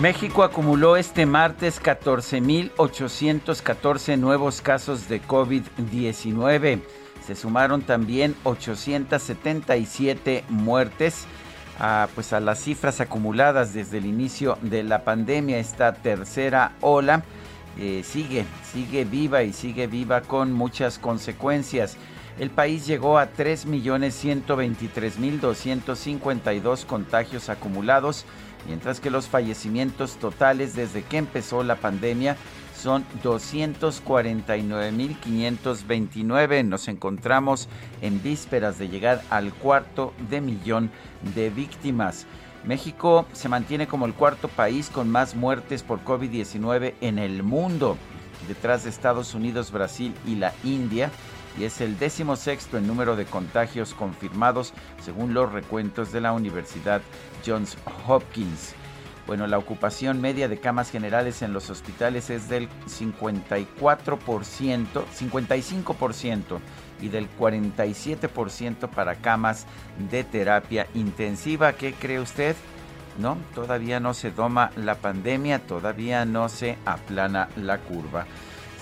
México acumuló este martes 14.814 nuevos casos de COVID-19. Se sumaron también 877 muertes a, pues a las cifras acumuladas desde el inicio de la pandemia. Esta tercera ola eh, sigue, sigue viva y sigue viva con muchas consecuencias. El país llegó a 3.123.252 contagios acumulados mientras que los fallecimientos totales desde que empezó la pandemia son 249.529. Nos encontramos en vísperas de llegar al cuarto de millón de víctimas. México se mantiene como el cuarto país con más muertes por COVID-19 en el mundo, detrás de Estados Unidos, Brasil y la India y es el décimo sexto en número de contagios confirmados según los recuentos de la Universidad Johns Hopkins. Bueno, la ocupación media de camas generales en los hospitales es del 54%, 55% y del 47% para camas de terapia intensiva. ¿Qué cree usted? No, todavía no se toma la pandemia, todavía no se aplana la curva.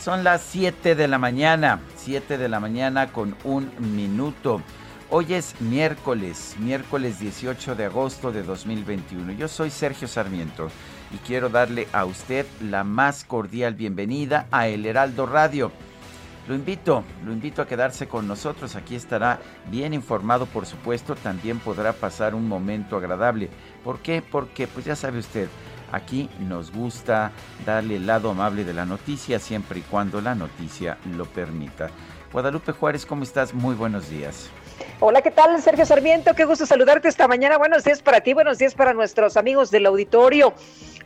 Son las 7 de la mañana, 7 de la mañana con un minuto. Hoy es miércoles, miércoles 18 de agosto de 2021. Yo soy Sergio Sarmiento y quiero darle a usted la más cordial bienvenida a El Heraldo Radio. Lo invito, lo invito a quedarse con nosotros. Aquí estará bien informado, por supuesto. También podrá pasar un momento agradable. ¿Por qué? Porque, pues ya sabe usted, Aquí nos gusta darle el lado amable de la noticia siempre y cuando la noticia lo permita. Guadalupe Juárez, ¿cómo estás? Muy buenos días. Hola, ¿qué tal? Sergio Sarmiento, qué gusto saludarte esta mañana. Buenos días para ti, buenos días para nuestros amigos del auditorio.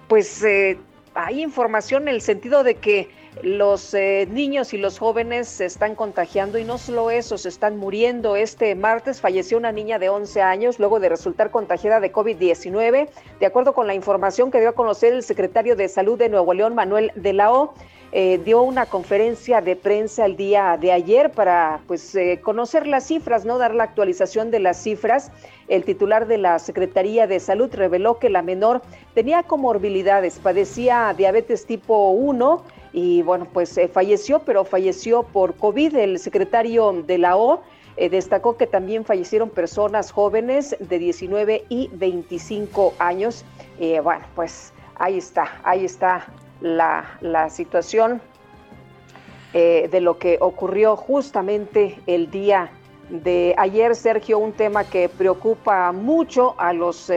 Pues eh, hay información en el sentido de que los eh, niños y los jóvenes se están contagiando y no solo eso, se están muriendo. Este martes falleció una niña de 11 años luego de resultar contagiada de COVID-19. De acuerdo con la información que dio a conocer el secretario de Salud de Nuevo León, Manuel de la O, eh, dio una conferencia de prensa el día de ayer para pues eh, conocer las cifras, no dar la actualización de las cifras. El titular de la Secretaría de Salud reveló que la menor tenía comorbilidades, padecía diabetes tipo 1 y bueno, pues eh, falleció, pero falleció por COVID. El secretario de la O eh, destacó que también fallecieron personas jóvenes de 19 y 25 años. Eh, bueno, pues ahí está, ahí está la, la situación de lo que ocurrió justamente el día de ayer, Sergio, un tema que preocupa mucho a los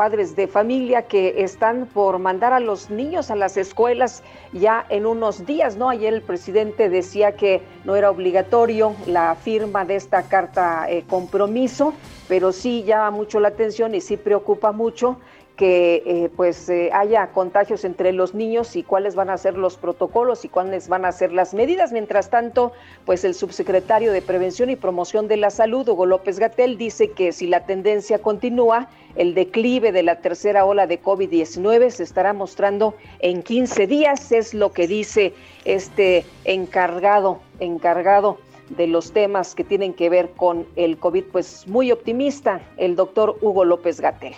padres de familia que están por mandar a los niños a las escuelas ya en unos días, ¿no? Ayer el presidente decía que no era obligatorio la firma de esta carta eh, compromiso, pero sí llama mucho la atención y sí preocupa mucho que eh, pues eh, haya contagios entre los niños y cuáles van a ser los protocolos y cuáles van a ser las medidas. Mientras tanto, pues el subsecretario de Prevención y Promoción de la Salud, Hugo López Gatel, dice que si la tendencia continúa, el declive de la tercera ola de COVID-19 se estará mostrando en 15 días, es lo que dice este encargado, encargado de los temas que tienen que ver con el COVID, pues muy optimista el doctor Hugo López Gatel.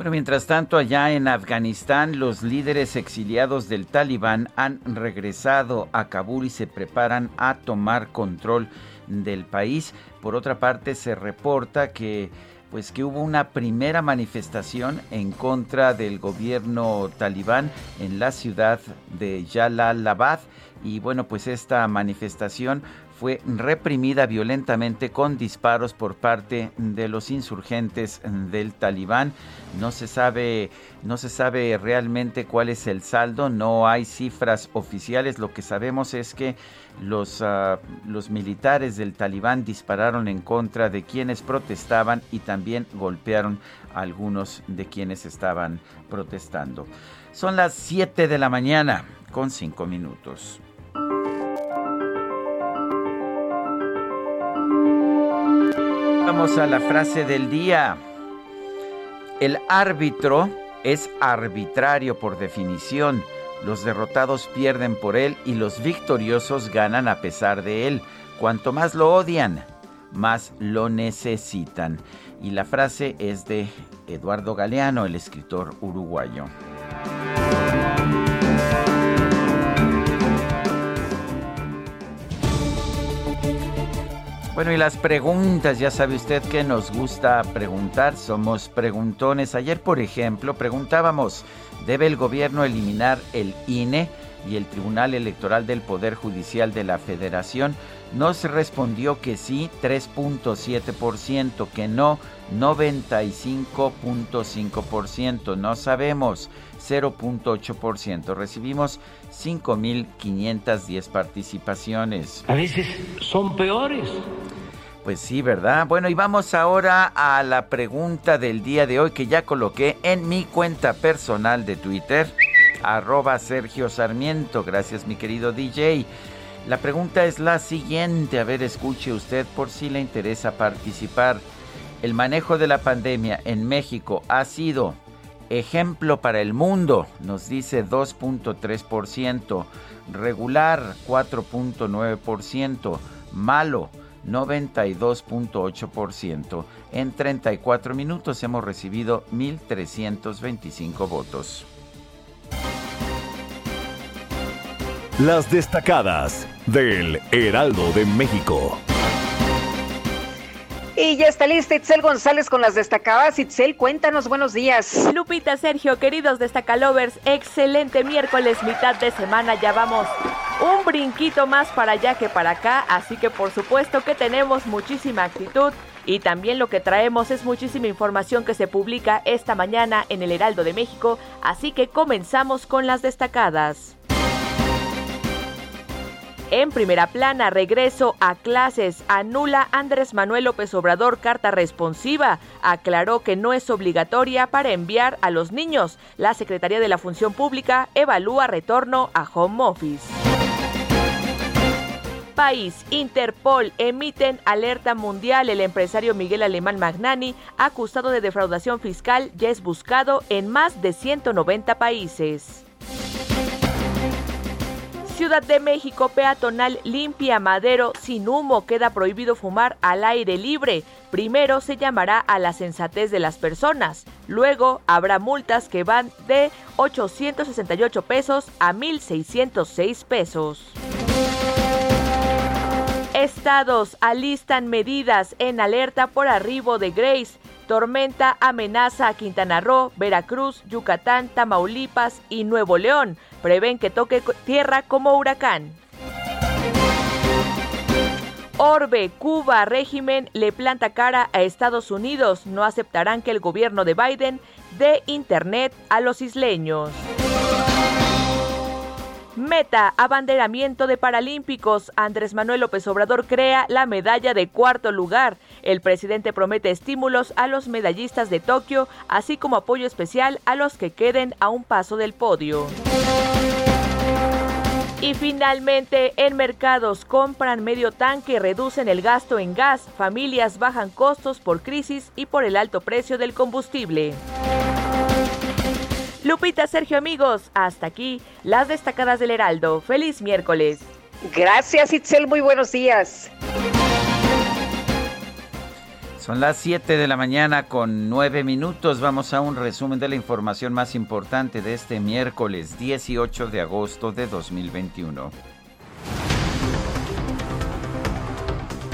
Bueno, mientras tanto, allá en Afganistán, los líderes exiliados del Talibán han regresado a Kabul y se preparan a tomar control del país. Por otra parte, se reporta que pues que hubo una primera manifestación en contra del gobierno talibán en la ciudad de Jalalabad y bueno, pues esta manifestación fue reprimida violentamente con disparos por parte de los insurgentes del Talibán. No se sabe, no se sabe realmente cuál es el saldo, no hay cifras oficiales. Lo que sabemos es que los, ah, los militares del Talibán dispararon en contra de quienes protestaban y también golpearon a algunos de quienes estaban protestando. Son las 7 de la mañana con 5 minutos. Vamos a la frase del día. El árbitro es arbitrario por definición. Los derrotados pierden por él y los victoriosos ganan a pesar de él. Cuanto más lo odian, más lo necesitan. Y la frase es de Eduardo Galeano, el escritor uruguayo. Bueno, y las preguntas, ya sabe usted que nos gusta preguntar, somos preguntones. Ayer, por ejemplo, preguntábamos, ¿debe el gobierno eliminar el INE y el Tribunal Electoral del Poder Judicial de la Federación? Nos respondió que sí, 3.7%, que no, 95.5%, no sabemos, 0.8%. Recibimos 5.510 participaciones. A veces son peores. Pues sí, ¿verdad? Bueno, y vamos ahora a la pregunta del día de hoy que ya coloqué en mi cuenta personal de Twitter, arroba Sergio Sarmiento. Gracias, mi querido DJ. La pregunta es la siguiente, a ver, escuche usted por si le interesa participar. El manejo de la pandemia en México ha sido ejemplo para el mundo, nos dice 2.3%, regular 4.9%, malo 92.8%. En 34 minutos hemos recibido 1.325 votos. Las destacadas del Heraldo de México. Y ya está lista Itzel González con las destacadas. Itzel, cuéntanos, buenos días. Lupita, Sergio, queridos destacalovers, excelente miércoles, mitad de semana, ya vamos un brinquito más para allá que para acá, así que por supuesto que tenemos muchísima actitud. Y también lo que traemos es muchísima información que se publica esta mañana en el Heraldo de México, así que comenzamos con las destacadas. En primera plana, regreso a clases. Anula Andrés Manuel López Obrador carta responsiva. Aclaró que no es obligatoria para enviar a los niños. La Secretaría de la Función Pública evalúa retorno a home office. País, Interpol emiten alerta mundial. El empresario Miguel Alemán Magnani, acusado de defraudación fiscal, ya es buscado en más de 190 países. Ciudad de México peatonal limpia Madero sin humo queda prohibido fumar al aire libre. Primero se llamará a la sensatez de las personas, luego habrá multas que van de 868 pesos a 1.606 pesos. Estados alistan medidas en alerta por arribo de Grace. Tormenta amenaza a Quintana Roo, Veracruz, Yucatán, Tamaulipas y Nuevo León. Prevén que toque tierra como huracán. Orbe, Cuba, régimen le planta cara a Estados Unidos. No aceptarán que el gobierno de Biden dé Internet a los isleños. Meta, abanderamiento de Paralímpicos. Andrés Manuel López Obrador crea la medalla de cuarto lugar. El presidente promete estímulos a los medallistas de Tokio, así como apoyo especial a los que queden a un paso del podio. Y finalmente, en mercados compran medio tanque, reducen el gasto en gas, familias bajan costos por crisis y por el alto precio del combustible. Lupita, Sergio, amigos, hasta aquí las destacadas del Heraldo. Feliz miércoles. Gracias, Itzel. Muy buenos días. Son las 7 de la mañana con 9 minutos. Vamos a un resumen de la información más importante de este miércoles 18 de agosto de 2021.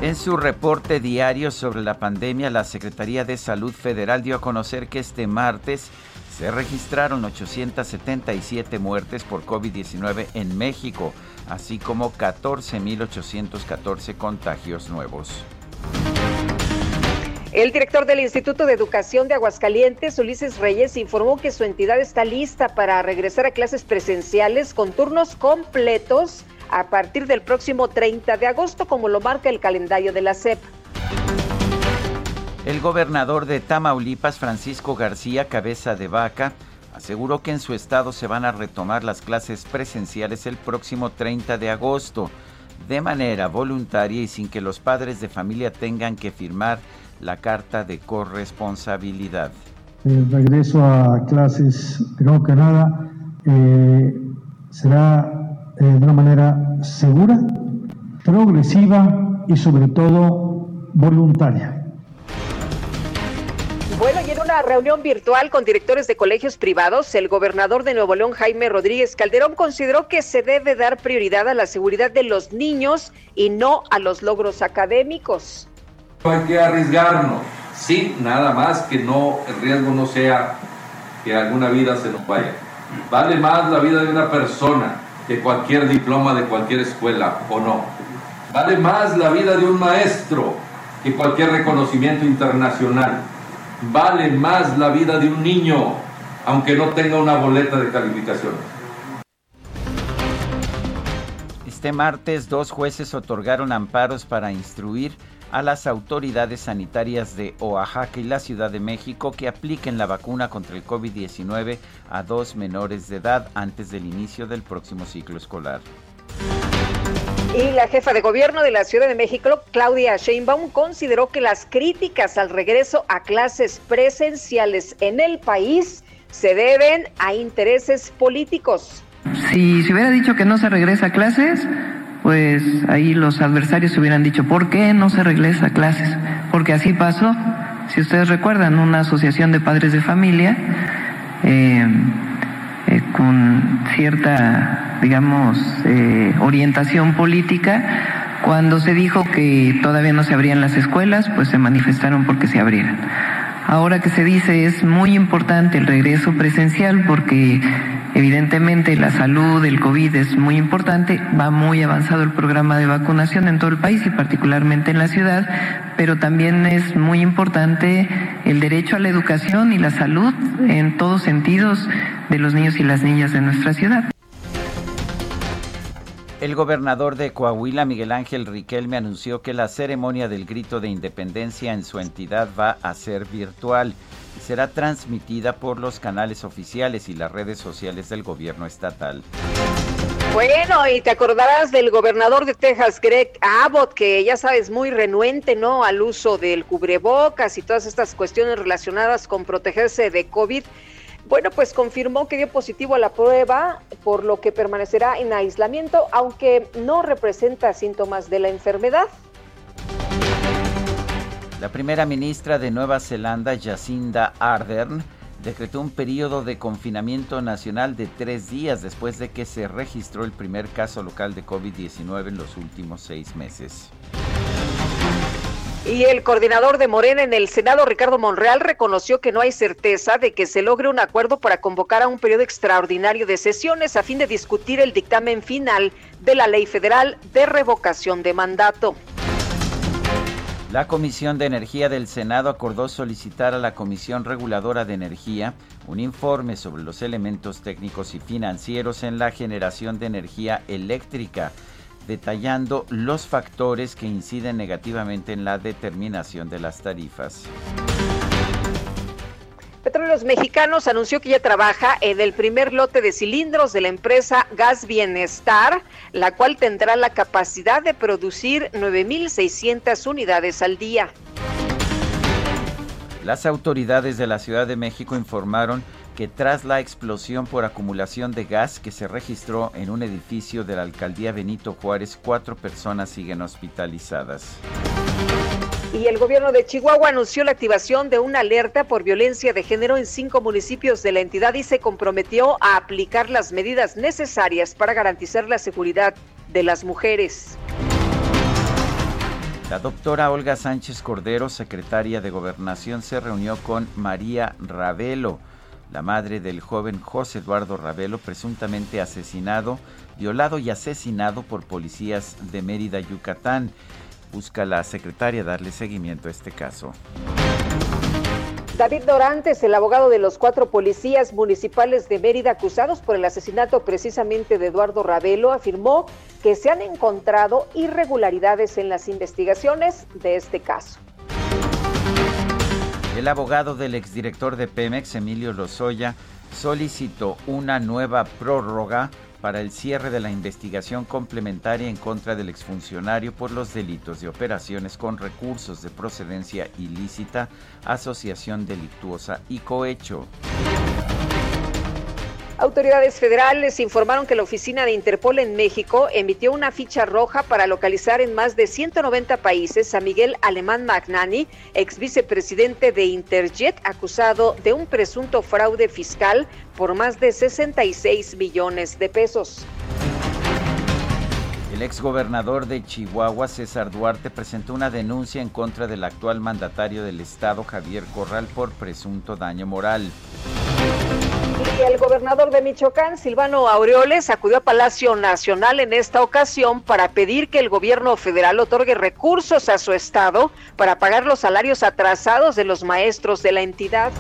En su reporte diario sobre la pandemia, la Secretaría de Salud Federal dio a conocer que este martes se registraron 877 muertes por COVID-19 en México, así como 14.814 contagios nuevos. El director del Instituto de Educación de Aguascalientes, Ulises Reyes, informó que su entidad está lista para regresar a clases presenciales con turnos completos a partir del próximo 30 de agosto, como lo marca el calendario de la SEP. El gobernador de Tamaulipas, Francisco García Cabeza de Vaca, aseguró que en su estado se van a retomar las clases presenciales el próximo 30 de agosto, de manera voluntaria y sin que los padres de familia tengan que firmar la carta de corresponsabilidad. El regreso a clases, creo que nada, eh, será eh, de una manera segura, progresiva y sobre todo voluntaria. Reunión virtual con directores de colegios privados, el gobernador de Nuevo León, Jaime Rodríguez Calderón, consideró que se debe dar prioridad a la seguridad de los niños y no a los logros académicos. Hay que arriesgarnos, sí, nada más que no, el riesgo no sea que alguna vida se nos vaya. Vale más la vida de una persona que cualquier diploma de cualquier escuela, ¿o no? Vale más la vida de un maestro que cualquier reconocimiento internacional. Vale más la vida de un niño, aunque no tenga una boleta de calificaciones. Este martes, dos jueces otorgaron amparos para instruir a las autoridades sanitarias de Oaxaca y la Ciudad de México que apliquen la vacuna contra el COVID-19 a dos menores de edad antes del inicio del próximo ciclo escolar. Y la jefa de gobierno de la Ciudad de México, Claudia Sheinbaum, consideró que las críticas al regreso a clases presenciales en el país se deben a intereses políticos. Si se hubiera dicho que no se regresa a clases, pues ahí los adversarios hubieran dicho, ¿por qué no se regresa a clases? Porque así pasó, si ustedes recuerdan, una asociación de padres de familia eh, eh, con cierta, digamos, eh, orientación política, cuando se dijo que todavía no se abrían las escuelas, pues se manifestaron porque se abrieran. Ahora que se dice es muy importante el regreso presencial porque Evidentemente la salud, el COVID es muy importante, va muy avanzado el programa de vacunación en todo el país y particularmente en la ciudad, pero también es muy importante el derecho a la educación y la salud en todos sentidos de los niños y las niñas de nuestra ciudad. El gobernador de Coahuila, Miguel Ángel Riquelme, anunció que la ceremonia del grito de independencia en su entidad va a ser virtual será transmitida por los canales oficiales y las redes sociales del gobierno estatal. Bueno, y te acordarás del gobernador de Texas, Greg Abbott, que ya sabes, muy renuente, ¿no? Al uso del cubrebocas y todas estas cuestiones relacionadas con protegerse de COVID. Bueno, pues confirmó que dio positivo a la prueba, por lo que permanecerá en aislamiento, aunque no representa síntomas de la enfermedad. La primera ministra de Nueva Zelanda, Jacinda Ardern, decretó un periodo de confinamiento nacional de tres días después de que se registró el primer caso local de COVID-19 en los últimos seis meses. Y el coordinador de Morena en el Senado, Ricardo Monreal, reconoció que no hay certeza de que se logre un acuerdo para convocar a un periodo extraordinario de sesiones a fin de discutir el dictamen final de la Ley Federal de Revocación de Mandato. La Comisión de Energía del Senado acordó solicitar a la Comisión Reguladora de Energía un informe sobre los elementos técnicos y financieros en la generación de energía eléctrica, detallando los factores que inciden negativamente en la determinación de las tarifas. Petróleos Mexicanos anunció que ya trabaja en el primer lote de cilindros de la empresa Gas Bienestar, la cual tendrá la capacidad de producir 9.600 unidades al día. Las autoridades de la Ciudad de México informaron que tras la explosión por acumulación de gas que se registró en un edificio de la alcaldía Benito Juárez, cuatro personas siguen hospitalizadas. Y el gobierno de Chihuahua anunció la activación de una alerta por violencia de género en cinco municipios de la entidad y se comprometió a aplicar las medidas necesarias para garantizar la seguridad de las mujeres. La doctora Olga Sánchez Cordero, secretaria de Gobernación, se reunió con María Ravelo, la madre del joven José Eduardo Ravelo, presuntamente asesinado, violado y asesinado por policías de Mérida, Yucatán. Busca la secretaria darle seguimiento a este caso. David Dorantes, el abogado de los cuatro policías municipales de Mérida acusados por el asesinato precisamente de Eduardo Ravelo, afirmó que se han encontrado irregularidades en las investigaciones de este caso. El abogado del exdirector de Pemex, Emilio Lozoya, solicitó una nueva prórroga para el cierre de la investigación complementaria en contra del exfuncionario por los delitos de operaciones con recursos de procedencia ilícita, asociación delictuosa y cohecho. Autoridades federales informaron que la oficina de Interpol en México emitió una ficha roja para localizar en más de 190 países a Miguel Alemán Magnani, ex vicepresidente de Interjet, acusado de un presunto fraude fiscal por más de 66 millones de pesos. El exgobernador de Chihuahua, César Duarte, presentó una denuncia en contra del actual mandatario del estado, Javier Corral, por presunto daño moral. Y el gobernador de Michoacán, Silvano Aureoles, acudió a Palacio Nacional en esta ocasión para pedir que el gobierno federal otorgue recursos a su estado para pagar los salarios atrasados de los maestros de la entidad.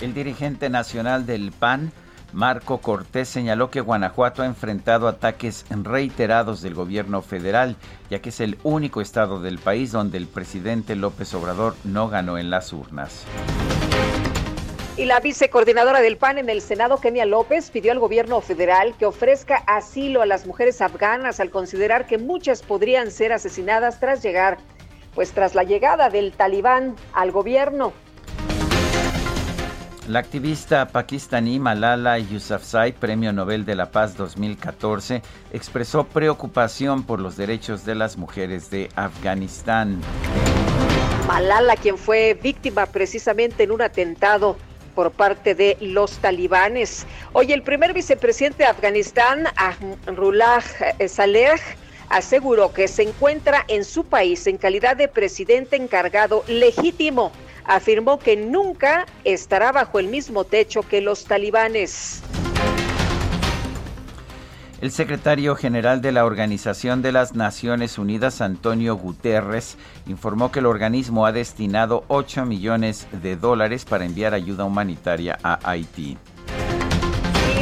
El dirigente nacional del PAN, Marco Cortés, señaló que Guanajuato ha enfrentado ataques reiterados del gobierno federal, ya que es el único estado del país donde el presidente López Obrador no ganó en las urnas. Y la vicecoordinadora del PAN en el Senado, Kenia López, pidió al gobierno federal que ofrezca asilo a las mujeres afganas al considerar que muchas podrían ser asesinadas tras llegar, pues tras la llegada del talibán al gobierno. La activista pakistaní Malala Yousafzai, Premio Nobel de la Paz 2014, expresó preocupación por los derechos de las mujeres de Afganistán. Malala, quien fue víctima precisamente en un atentado por parte de los talibanes. Hoy el primer vicepresidente de Afganistán, Rullah Saleh, aseguró que se encuentra en su país en calidad de presidente encargado legítimo. Afirmó que nunca estará bajo el mismo techo que los talibanes. El secretario general de la Organización de las Naciones Unidas, Antonio Guterres, informó que el organismo ha destinado 8 millones de dólares para enviar ayuda humanitaria a Haití.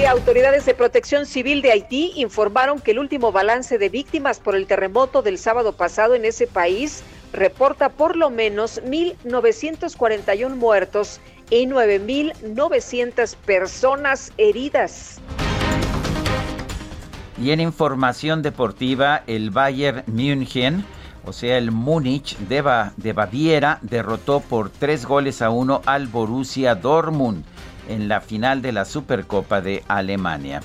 Autoridades de protección civil de Haití informaron que el último balance de víctimas por el terremoto del sábado pasado en ese país reporta por lo menos 1.941 muertos y 9.900 personas heridas. Y en información deportiva, el Bayern München, o sea, el Múnich de, de Baviera, derrotó por tres goles a uno al Borussia Dortmund en la final de la Supercopa de Alemania.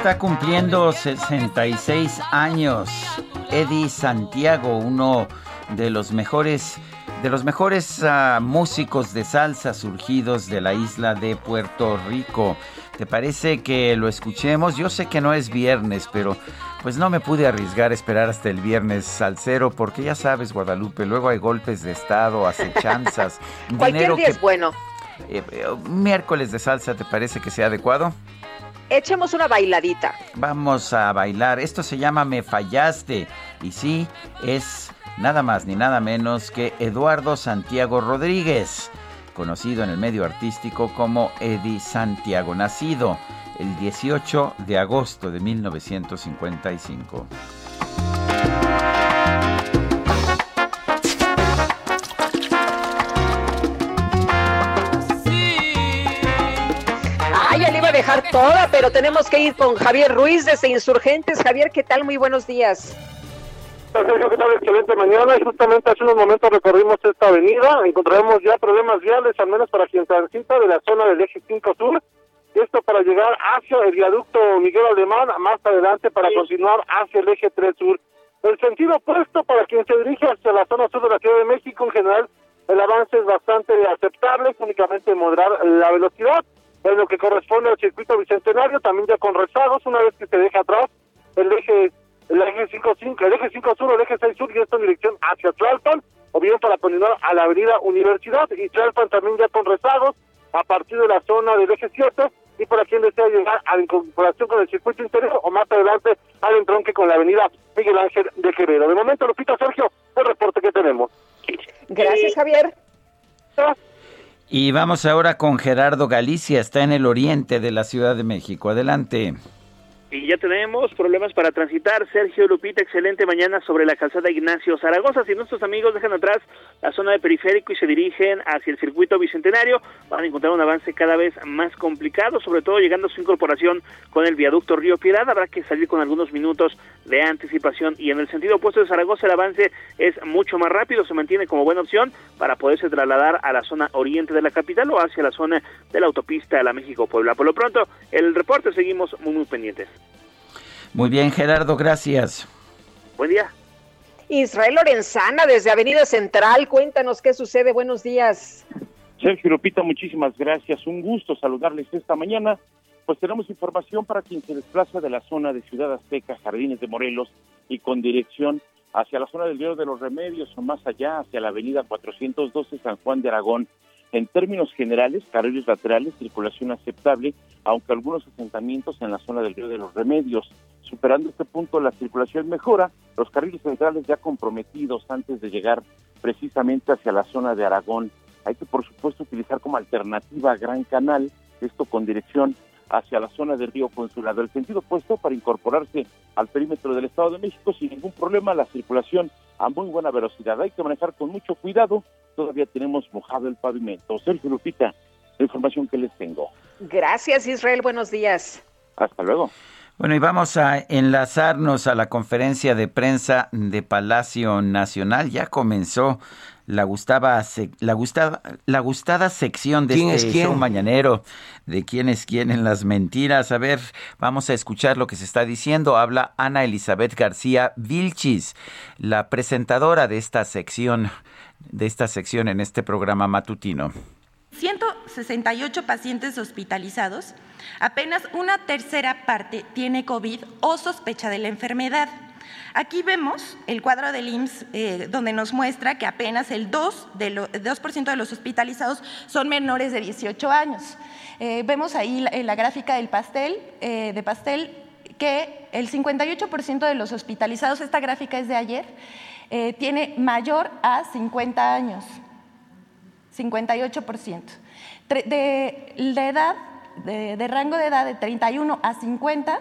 Está cumpliendo 66 años. Eddie Santiago, uno de los mejores de los mejores ah, músicos de salsa surgidos de la isla de Puerto Rico. ¿Te parece que lo escuchemos? Yo sé que no es viernes, pero pues no me pude arriesgar a esperar hasta el viernes salsero porque ya sabes, Guadalupe, luego hay golpes de estado, acechanzas, Cualquier día es bueno. Eh, eh, miércoles de salsa, ¿te parece que sea adecuado? Echemos una bailadita. Vamos a bailar. Esto se llama Me Fallaste. Y sí, es nada más ni nada menos que Eduardo Santiago Rodríguez conocido en el medio artístico como Eddie Santiago, nacido el 18 de agosto de 1955. Toda, pero tenemos que ir con Javier Ruiz desde Insurgentes. Javier, ¿qué tal? Muy buenos días. Sergio, ¿qué tal? Excelente mañana. Y justamente hace unos momentos recorrimos esta avenida. Encontraremos ya problemas viales, al menos para quien transita de la zona del eje 5 sur. Esto para llegar hacia el viaducto Miguel Alemán, más adelante para continuar hacia el eje 3 sur. El sentido opuesto para quien se dirige hacia la zona sur de la Ciudad de México, en general, el avance es bastante aceptable, únicamente moderar la velocidad. En lo que corresponde al circuito bicentenario, también ya con rezagos, una vez que se deja atrás el eje el eje 5, 5, el eje 5 sur, el eje 6 sur y esto en dirección hacia Tlalpan, o bien para continuar a la avenida Universidad y Tlalpan también ya con rezagos a partir de la zona del eje 7 y para quien desea llegar a la incorporación con el circuito interior o más adelante al entronque con la avenida Miguel Ángel de Quevedo. De momento, Lupita Sergio, el reporte que tenemos. Gracias, Javier. Y vamos ahora con Gerardo Galicia, está en el oriente de la Ciudad de México. Adelante. Y ya tenemos problemas para transitar. Sergio Lupita, excelente mañana sobre la calzada Ignacio Zaragoza. Si nuestros amigos dejan atrás la zona de periférico y se dirigen hacia el circuito bicentenario, van a encontrar un avance cada vez más complicado, sobre todo llegando a su incorporación con el viaducto Río Piedad. Habrá que salir con algunos minutos de anticipación. Y en el sentido opuesto de Zaragoza, el avance es mucho más rápido. Se mantiene como buena opción para poderse trasladar a la zona oriente de la capital o hacia la zona de la autopista a la México-Puebla. Por lo pronto, el reporte seguimos muy, muy pendientes. Muy bien, Gerardo, gracias. Buen día. Israel Lorenzana desde Avenida Central, cuéntanos qué sucede. Buenos días. Sergio Lupita, muchísimas gracias. Un gusto saludarles esta mañana. Pues tenemos información para quien se desplaza de la zona de Ciudad Azteca, Jardines de Morelos y con dirección hacia la zona del Río de los Remedios o más allá, hacia la avenida 412 San Juan de Aragón. En términos generales, carriles laterales, circulación aceptable, aunque algunos asentamientos en la zona del Río de los Remedios. Superando este punto, la circulación mejora, los carriles centrales ya comprometidos antes de llegar precisamente hacia la zona de Aragón. Hay que, por supuesto, utilizar como alternativa Gran Canal, esto con dirección hacia la zona del río Consulado. El sentido opuesto para incorporarse al perímetro del Estado de México sin ningún problema, la circulación a muy buena velocidad. Hay que manejar con mucho cuidado, todavía tenemos mojado el pavimento. Sergio Lupita, la información que les tengo. Gracias, Israel. Buenos días. Hasta luego. Bueno, y vamos a enlazarnos a la conferencia de prensa de Palacio Nacional. Ya comenzó la gustaba la gustada la gustada sección de este show mañanero de quién es quién en las mentiras. A ver, vamos a escuchar lo que se está diciendo. Habla Ana Elizabeth García Vilchis, la presentadora de esta sección de esta sección en este programa matutino. 168 pacientes hospitalizados, apenas una tercera parte tiene COVID o sospecha de la enfermedad. Aquí vemos el cuadro del IMSS eh, donde nos muestra que apenas el 2%, de, lo, 2 de los hospitalizados son menores de 18 años. Eh, vemos ahí la, la, gráfica del pastel, eh, de pastel que el 58% de los hospitalizados, esta gráfica es de ayer, eh, tiene mayor a 50 años, 58%. De, edad, de rango de edad de 31 a 50,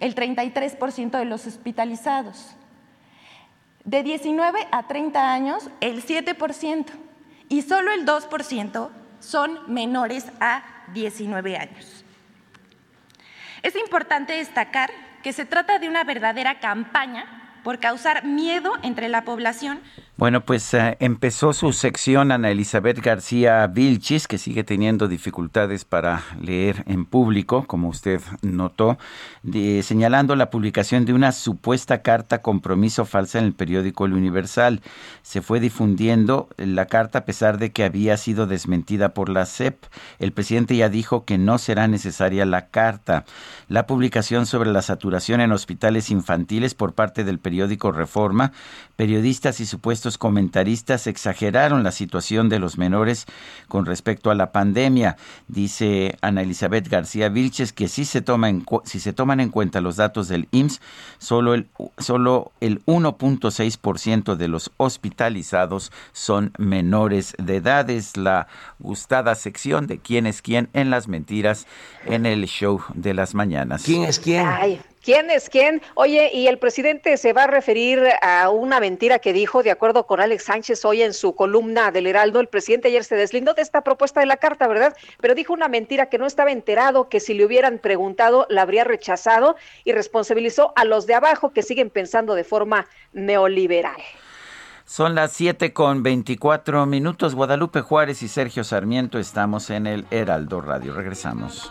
el 33% de los hospitalizados. De 19 a 30 años, el 7%. Y solo el 2% son menores a 19 años. Es importante destacar que se trata de una verdadera campaña por causar miedo entre la población. Bueno, pues uh, empezó su sección Ana Elizabeth García Vilchis, que sigue teniendo dificultades para leer en público, como usted notó, señalando la publicación de una supuesta carta compromiso falsa en el periódico El Universal. Se fue difundiendo la carta a pesar de que había sido desmentida por la CEP. El presidente ya dijo que no será necesaria la carta. La publicación sobre la saturación en hospitales infantiles por parte del periódico Reforma, periodistas y supuestos estos comentaristas exageraron la situación de los menores con respecto a la pandemia. Dice Ana Elizabeth García Vilches que si se, toma en, si se toman en cuenta los datos del IMSS, solo el, solo el 1.6% de los hospitalizados son menores de edad. Es la gustada sección de quién es quién en las mentiras en el show de las mañanas. ¿Quién es quién? ¿Quién es quién? Oye, y el presidente se va a referir a una mentira que dijo, de acuerdo con Alex Sánchez hoy en su columna del Heraldo. El presidente ayer se deslindó de esta propuesta de la carta, ¿verdad? Pero dijo una mentira que no estaba enterado, que si le hubieran preguntado la habría rechazado y responsabilizó a los de abajo que siguen pensando de forma neoliberal. Son las 7 con 24 minutos. Guadalupe Juárez y Sergio Sarmiento estamos en el Heraldo Radio. Regresamos.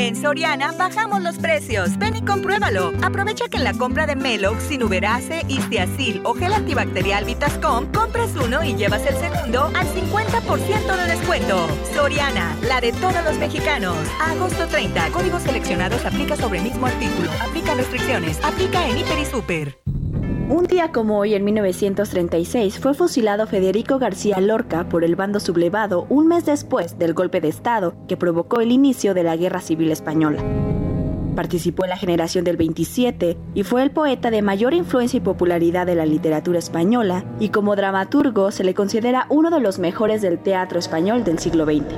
En Soriana bajamos los precios. Ven y compruébalo. Aprovecha que en la compra de Melox, Sinuberase, Istiazil o gel antibacterial Vitascom, compres uno y llevas el segundo al 50% de descuento. Soriana, la de todos los mexicanos. agosto 30. Códigos seleccionados aplica sobre mismo artículo. Aplica restricciones. Aplica en Hiper y Super. Un día como hoy, en 1936, fue fusilado Federico García Lorca por el bando sublevado un mes después del golpe de Estado que provocó el inicio de la Guerra Civil Española. Participó en la generación del 27 y fue el poeta de mayor influencia y popularidad de la literatura española y como dramaturgo se le considera uno de los mejores del teatro español del siglo XX.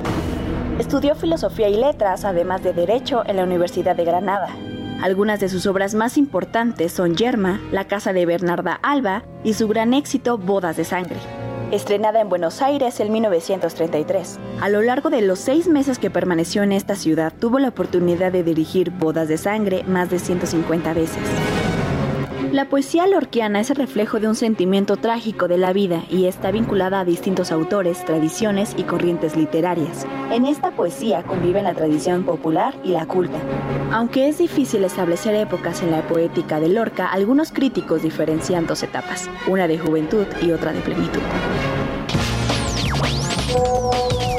Estudió filosofía y letras, además de derecho, en la Universidad de Granada. Algunas de sus obras más importantes son Yerma, La casa de Bernarda Alba y su gran éxito Bodas de Sangre. Estrenada en Buenos Aires en 1933. A lo largo de los seis meses que permaneció en esta ciudad, tuvo la oportunidad de dirigir Bodas de Sangre más de 150 veces. La poesía lorquiana es el reflejo de un sentimiento trágico de la vida y está vinculada a distintos autores, tradiciones y corrientes literarias. En esta poesía conviven la tradición popular y la culta. Aunque es difícil establecer épocas en la poética de Lorca, algunos críticos diferencian dos etapas, una de juventud y otra de plenitud.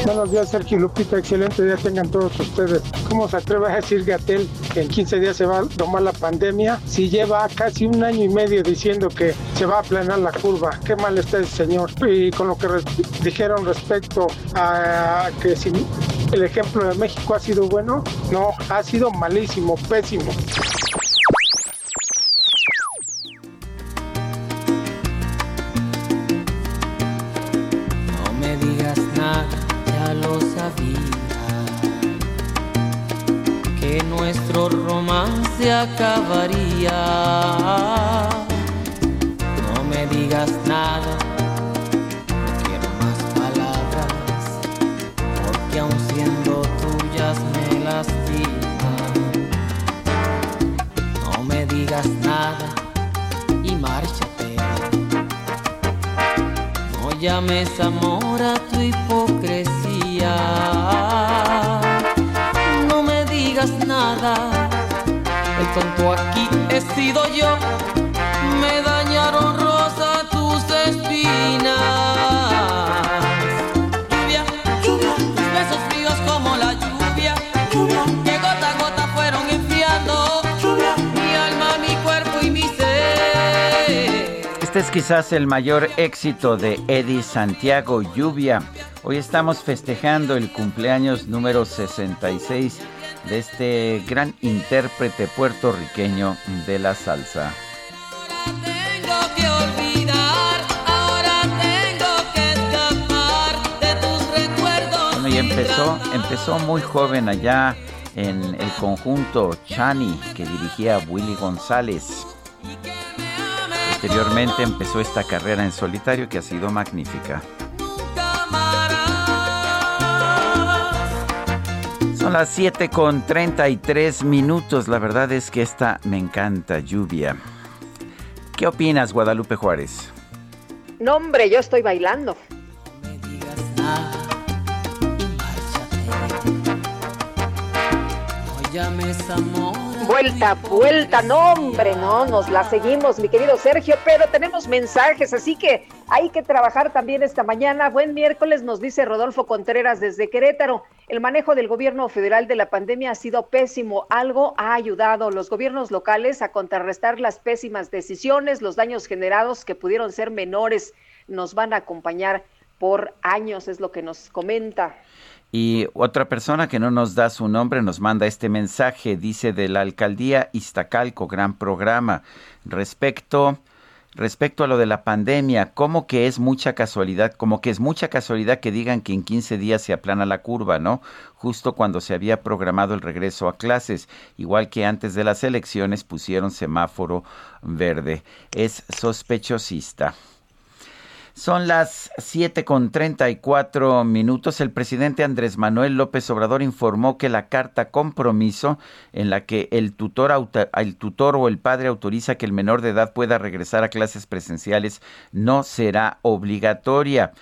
Buenos días, Sergio Lupita. Excelente día tengan todos ustedes. ¿Cómo se atreve a decir Gatel que en 15 días se va a tomar la pandemia si lleva casi un año y medio diciendo que se va a aplanar la curva? Qué mal está el señor. Y con lo que dijeron respecto a que si el ejemplo de México ha sido bueno, no, ha sido malísimo, pésimo. Se acabaría. No me digas nada, no quiero más palabras, porque aun siendo tuyas me lastiman. No me digas nada y márchate. No llames amor a tu hipocresía. Tonto aquí he sido yo. Me dañaron rosa tus espinas. Lluvia, lluvia, tus besos fríos como la lluvia. Lluvia, que gota a gota fueron enfriando. Lluvia, mi alma, mi cuerpo y mi ser. Este es quizás el mayor éxito de Eddie Santiago, Lluvia. Hoy estamos festejando el cumpleaños número 66 de este gran intérprete puertorriqueño de la salsa. Bueno, y empezó, empezó muy joven allá en el conjunto Chani que dirigía Willy González. Posteriormente empezó esta carrera en solitario que ha sido magnífica. Son las 7 con 33 minutos. La verdad es que esta me encanta, lluvia. ¿Qué opinas, Guadalupe Juárez? No, hombre, yo estoy bailando. Vuelta, vuelta, no hombre, no, nos la seguimos, mi querido Sergio, pero tenemos mensajes, así que hay que trabajar también esta mañana. Buen miércoles, nos dice Rodolfo Contreras desde Querétaro. El manejo del gobierno federal de la pandemia ha sido pésimo. Algo ha ayudado los gobiernos locales a contrarrestar las pésimas decisiones, los daños generados que pudieron ser menores. Nos van a acompañar por años, es lo que nos comenta. Y otra persona que no nos da su nombre nos manda este mensaje, dice de la alcaldía Iztacalco, gran programa. Respecto, respecto a lo de la pandemia, como que es mucha casualidad, como que es mucha casualidad que digan que en 15 días se aplana la curva, ¿no? Justo cuando se había programado el regreso a clases, igual que antes de las elecciones pusieron semáforo verde. Es sospechosista. Son las 7 con 34 minutos. El presidente Andrés Manuel López Obrador informó que la carta compromiso en la que el tutor, el tutor o el padre autoriza que el menor de edad pueda regresar a clases presenciales no será obligatoria.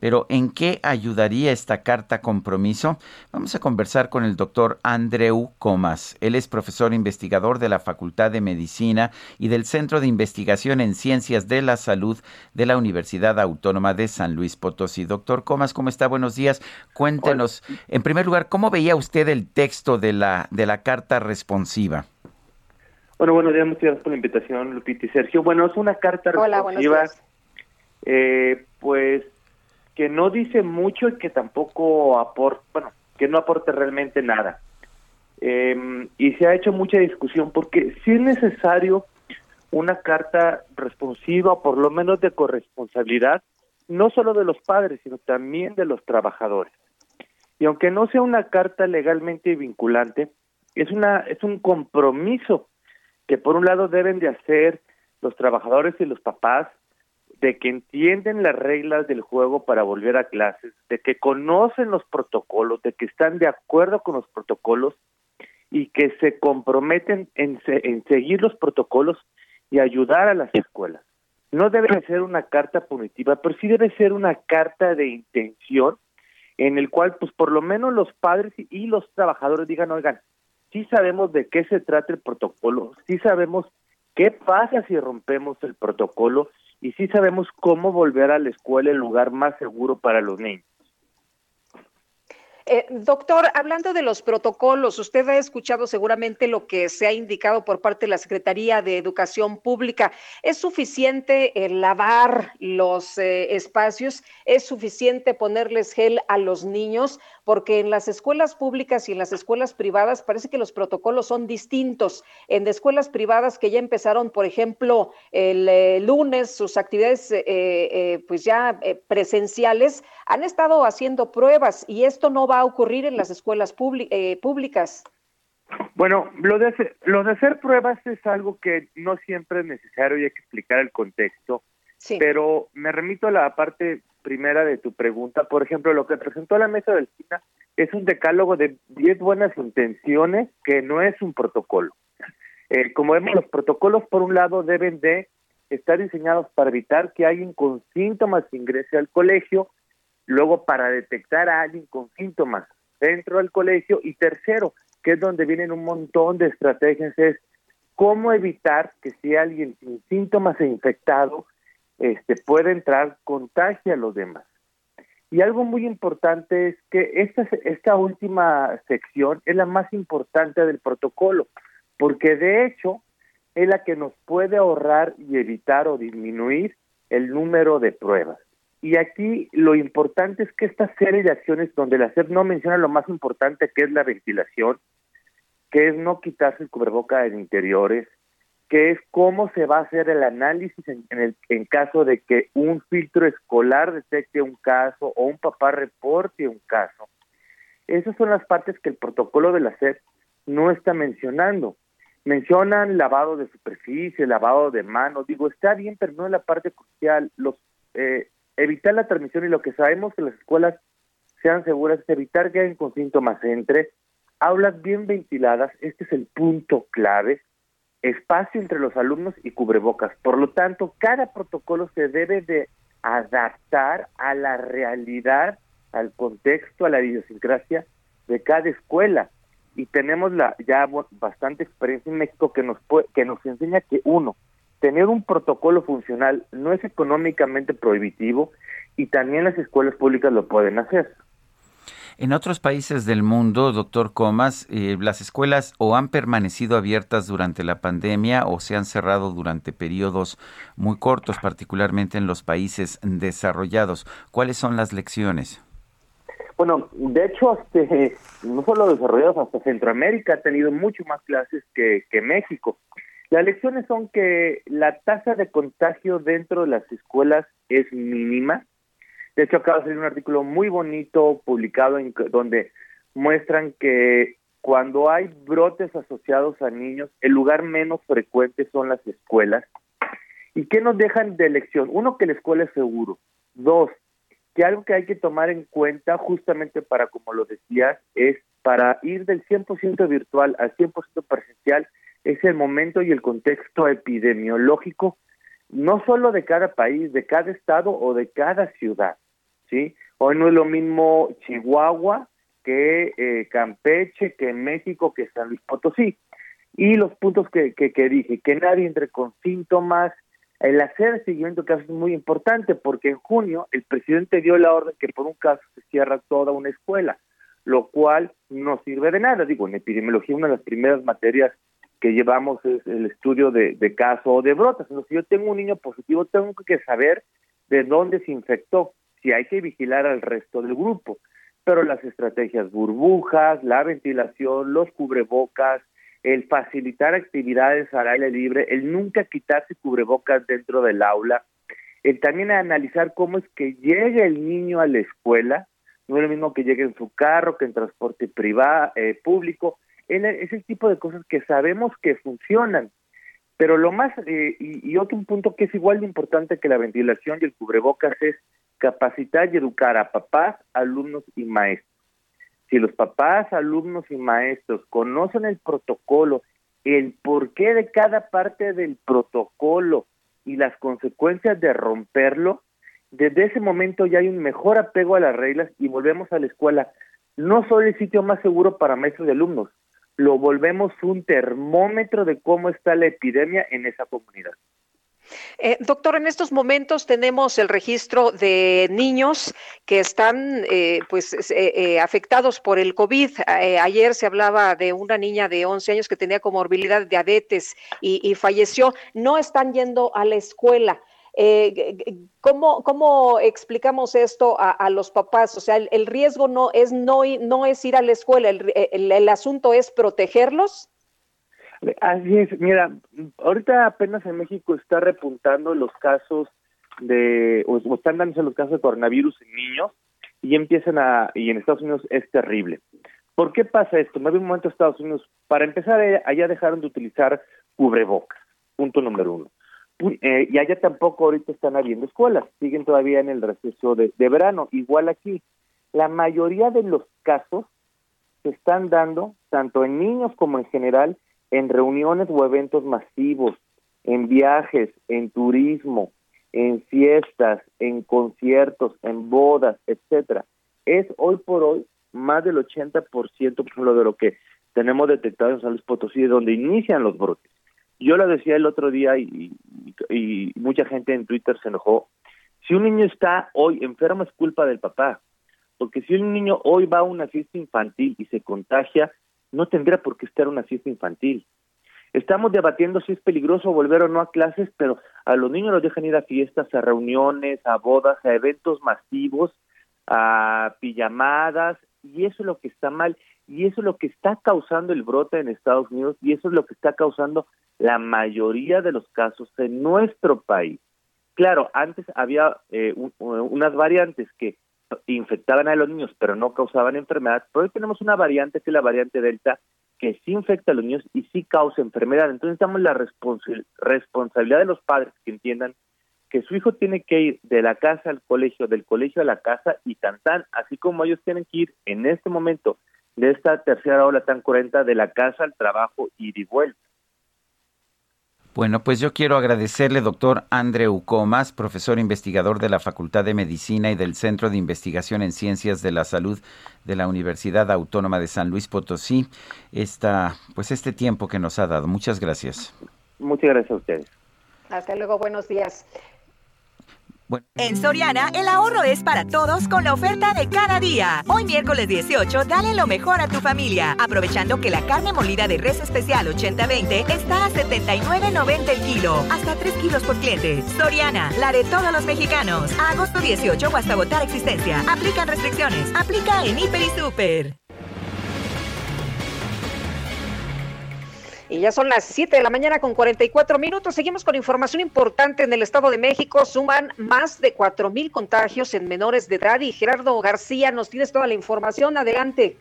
Pero ¿en qué ayudaría esta carta compromiso? Vamos a conversar con el doctor Andreu Comas. Él es profesor investigador de la Facultad de Medicina y del Centro de Investigación en Ciencias de la Salud de la Universidad Autónoma de San Luis Potosí. Doctor Comas, ¿cómo está? Buenos días. Cuéntenos, en primer lugar, ¿cómo veía usted el texto de la, de la carta responsiva? Bueno, buenos días, muchas gracias por la invitación, Lupita y Sergio. Bueno, es una carta responsiva, eh, pues que no dice mucho y que tampoco aporta, bueno, que no aporte realmente nada. Em, y se ha hecho mucha discusión porque si es necesario una carta responsiva, por lo menos de corresponsabilidad, no solo de los padres, sino también de los trabajadores. Y aunque no sea una carta legalmente vinculante, es una es un compromiso que por un lado deben de hacer los trabajadores y los papás de que entienden las reglas del juego para volver a clases, de que conocen los protocolos, de que están de acuerdo con los protocolos y que se comprometen en, en seguir los protocolos y ayudar a las escuelas. No debe ser una carta punitiva, pero sí debe ser una carta de intención en el cual, pues por lo menos los padres y los trabajadores digan, oigan, sí sabemos de qué se trata el protocolo, sí sabemos qué pasa si rompemos el protocolo y sí sabemos cómo volver a la escuela el lugar más seguro para los niños. Eh, doctor, hablando de los protocolos, usted ha escuchado seguramente lo que se ha indicado por parte de la Secretaría de Educación Pública. ¿Es suficiente lavar los eh, espacios? ¿Es suficiente ponerles gel a los niños? Porque en las escuelas públicas y en las escuelas privadas parece que los protocolos son distintos. En escuelas privadas que ya empezaron, por ejemplo, el eh, lunes sus actividades pues ya presenciales, han estado haciendo pruebas y esto no va a ocurrir en las escuelas eh, públicas. Bueno, lo de, hacer, lo de hacer pruebas es algo que no siempre es necesario y hay que explicar el contexto. Sí. Pero me remito a la parte primera de tu pregunta. Por ejemplo, lo que presentó la mesa del CINA es un decálogo de 10 buenas intenciones que no es un protocolo. Eh, como vemos, los protocolos, por un lado, deben de estar diseñados para evitar que alguien con síntomas ingrese al colegio luego para detectar a alguien con síntomas dentro del colegio y tercero, que es donde vienen un montón de estrategias, es cómo evitar que si alguien sin síntomas e infectado este, puede entrar, contagie a los demás. Y algo muy importante es que esta, esta última sección es la más importante del protocolo, porque de hecho es la que nos puede ahorrar y evitar o disminuir el número de pruebas. Y aquí lo importante es que esta serie de acciones donde la SEP no menciona lo más importante que es la ventilación, que es no quitarse el cubreboca en interiores, que es cómo se va a hacer el análisis en, el en caso de que un filtro escolar detecte un caso o un papá reporte un caso. Esas son las partes que el protocolo de la SEP no está mencionando. Mencionan lavado de superficie, lavado de manos, digo, está bien, pero no es la parte crucial. Los, eh, evitar la transmisión y lo que sabemos que las escuelas sean seguras es evitar que haya con síntomas entre aulas bien ventiladas, este es el punto clave, espacio entre los alumnos y cubrebocas. Por lo tanto, cada protocolo se debe de adaptar a la realidad, al contexto, a la idiosincrasia de cada escuela. Y tenemos la, ya bastante experiencia en México que nos, que nos enseña que uno, tener un protocolo funcional no es económicamente prohibitivo y también las escuelas públicas lo pueden hacer. En otros países del mundo, doctor Comas, eh, las escuelas o han permanecido abiertas durante la pandemia o se han cerrado durante periodos muy cortos, particularmente en los países desarrollados. ¿Cuáles son las lecciones? Bueno, de hecho, este, no solo desarrollados, hasta Centroamérica ha tenido mucho más clases que, que México. Las lecciones son que la tasa de contagio dentro de las escuelas es mínima, de hecho, acaba de salir un artículo muy bonito publicado en donde muestran que cuando hay brotes asociados a niños, el lugar menos frecuente son las escuelas. ¿Y qué nos dejan de lección? Uno, que la escuela es seguro. Dos, que algo que hay que tomar en cuenta justamente para, como lo decías, es para ir del 100% virtual al 100% presencial, es el momento y el contexto epidemiológico, no solo de cada país, de cada estado o de cada ciudad. ¿sí? Hoy no es lo mismo Chihuahua que eh, Campeche, que México, que San Luis Potosí. Y los puntos que, que, dije, que nadie entre con síntomas, el hacer seguimiento de casos es muy importante porque en junio el presidente dio la orden que por un caso se cierra toda una escuela, lo cual no sirve de nada. Digo, en epidemiología una de las primeras materias que llevamos es el estudio de, caso o de brotas. Entonces, si yo tengo un niño positivo, tengo que saber de dónde se infectó si hay que vigilar al resto del grupo. Pero las estrategias burbujas, la ventilación, los cubrebocas, el facilitar actividades al aire libre, el nunca quitarse cubrebocas dentro del aula, el también analizar cómo es que llega el niño a la escuela, no es lo mismo que llegue en su carro, que en transporte privado, eh, público, es el tipo de cosas que sabemos que funcionan. Pero lo más, eh, y, y, otro punto que es igual de importante que la ventilación y el cubrebocas es capacitar y educar a papás, alumnos y maestros. Si los papás, alumnos y maestros conocen el protocolo, el porqué de cada parte del protocolo y las consecuencias de romperlo, desde ese momento ya hay un mejor apego a las reglas y volvemos a la escuela. No solo el sitio más seguro para maestros y alumnos, lo volvemos un termómetro de cómo está la epidemia en esa comunidad. Eh, doctor, en estos momentos tenemos el registro de niños que están eh, pues eh, afectados por el COVID. ayer se hablaba de una niña de 11 años que tenía comorbilidad diabetes y, falleció. No están yendo a la escuela. ¿Cómo, ¿Cómo explicamos esto a, los papás? O sea, el, riesgo no es, no, no es ir a la escuela, el asunto es protegerlos. Así es, mira, ahorita apenas en México está repuntando los casos de, o, están dándose los casos de coronavirus en niños y empiezan a, y en Estados Unidos es terrible. ¿Por qué pasa esto? Me un momento Estados Unidos, para empezar, eh, allá dejaron de utilizar cubrebocas, punto número uno. Eh, y allá tampoco ahorita están habiendo escuelas, siguen todavía en el receso de, verano, igual aquí. La mayoría de los casos se están dando, tanto en niños como en general, en reuniones o eventos masivos, en viajes, en turismo, en fiestas, en conciertos, en bodas, etcétera. Es hoy por hoy más del 80%, por ejemplo, de lo que tenemos detectado en San Luis Potosí, de donde inician los brotes. Yo lo decía el otro día y, mucha gente en Twitter se enojó. Si un niño está hoy enfermo es culpa del papá, porque si un niño hoy va a una fiesta infantil y se contagia, no tendría por qué estar una fiesta infantil. Estamos debatiendo si es peligroso volver o no a clases, pero a los niños los dejan ir a fiestas, a reuniones, a bodas, a eventos masivos, a pijamadas, y eso es lo que está mal, y eso es lo que está causando el brote en Estados Unidos, y eso es lo que está causando la mayoría de los casos en nuestro país. Claro, antes había eh, unas variantes que infectaban a los niños, pero no causaban enfermedad. Pero hoy tenemos una variante que es la variante Delta, que sí infecta a los niños y sí causa enfermedad. Entonces necesitamos la responsabilidad de los padres que entiendan que su hijo tiene que ir de la casa al colegio, del colegio a la casa y tan tan, así como ellos tienen que ir en este momento de esta tercera ola tan cruenta de la casa al trabajo y de vuelta. Bueno, pues yo quiero agradecerle, doctor Andreu Comas, profesor investigador de la Facultad de Medicina y del Centro de Investigación en Ciencias de la Salud de la Universidad Autónoma de San Luis Potosí, esta, pues este tiempo que nos ha dado. Muchas gracias. Muchas gracias a ustedes. Hasta luego, buenos días. En Soriana, el ahorro es para todos con la oferta de cada día. Hoy miércoles 18, dale lo mejor a tu familia, aprovechando que la carne molida de res especial 80-20 está a 79.90 el kilo, hasta 3 kilos por cliente. Soriana, la de todos los mexicanos. A agosto 18 o hasta votar existencia. Aplican restricciones. Aplica en Hiper y Super. Y ya son las 7 de la mañana con 44 minutos. Seguimos con información importante en el Estado de México. Suman más de 4 mil contagios en menores de edad. Y Gerardo García, nos tienes toda la información. Adelante.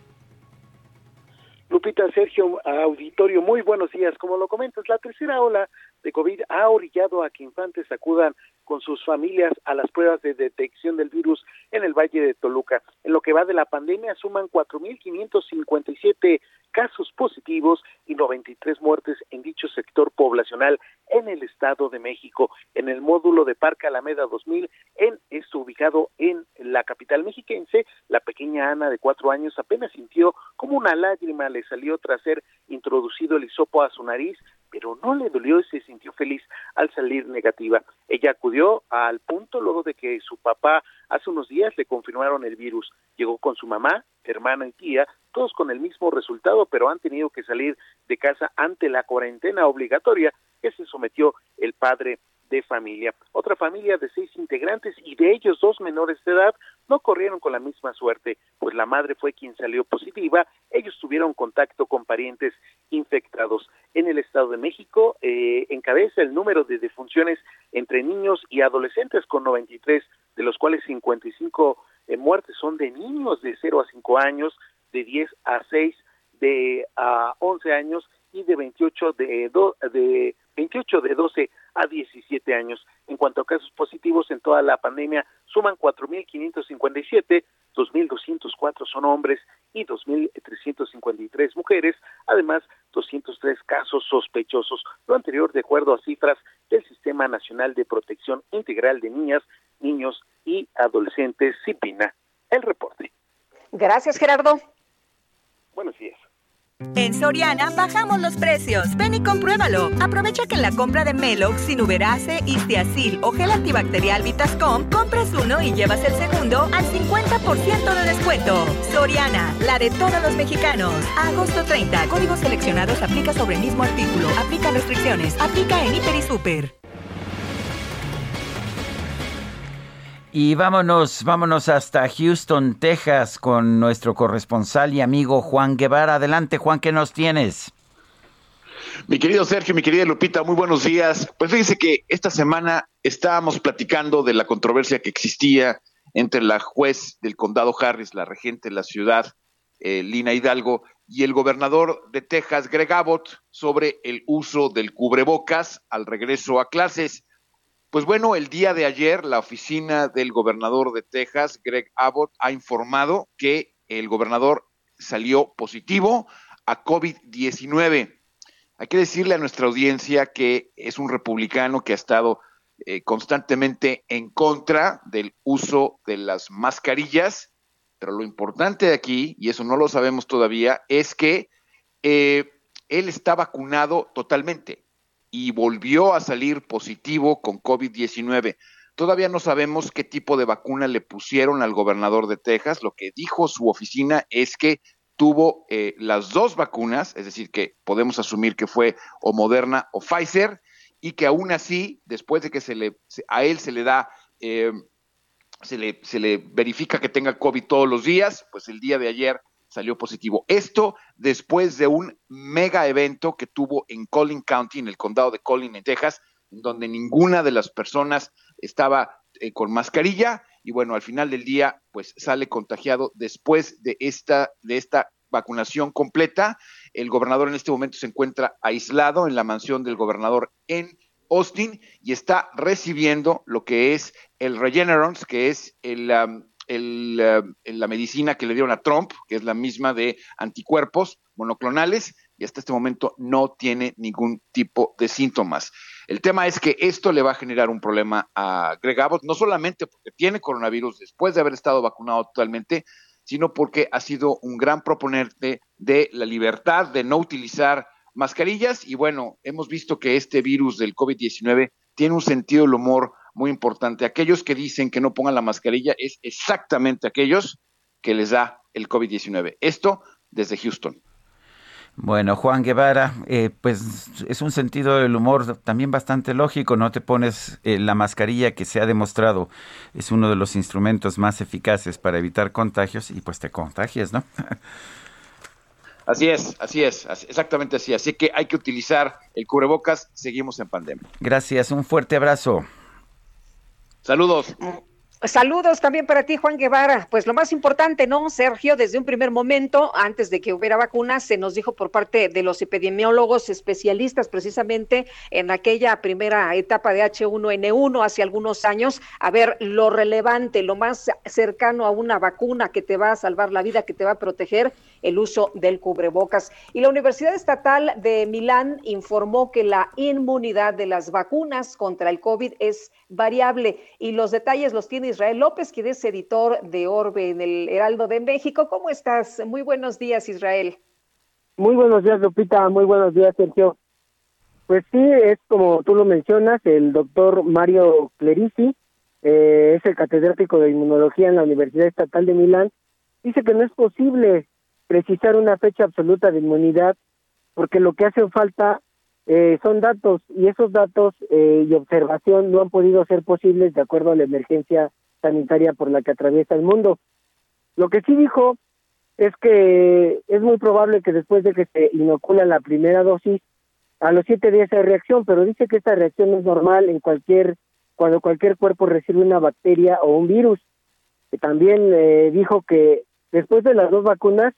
Lupita, Sergio, auditorio, muy buenos días. Como lo comentas, la tercera ola de COVID ha orillado a que infantes acudan con sus familias a las pruebas de detección del virus en el Valle de Toluca. En lo que va de la pandemia suman 4.557 casos positivos y 93 muertes en dicho sector poblacional en el Estado de México. En el módulo de Parque Alameda 2000, en esto ubicado en la capital mexiquense, la pequeña Ana de cuatro años apenas sintió como una lágrima le salió tras ser introducido el hisopo a su nariz, pero no le dolió y se sintió feliz al salir negativa. Ella acudió al punto luego de que su papá hace unos días le confirmaron el virus. Llegó con su mamá, hermana y tía, todos con el mismo resultado, pero han tenido que salir de casa ante la cuarentena obligatoria que se sometió el padre de familia. Otra familia de seis integrantes y de ellos dos menores de edad no corrieron con la misma suerte, pues la madre fue quien salió positiva, ellos tuvieron contacto con parientes infectados. En el Estado de México eh, encabeza el número de defunciones entre niños y adolescentes con 93, de los cuales 55 eh, muertes son de niños de 0 a 5 años, de 10 a 6, de a 11 años y de 28 de, de 28 de 12 a 17 años. En cuanto a casos positivos en toda la pandemia, suman 4.557, 2.204 son hombres y 2.353 mujeres, además 203 casos sospechosos, lo anterior de acuerdo a cifras del Sistema Nacional de Protección Integral de Niñas, Niños y Adolescentes, CIPINA. El reporte. Gracias, Gerardo. Buenos días. En Soriana bajamos los precios. Ven y compruébalo. Aprovecha que en la compra de Melox, Sinuberase, Istiazil o gel antibacterial Vitascom, compras uno y llevas el segundo al 50% de descuento. Soriana, la de todos los mexicanos. agosto 30. Códigos seleccionados aplica sobre el mismo artículo. Aplica restricciones. Aplica en Hiper y Super. Y vámonos, vámonos hasta Houston, Texas, con nuestro corresponsal y amigo Juan Guevara. Adelante, Juan, ¿qué nos tienes? Mi querido Sergio, mi querida Lupita, muy buenos días. Pues fíjense que esta semana estábamos platicando de la controversia que existía entre la juez del condado Harris, la regente de la ciudad, eh, Lina Hidalgo, y el gobernador de Texas, Greg Abbott, sobre el uso del cubrebocas al regreso a clases. Pues bueno, el día de ayer la oficina del gobernador de Texas, Greg Abbott, ha informado que el gobernador salió positivo a COVID-19. Hay que decirle a nuestra audiencia que es un republicano que ha estado eh, constantemente en contra del uso de las mascarillas, pero lo importante de aquí, y eso no lo sabemos todavía, es que eh, él está vacunado totalmente y volvió a salir positivo con COVID-19. Todavía no sabemos qué tipo de vacuna le pusieron al gobernador de Texas. Lo que dijo su oficina es que tuvo eh, las dos vacunas, es decir, que podemos asumir que fue o Moderna o Pfizer, y que aún así, después de que se le, a él se le da, eh, se, le, se le verifica que tenga COVID todos los días, pues el día de ayer salió positivo. Esto después de un mega evento que tuvo en Collin County, en el condado de Collin, en Texas, donde ninguna de las personas estaba eh, con mascarilla y bueno, al final del día, pues sale contagiado después de esta, de esta vacunación completa. El gobernador en este momento se encuentra aislado en la mansión del gobernador en Austin y está recibiendo lo que es el Regeneron, que es el, um, la medicina que le dieron a Trump, que es la misma de anticuerpos monoclonales, y hasta este momento no tiene ningún tipo de síntomas. El tema es que esto le va a generar un problema a Greg Abbott, no solamente porque tiene coronavirus después de haber estado vacunado totalmente, sino porque ha sido un gran proponente de la libertad de no utilizar mascarillas y bueno, hemos visto que este virus del COVID-19 tiene un sentido del humor muy importante. Aquellos que dicen que no pongan la mascarilla es exactamente aquellos que les da el COVID-19. Esto desde Houston. Bueno, Juan Guevara, eh, pues es un sentido del humor también bastante lógico, no te pones eh, la mascarilla que se ha demostrado es uno de los instrumentos más eficaces para evitar contagios y pues te contagias, ¿no? Así es, así es, exactamente así. Así que hay que utilizar el cubrebocas, seguimos en pandemia. Gracias, un fuerte abrazo. Saludos. Saludos también para ti, Juan Guevara. Pues lo más importante, ¿no, Sergio? Desde un primer momento, antes de que hubiera vacunas, se nos dijo por parte de los epidemiólogos especialistas, precisamente en aquella primera etapa de H1N1 hace algunos años, a ver lo relevante, lo más cercano a una vacuna que te va a salvar la vida, que te va a proteger, el uso del cubrebocas. Y la Universidad Estatal de Milán informó que la inmunidad de las vacunas contra el COVID es variable y los detalles los tiene Israel López, quien es editor de Orbe en el Heraldo de México. ¿Cómo estás? Muy buenos días, Israel. Muy buenos días, Lupita. Muy buenos días, Sergio. Pues sí, es como tú lo mencionas, el doctor Mario Clerici, eh, es el catedrático de inmunología en la Universidad Estatal de Milán, dice que no es posible precisar una fecha absoluta de inmunidad porque lo que hace falta eh, son datos y esos datos eh, y observación no han podido ser posibles de acuerdo a la emergencia sanitaria por la que atraviesa el mundo. Lo que sí dijo es que es muy probable que después de que se inocula la primera dosis, a los siete días hay reacción, pero dice que esta reacción es normal en cualquier cuando cualquier cuerpo recibe una bacteria o un virus. También eh, dijo que después de las dos vacunas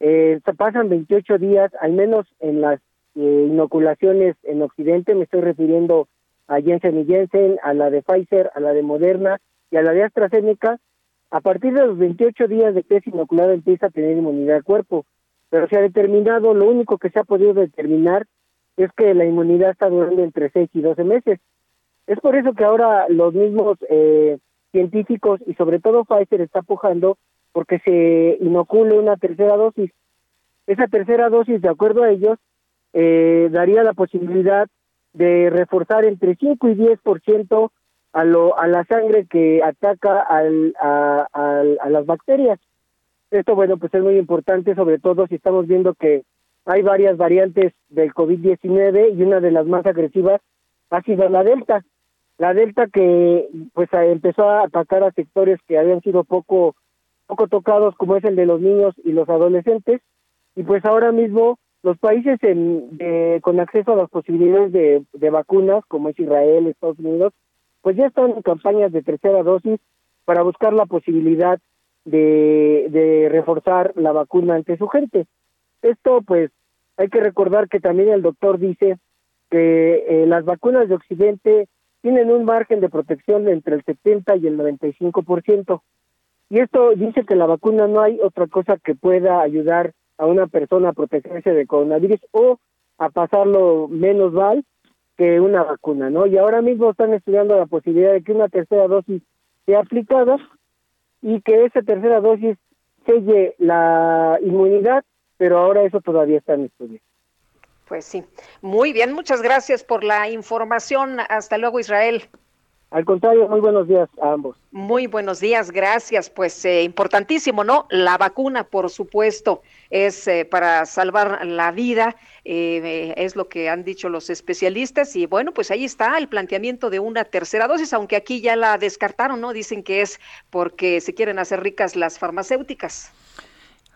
eh, pasan 28 días, al menos en las eh, inoculaciones en Occidente, me estoy refiriendo a Jensen y Jensen, a la de Pfizer, a la de Moderna y a la de AstraZeneca, a partir de los 28 días de que es inoculado empieza a tener inmunidad al cuerpo. Pero se ha determinado, lo único que se ha podido determinar es que la inmunidad está durando entre 6 y 12 meses. Es por eso que ahora los mismos eh, científicos y sobre todo Pfizer está pujando porque se inocule una tercera dosis. Esa tercera dosis, de acuerdo a ellos, eh, daría la posibilidad de reforzar entre 5 y 10% a, lo, a la sangre que ataca al, a, las bacterias. Esto, bueno, pues es muy importante, sobre todo si estamos viendo que hay varias variantes del COVID-19 y una de las más agresivas ha sido la Delta. La Delta que pues empezó a atacar a sectores que habían sido poco poco tocados como es el de los niños y los adolescentes y pues ahora mismo los países en, con acceso a las posibilidades de, vacunas, como es Israel, Estados Unidos, pues ya están campañas de tercera dosis para buscar la posibilidad de, reforzar la vacuna ante su gente. Esto, pues, hay que recordar que también el doctor dice que eh, las vacunas de Occidente tienen un margen de protección de entre el 70 y el 95%. Y esto dice que la vacuna no hay otra cosa que pueda ayudar a una persona a protegerse de coronavirus o a pasarlo menos mal que una vacuna, ¿no? Y ahora mismo están estudiando la posibilidad de que una tercera dosis sea aplicada y que esa tercera dosis selle la inmunidad, pero ahora eso todavía está en estudio. Pues sí. Muy bien, muchas gracias por la información. Hasta luego, Israel. Al contrario, muy buenos días a ambos. Muy buenos días, gracias. Pues eh, importantísimo, ¿no? La vacuna, por supuesto, es eh, para salvar la vida, eh, es lo que han dicho los especialistas. Y bueno, pues ahí está el planteamiento de una tercera dosis, aunque aquí ya la descartaron, ¿no? Dicen que es porque se quieren hacer ricas las farmacéuticas.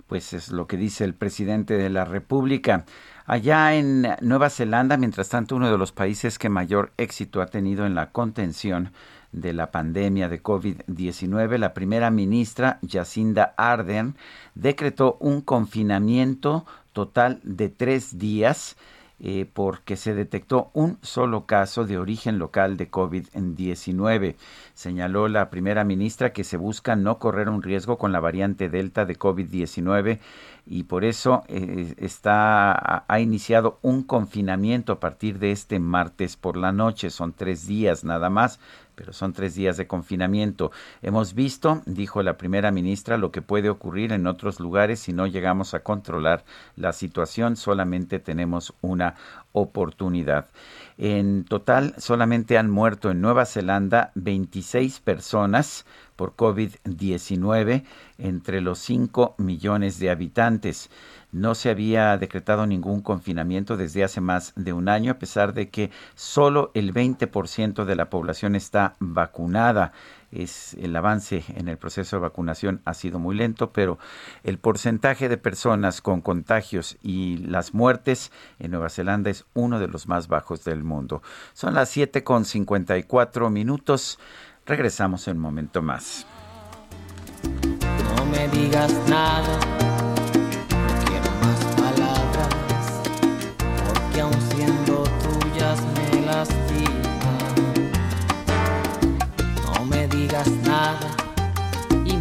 Pues es lo que dice el presidente de la República. Allá en Nueva Zelanda, mientras tanto, uno de los países que mayor éxito ha tenido en la contención de la pandemia de COVID-19, la primera ministra Jacinda Ardern decretó un confinamiento total de tres días eh, porque se detectó un solo caso de origen local de COVID-19. Señaló la primera ministra que se busca no correr un riesgo con la variante Delta de COVID-19 y por eso eh, está, ha iniciado un confinamiento a partir de este martes por la noche. Son tres días nada más pero son tres días de confinamiento. Hemos visto, dijo la primera ministra, lo que puede ocurrir en otros lugares si no llegamos a controlar la situación. Solamente tenemos una oportunidad. En total, solamente han muerto en Nueva Zelanda 26 personas por COVID-19 entre los 5 millones de habitantes. No se había decretado ningún confinamiento desde hace más de un año, a pesar de que solo el 20% de la población está vacunada. Es, el avance en el proceso de vacunación ha sido muy lento, pero el porcentaje de personas con contagios y las muertes en Nueva Zelanda es uno de los más bajos del mundo. Son las 7 con 54 minutos. Regresamos en un momento más. No me digas nada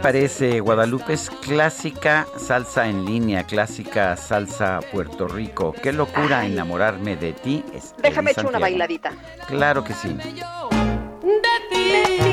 parece, Guadalupe? Es clásica salsa en línea, clásica salsa Puerto Rico. Qué locura enamorarme de ti. Es Déjame echar una bailadita. Claro que sí. de ti.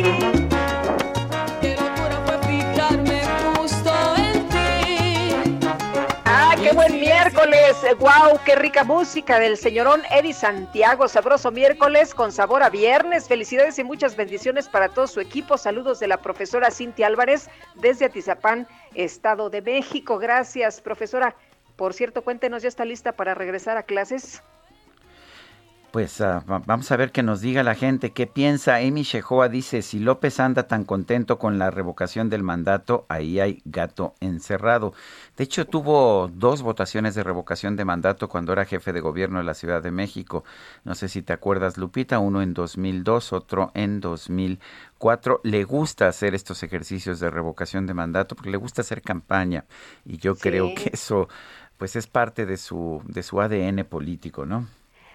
Miércoles! ¡Wow! ¡Qué rica música del señorón Eddie Santiago! Sabroso miércoles con sabor a viernes. Felicidades y muchas bendiciones para todo su equipo. Saludos de la profesora Cintia Álvarez desde Atizapán, Estado de México. Gracias, profesora. Por cierto, cuéntenos, ¿ya está lista para regresar a clases? Pues ah, va- vamos a ver qué nos diga la gente. ¿Qué piensa? Amy Shehoa dice, si López anda tan contento con la revocación del mandato, ahí hay gato encerrado. De hecho, tuvo dos votaciones de revocación de mandato cuando era jefe de gobierno de la Ciudad de México. No sé si te acuerdas, Lupita, uno en 2002, otro en 2004. Le gusta hacer estos ejercicios de revocación de mandato porque le gusta hacer campaña. Y yo creo que eso pues es parte de su, de su ADN político, ¿no?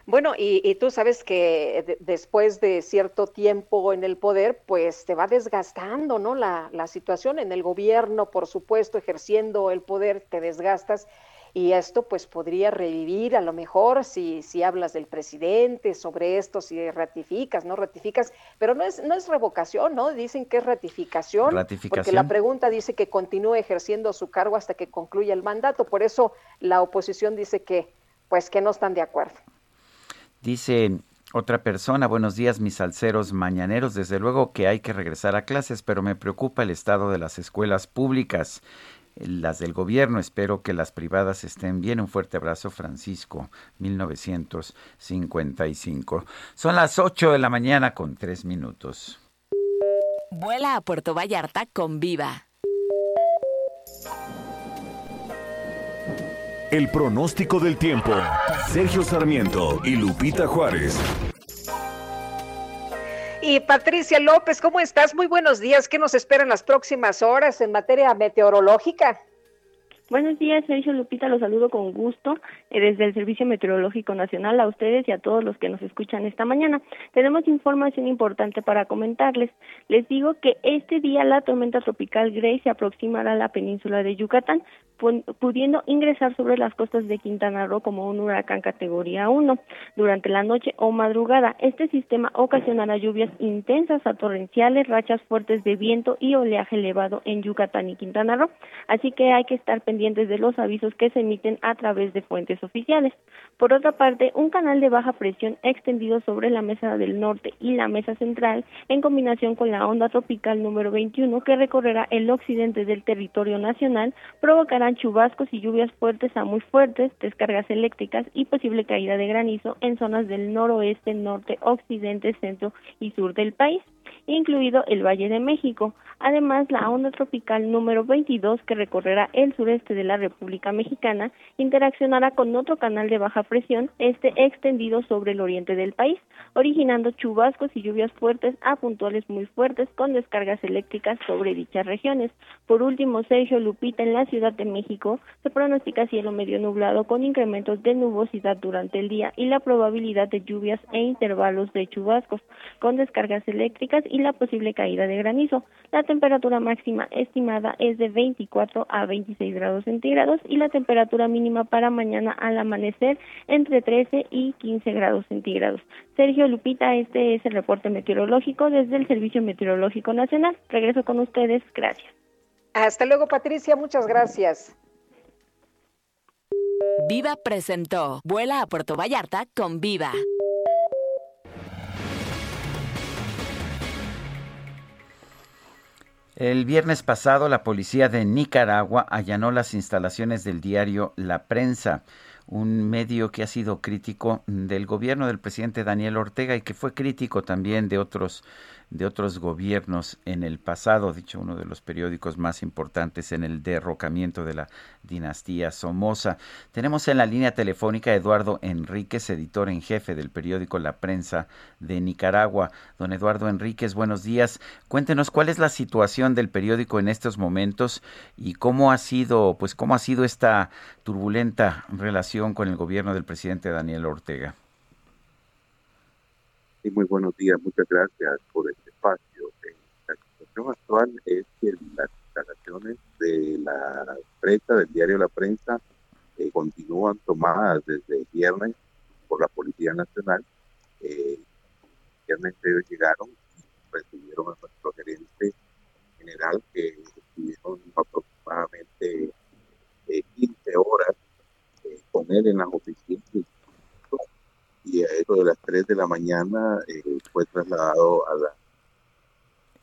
Bueno, y, y tú sabes que de- después de cierto tiempo en el poder, pues te va desgastando, ¿no? La, la situación en el gobierno, por supuesto, ejerciendo el poder, te desgastas. Y esto pues podría revivir a lo mejor si, si hablas del presidente sobre esto, si ratificas, no ratificas, pero no es, no es revocación, ¿no? Dicen que es ratificación, porque Ratificación. la pregunta dice que continúe ejerciendo su cargo hasta que concluya el mandato, por eso la oposición dice que pues que no están de acuerdo. Dice otra persona, buenos días mis salseros mañaneros, desde luego que hay que regresar a clases, pero me preocupa el estado de las escuelas públicas, las del gobierno, espero que las privadas estén bien. Un fuerte abrazo, Francisco, 1955. Son las 8 de la mañana con 3 minutos. Vuela a Puerto Vallarta con Viva. El pronóstico del tiempo. Sergio Sarmiento y Lupita Juárez. Y Patricia López, ¿cómo estás? Muy buenos días. ¿Qué nos esperan las próximas horas en materia meteorológica? Buenos días, Sergio Lupita, los saludo con gusto eh, desde el Servicio Meteorológico Nacional a ustedes y a todos los que nos escuchan esta mañana. Tenemos información importante para comentarles. Les digo que este día la tormenta tropical Grace se aproximará a la península de Yucatán, pudiendo ingresar sobre las costas de Quintana Roo como un huracán categoría 1 durante la noche o madrugada. Este sistema ocasionará lluvias intensas a torrenciales, rachas fuertes de viento y oleaje elevado en Yucatán y Quintana Roo. Así que hay que estar pendientes de los avisos que se emiten a través de fuentes oficiales. Por otra parte, un canal de baja presión extendido sobre la mesa del norte y la mesa central, en combinación con la onda tropical número 21 que recorrerá el occidente del territorio nacional, provocará chubascos y lluvias fuertes a muy fuertes, descargas eléctricas y posible caída de granizo en zonas del noroeste, norte, occidente, centro y sur del país incluido el Valle de México. Además, la onda tropical número 22, que recorrerá el sureste de la República Mexicana, interaccionará con otro canal de baja presión, este extendido sobre el oriente del país, originando chubascos y lluvias fuertes a puntuales muy fuertes con descargas eléctricas sobre dichas regiones. Por último, Sergio Lupita, en la Ciudad de México, se pronostica cielo medio nublado con incrementos de nubosidad durante el día y la probabilidad de lluvias e intervalos de chubascos, con descargas eléctricas y la posible caída de granizo. La temperatura máxima estimada es de 24 a 26 grados centígrados y la temperatura mínima para mañana al amanecer entre 13 y 15 grados centígrados. Sergio Lupita, este es el reporte meteorológico desde el Servicio Meteorológico Nacional. Regreso con ustedes. Gracias. Hasta luego, Patricia. Muchas gracias. Viva presentó Vuela a Puerto Vallarta con Viva. El viernes pasado, la policía de Nicaragua allanó las instalaciones del diario La Prensa, un medio que ha sido crítico del gobierno del presidente Daniel Ortega y que fue crítico también de otros de otros gobiernos en el pasado, dicho uno de los periódicos más importantes en el derrocamiento de la dinastía Somoza. Tenemos en la línea telefónica a Eduardo Enríquez, editor en jefe del periódico La Prensa de Nicaragua. Don Eduardo Enríquez, buenos días. Cuéntenos cuál es la situación del periódico en estos momentos y cómo ha sido, pues cómo ha sido esta turbulenta relación con el gobierno del presidente Daniel Ortega. Sí, muy buenos días, muchas gracias por este espacio. Eh, la situación actual es que las instalaciones de la prensa, del diario La Prensa, eh, continúan tomadas desde el viernes por la Policía Nacional. Eh, viernes ellos llegaron y recibieron a nuestro gerente general que estuvieron aproximadamente 15 eh, horas con él en las oficinas y a eso de las 3 de la mañana eh, fue trasladado a la...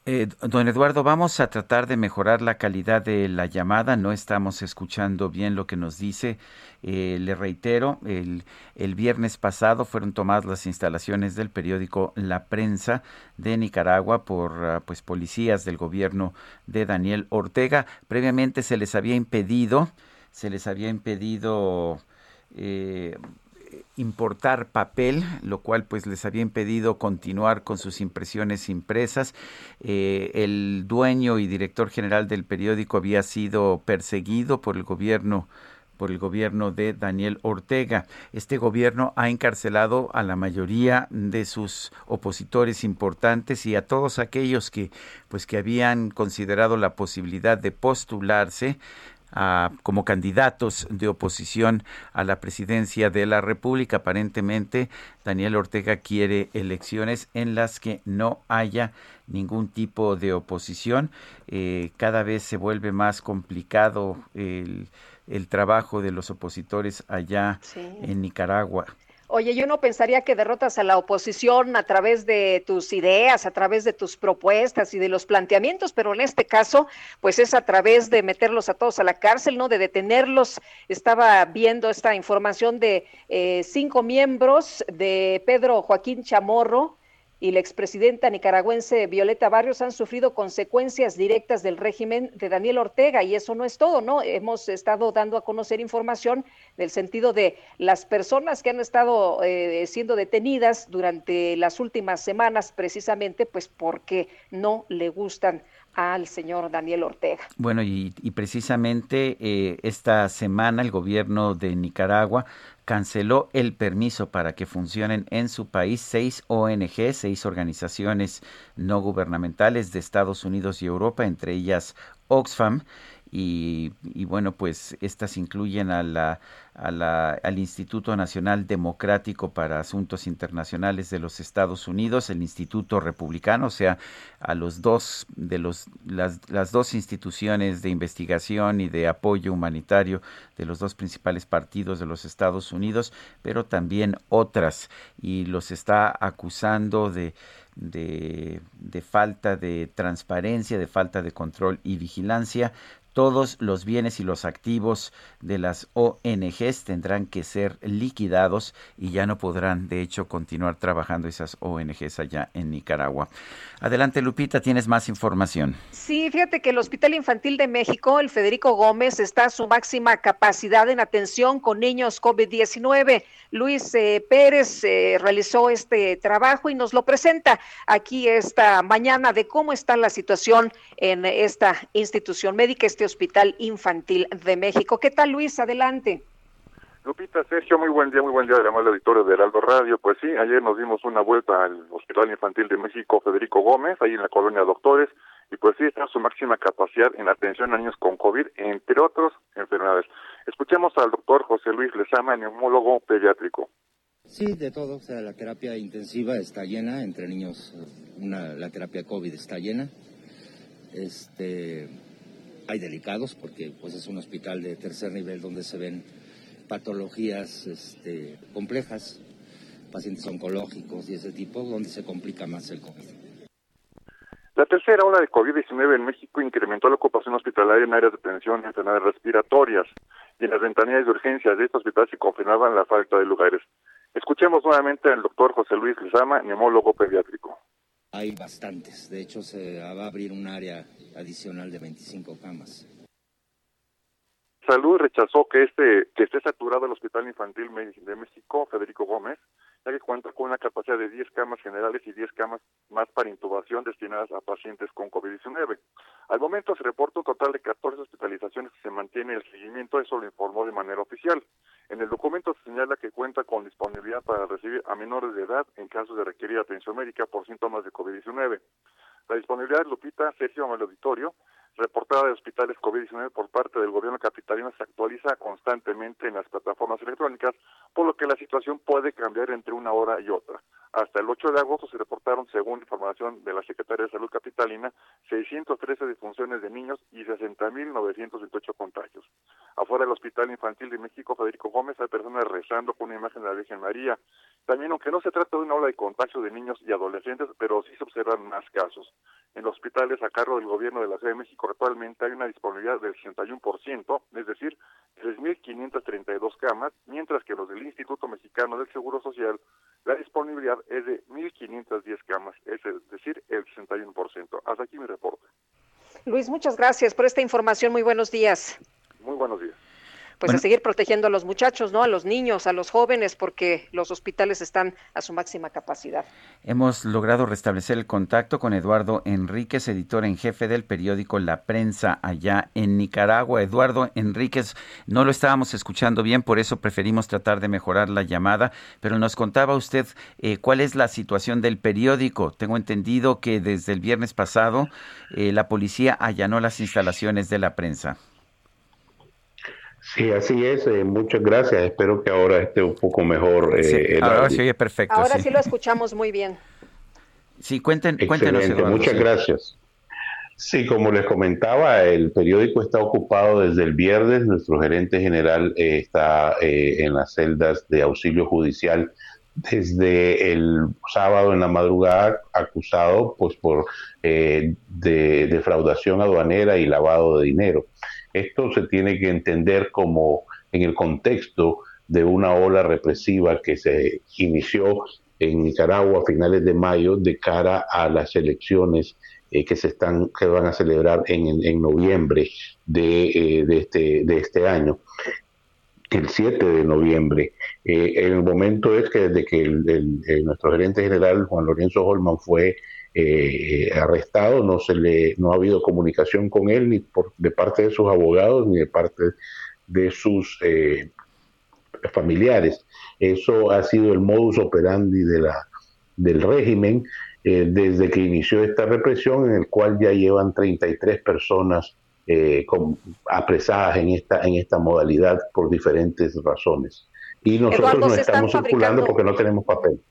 Eh, don Eduardo, vamos a tratar de mejorar la calidad de la llamada. No estamos escuchando bien lo que nos dice. Eh, le reitero, el, el, viernes pasado fueron tomadas las instalaciones del periódico La Prensa de Nicaragua por ah, pues policías del gobierno de Daniel Ortega. Previamente se les había impedido, se les había impedido eh, importar papel, lo cual pues les había impedido continuar con sus impresiones impresas. Eh, el dueño y director general del periódico había sido perseguido por el gobierno por el gobierno de Daniel Ortega. Este gobierno ha encarcelado a la mayoría de sus opositores importantes y a todos aquellos que pues que habían considerado la posibilidad de postularse como candidatos de oposición a la presidencia de la República. Aparentemente, Daniel Ortega quiere elecciones en las que no haya ningún tipo de oposición. Eh, cada vez se vuelve más complicado el, el trabajo de los opositores allá en Nicaragua. Oye, yo no pensaría que derrotas a la oposición a través de tus ideas, a través de tus propuestas y de los planteamientos, pero en este caso, pues es a través de meterlos a todos a la cárcel, ¿no? De detenerlos. Estaba viendo esta información de eh, cinco miembros de Pedro Joaquín Chamorro, y la expresidenta nicaragüense Violeta Barrios han sufrido consecuencias directas del régimen de Daniel Ortega y eso no es todo, ¿no? Hemos estado dando a conocer información del sentido de las personas que han estado eh, siendo detenidas durante las últimas semanas precisamente pues porque no le gustan al señor Daniel Ortega. Bueno, y, precisamente eh, esta semana el gobierno de Nicaragua canceló el permiso para que funcionen en su país seis ONG, seis organizaciones no gubernamentales de Estados Unidos y Europa, entre ellas Oxfam, y, bueno, pues estas incluyen a la, al Instituto Nacional Democrático para Asuntos Internacionales de los Estados Unidos, el Instituto Republicano, o sea, a los dos de los las, dos instituciones de investigación y de apoyo humanitario de los dos principales partidos de los Estados Unidos, pero también otras y los está acusando de, de, falta de transparencia, de falta de control y vigilancia todos los bienes y los activos de las ONGs tendrán que ser liquidados y ya no podrán, de hecho, continuar trabajando esas ONGs allá en Nicaragua. Adelante, Lupita, tienes más información. Sí, fíjate que el Hospital Infantil de México, el Federico Gómez, está a su máxima capacidad en atención con niños COVID-19. Luis eh, Pérez eh, realizó este trabajo y nos lo presenta aquí esta mañana de cómo está la situación en esta institución médica, este Hospital Infantil de México. ¿Qué tal, Luis? Adelante. Lupita, Sergio, muy buen día, muy buen día, además del auditorio de Heraldo Radio. Pues sí, ayer nos dimos una vuelta al Hospital Infantil de México Federico Gómez, ahí en la colonia Doctores, y pues sí, está su máxima capacidad en atención a niños con COVID, entre otras enfermedades. Escuchemos al doctor José Luis Lezama, neumólogo pediátrico. Sí, de todo. O sea, la terapia intensiva está llena entre niños. Una, la terapia COVID está llena. Este, hay delicados porque pues es un hospital de tercer nivel donde se ven patologías este, complejas, pacientes oncológicos y ese tipo, donde se complica más el COVID. La tercera ola de COVID-19 en México incrementó la ocupación hospitalaria en áreas de atención y enfermedades respiratorias y en las ventanillas de urgencias de este hospital se confirmaba la falta de lugares. Escuchemos nuevamente al doctor José Luis Lizama, neumólogo pediátrico. Hay bastantes. De hecho, se va a abrir un área adicional de 25 camas. Salud rechazó que este que esté saturado el Hospital Infantil de México, Federico Gómez, ya que cuenta con una capacidad de 10 camas generales y 10 camas más para intubación destinadas a pacientes con COVID-19. Al momento se reporta un total de 14 hospitalizaciones que se mantiene el seguimiento, eso lo informó de manera oficial. En el documento se señala que cuenta con disponibilidad para recibir a menores de edad en caso de requerir atención médica por síntomas de COVID-19. La disponibilidad, Lupita, Sergio, el auditorio, reportada de hospitales COVID-19 por parte del gobierno capitalino se actualiza constantemente en las plataformas electrónicas, por lo que la situación puede cambiar entre una hora y otra. Hasta el 8 de agosto se reportaron, según información de la Secretaría de Salud Capitalina, 613 defunciones de niños y 60.928 contagios. Afuera del Hospital Infantil de México, Federico Gómez, hay personas rezando con una imagen de la Virgen María. También, aunque no se trata de una ola de contagio de niños y adolescentes, pero sí se observan más casos. En los hospitales a cargo del gobierno de la Ciudad de México actualmente hay una disponibilidad del 61%, es decir, 3.532 camas, mientras que los del Instituto Mexicano del Seguro Social, la disponibilidad es de 1.510 camas, es decir, el 61%. Hasta aquí mi reporte. Luis, muchas gracias por esta información. Muy buenos días. Muy buenos días pues a seguir protegiendo a los muchachos, ¿no? A los niños, a los jóvenes, porque los hospitales están a su máxima capacidad. Hemos logrado restablecer el contacto con Eduardo Enríquez, editor en jefe del periódico La Prensa allá en Nicaragua. Eduardo Enríquez, no lo estábamos escuchando bien, por eso preferimos tratar de mejorar la llamada, pero nos contaba usted eh, cuál es la situación del periódico. Tengo entendido que desde el viernes pasado eh, la policía allanó las instalaciones de la prensa. Sí, así es. Eh, muchas gracias. Espero que ahora esté un poco mejor. Eh, ahora sí oye perfecto. Ahora sí. lo escuchamos muy bien. Sí, cuenten, cuéntenos. muchas gracias. Sí, como les comentaba, el periódico está ocupado desde el viernes. Nuestro gerente general eh, está en las celdas de auxilio judicial desde el sábado en la madrugada, acusado pues por de defraudación aduanera y lavado de dinero. Esto se tiene que entender como en el contexto de una ola represiva que se inició en Nicaragua a finales de mayo de cara a las elecciones eh, que se están que van a celebrar en, en noviembre de, eh, de, este, de este año el 7 de noviembre. Eh, el momento es que desde que el, nuestro gerente general, Juan Lorenzo Holman, fue arrestado, no se le no ha habido comunicación con él ni por, de parte de sus abogados ni de parte de sus familiares. Eso ha sido el modus operandi de la, del régimen eh, desde que inició esta represión, en el cual ya llevan 33 personas eh, apresadas en esta, en esta modalidad por diferentes razones. Y nosotros no estamos circulando porque no tenemos papel.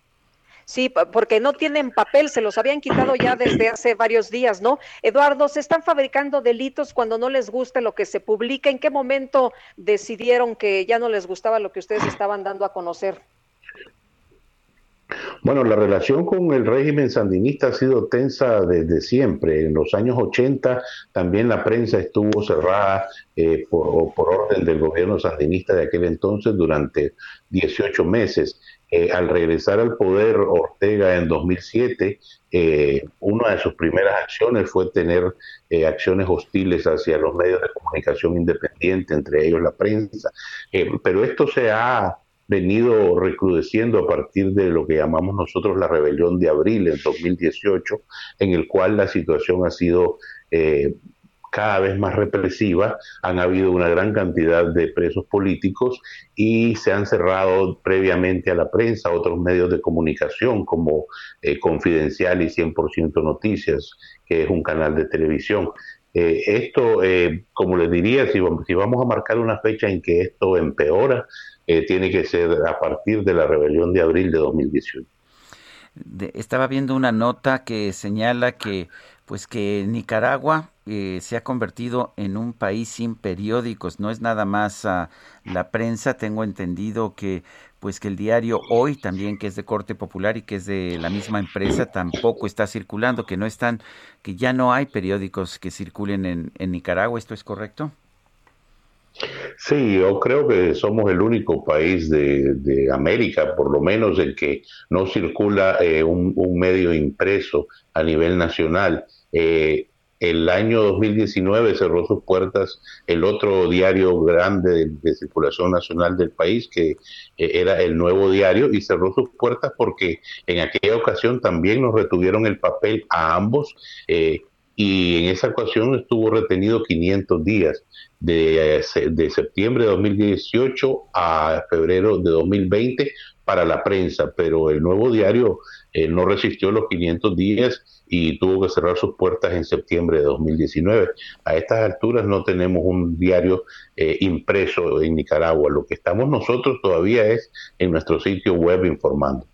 Sí, porque no tienen papel, se los habían quitado ya desde hace varios días, ¿no? Eduardo, se están fabricando delitos cuando no les gusta lo que se publica. ¿En qué momento decidieron que ya no les gustaba lo que ustedes estaban dando a conocer? Bueno, la relación con el régimen sandinista ha sido tensa desde siempre. En los años 80 también la prensa estuvo cerrada eh, por, por, orden del gobierno sandinista de aquel entonces durante 18 meses. Eh, al regresar al poder Ortega en 2007, eh, una de sus primeras acciones fue tener eh, acciones hostiles hacia los medios de comunicación independientes, entre ellos la prensa. pero esto se ha venido recrudeciendo a partir de lo que llamamos nosotros la rebelión de abril en 2018, en el cual la situación ha sido cada vez más represiva, han habido una gran cantidad de presos políticos y se han cerrado previamente a la prensa otros medios de comunicación como eh, Confidencial y 100% Noticias, que es un canal de televisión. Eh, esto, eh, como les diría, si, vamos a marcar una fecha en que esto empeora, tiene que ser a partir de la rebelión de abril de 2018. estaba viendo una nota que señala que pues que Nicaragua eh, se ha convertido en un país sin periódicos, no es nada más ah, la prensa, tengo entendido que pues que el diario Hoy también que es de corte popular y que es de la misma empresa tampoco está circulando, que no están, que ya no hay periódicos que circulen en, en Nicaragua, ¿esto es correcto? Sí, yo creo que somos el único país de, América, por lo menos, en que no circula eh, un, medio impreso a nivel nacional. Eh, el año 2019 cerró sus puertas el otro diario grande de, circulación nacional del país, que eh, era el Nuevo Diario, y cerró sus puertas porque en aquella ocasión también nos retuvieron el papel a ambos. Eh, y en esa ocasión estuvo retenido 500 días, de, de septiembre de 2018 a febrero de 2020 para la prensa, pero el nuevo diario no resistió los 500 días y tuvo que cerrar sus puertas en septiembre de 2019. A estas alturas no tenemos un diario eh, impreso en Nicaragua. Lo que estamos nosotros todavía es en nuestro sitio web informando.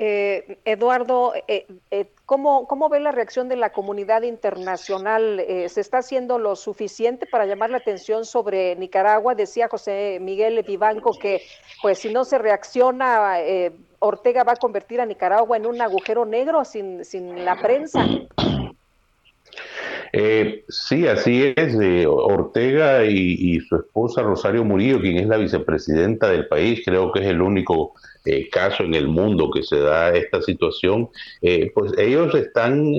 Eh, Eduardo, eh, eh, ¿cómo, ¿cómo, ve la reacción de la comunidad internacional? ¿Se está haciendo lo suficiente para llamar la atención sobre Nicaragua? Decía José Miguel Vivanco que, pues, si no se reacciona, Ortega va a convertir a Nicaragua en un agujero negro sin, sin la prensa. sí, así es. Ortega y, y, su esposa Rosario Murillo, quien es la vicepresidenta del país, creo que es el único eh, caso en el mundo que se da esta situación, eh, pues ellos están,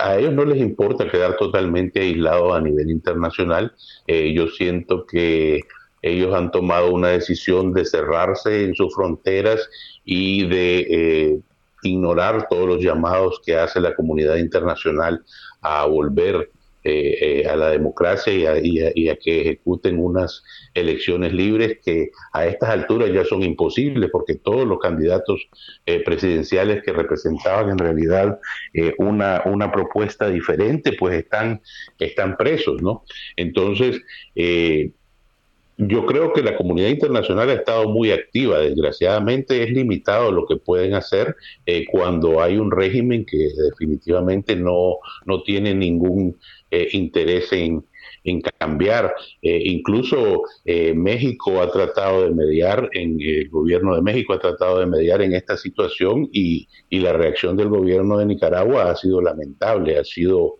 a ellos no les importa quedar totalmente aislados a nivel internacional. Eh, yo siento que ellos han tomado una decisión de cerrarse en sus fronteras y de ignorar todos los llamados que hace la comunidad internacional a volver eh, eh, a la democracia y a, que ejecuten unas elecciones libres que a estas alturas ya son imposibles porque todos los candidatos eh, presidenciales que representaban en realidad una, una propuesta diferente pues están, están presos, ¿no? Entonces, yo creo que la comunidad internacional ha estado muy activa. Desgraciadamente es limitado lo que pueden hacer cuando hay un régimen que definitivamente no, no tiene ningún eh, interés en, cambiar. Eh, incluso eh, México ha tratado de mediar, en, el gobierno de México ha tratado de mediar en esta situación y, la reacción del gobierno de Nicaragua ha sido lamentable, ha sido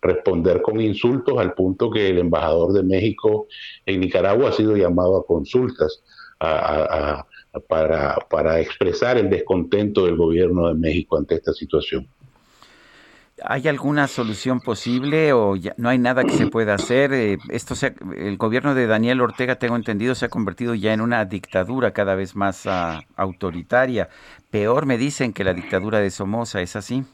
responder con insultos al punto que el embajador de México en Nicaragua ha sido llamado a consultas. A, para, para expresar el descontento del gobierno de México ante esta situación. ¿Hay alguna solución posible o ya no hay nada que se pueda hacer? Eh, esto el gobierno de Daniel Ortega, tengo entendido, se ha convertido ya en una dictadura cada vez más ah, autoritaria. Peor me dicen que la dictadura de Somoza, ¿es así?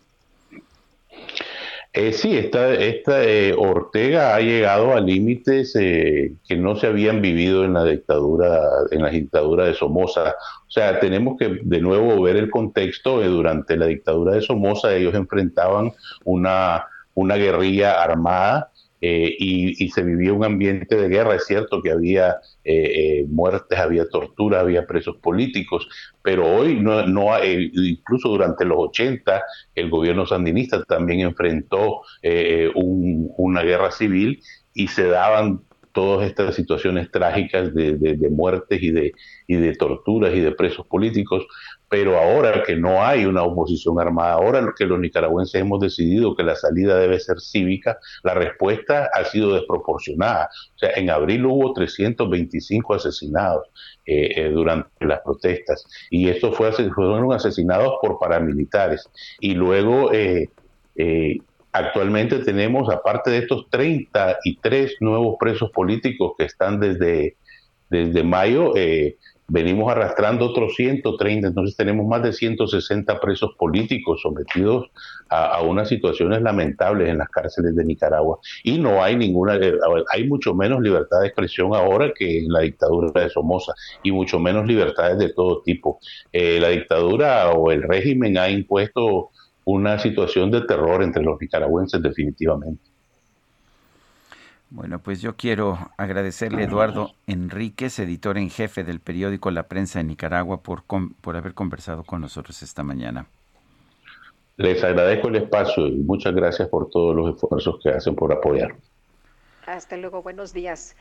Eh, sí, esta, esta eh, Ortega ha llegado a límites eh, que no se habían vivido en la dictadura, en la dictadura de Somoza. O sea, tenemos que de nuevo ver el contexto. durante la dictadura de Somoza ellos enfrentaban una, una guerrilla armada eh, y, se vivía un ambiente de guerra. Es cierto que había eh, eh, muertes, había tortura, había presos políticos, pero hoy no, no incluso durante los 80 el gobierno sandinista también enfrentó una guerra civil y se daban todas estas situaciones trágicas de, de, muertes y de, y de torturas y de presos políticos pero ahora que no hay una oposición armada, ahora que los nicaragüenses hemos decidido que la salida debe ser cívica, la respuesta ha sido desproporcionada. O sea, en abril hubo 325 asesinados eh, eh, durante las protestas y estos fue, fueron asesinados por paramilitares. Y luego... Eh, actualmente tenemos, aparte de estos 33 nuevos presos políticos que están desde, desde mayo, venimos arrastrando otros 130, entonces tenemos más de 160 presos políticos sometidos a, unas situaciones lamentables en las cárceles de Nicaragua. Y no hay ninguna, eh, hay mucho menos libertad de expresión ahora que en la dictadura de Somoza y mucho menos libertades de todo tipo. Eh, la dictadura o el régimen ha impuesto una situación de terror entre los nicaragüenses definitivamente. Bueno, pues yo quiero agradecerle a Eduardo Enríquez, editor en jefe del periódico La Prensa de Nicaragua, por, por haber conversado con nosotros esta mañana. Les agradezco el espacio y muchas gracias por todos los esfuerzos que hacen por apoyar. Hasta luego, buenos días.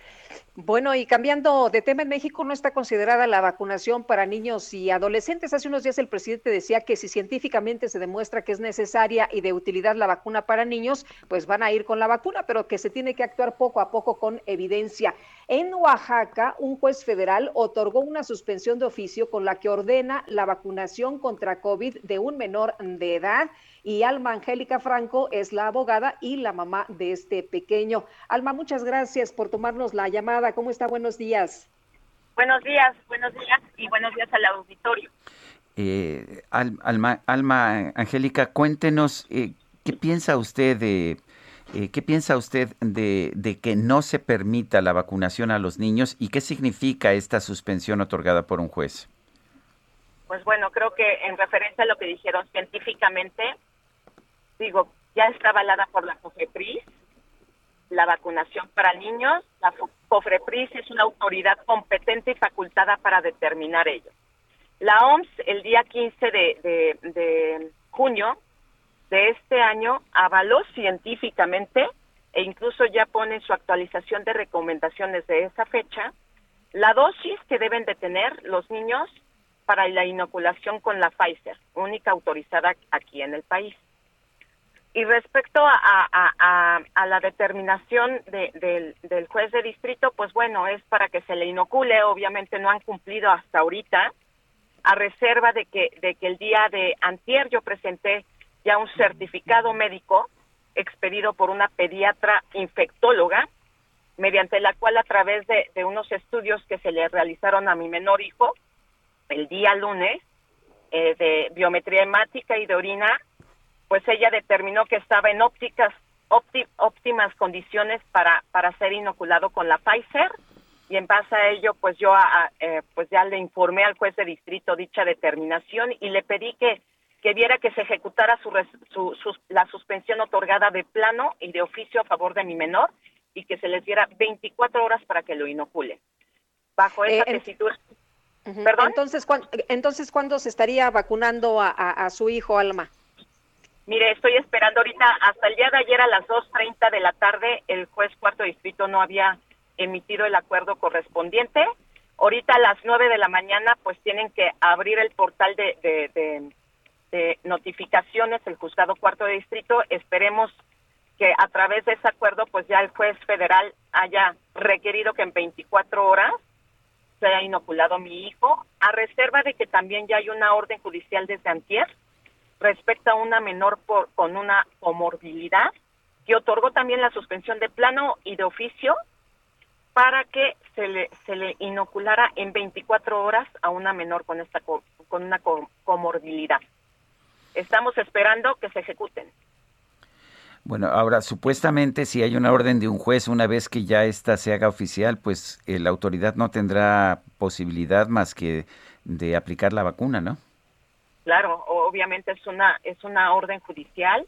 Bueno, y cambiando de tema, en México no está considerada la vacunación para niños y adolescentes. Hace unos días el presidente decía que si científicamente se demuestra que es necesaria y de utilidad la vacuna para niños, pues van a ir con la vacuna, pero que se tiene que actuar poco a poco con evidencia. En Oaxaca, un juez federal otorgó una suspensión de oficio con la que ordena la vacunación contra COVID de un menor de edad y Alma Angélica Franco es la abogada y la mamá de este pequeño. Alma, muchas gracias por tomarnos la llamada. ¿Cómo está? Buenos días. Buenos días, buenos días y buenos días al auditorio. Eh, Alma, Alma Angélica, cuéntenos eh, qué piensa usted de eh, ¿Qué piensa usted de, que no se permita la vacunación a los niños y qué significa esta suspensión otorgada por un juez? Pues bueno, creo que en referencia a lo que dijeron científicamente, digo, ya está avalada por la COFEPRIS, la vacunación para niños. La COFEPRIS es una autoridad competente y facultada para determinar ello. La OMS, el día 15 de, de junio de este año, avaló científicamente e incluso ya pone su actualización de recomendaciones de esa fecha, la dosis que deben de tener los niños para la inoculación con la Pfizer, única autorizada aquí en el país. Y respecto a, la determinación del, juez de distrito, pues bueno, es para que se le inocule, obviamente no han cumplido hasta ahorita, a reserva de que, de que el día de antier yo presenté ya un certificado médico expedido por una pediatra infectóloga, mediante la cual a través de, unos estudios que se le realizaron a mi menor hijo el día lunes, eh, de biometría hemática y de orina, pues ella determinó que estaba en ópticas, óptimas condiciones para, para ser inoculado con la Pfizer y en base a ello pues yo eh, pues ya le informé al juez de distrito dicha determinación y le pedí que que viera que se ejecutara su, su, la suspensión otorgada de plano y de oficio a favor de mi menor y que se les diera 24 horas para que lo inocule. Bajo esa eh, tesitura. ¿Perdón? Entonces, entonces, ¿cuándo se estaría vacunando a su hijo Alma? Mire, estoy esperando ahorita, hasta el día de ayer a las 2.30 de la tarde, el juez cuarto distrito no había emitido el acuerdo correspondiente. Ahorita a las 9 de la mañana, pues tienen que abrir el portal de, de, de, notificaciones, el juzgado cuarto de distrito. Esperemos que a través de ese acuerdo, pues ya el juez federal haya requerido que en 24 horas sea inoculado mi hijo, a reserva de que también ya hay una orden judicial desde antier respecto a una menor por, con una comorbilidad que otorgó también la suspensión de plano y de oficio para que se le, se le inoculara en 24 horas a una menor con esta con una comorbilidad. Estamos esperando que se ejecuten. Bueno, ahora supuestamente si hay una orden de un juez, una vez que ya esta se haga oficial, pues eh, la autoridad no tendrá posibilidad más que de aplicar la vacuna, ¿no? Claro, obviamente es una es una orden judicial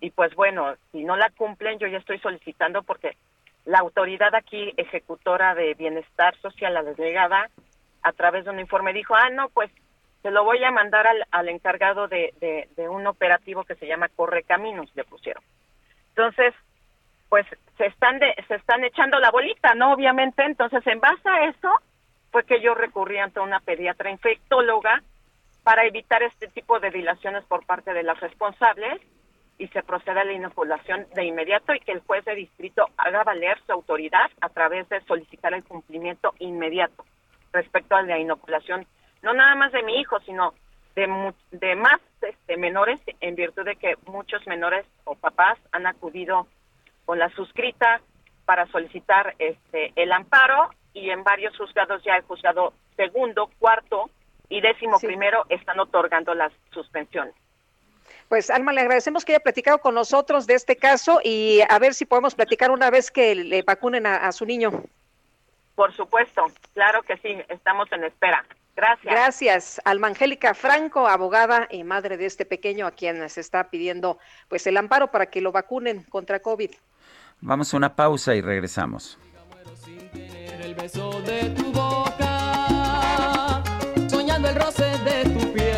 y pues bueno, si no la cumplen, yo ya estoy solicitando porque la autoridad aquí ejecutora de bienestar social, la delegada, a través de un informe dijo, ah, no, pues se lo voy a mandar al, al encargado de, de, un operativo que se llama Corre Caminos, le pusieron. Entonces, pues se están de, se están echando la bolita, ¿no? Obviamente, entonces en base a eso fue que yo recurrí ante una pediatra infectóloga para evitar este tipo de dilaciones por parte de las responsables y se proceda a la inoculación de inmediato y que el juez de distrito haga valer su autoridad a través de solicitar el cumplimiento inmediato respecto a la inoculación, no nada más de mi hijo, sino de, de más este, menores, en virtud de que muchos menores o papás han acudido con la suscrita para solicitar este el amparo y en varios juzgados ya el juzgado segundo, cuarto y décimo primero están otorgando las suspensiones. Pues Alma, le agradecemos que haya platicado con nosotros de este caso y a ver si podemos platicar una vez que le vacunen a su niño. Por supuesto, claro que sí, estamos en espera. Gracias. Gracias. Alma Angélica Franco, abogada y madre de este pequeño a quien se está pidiendo pues el amparo para que lo vacunen contra COVID. Vamos a una pausa y regresamos. soñando el roce de tu piel,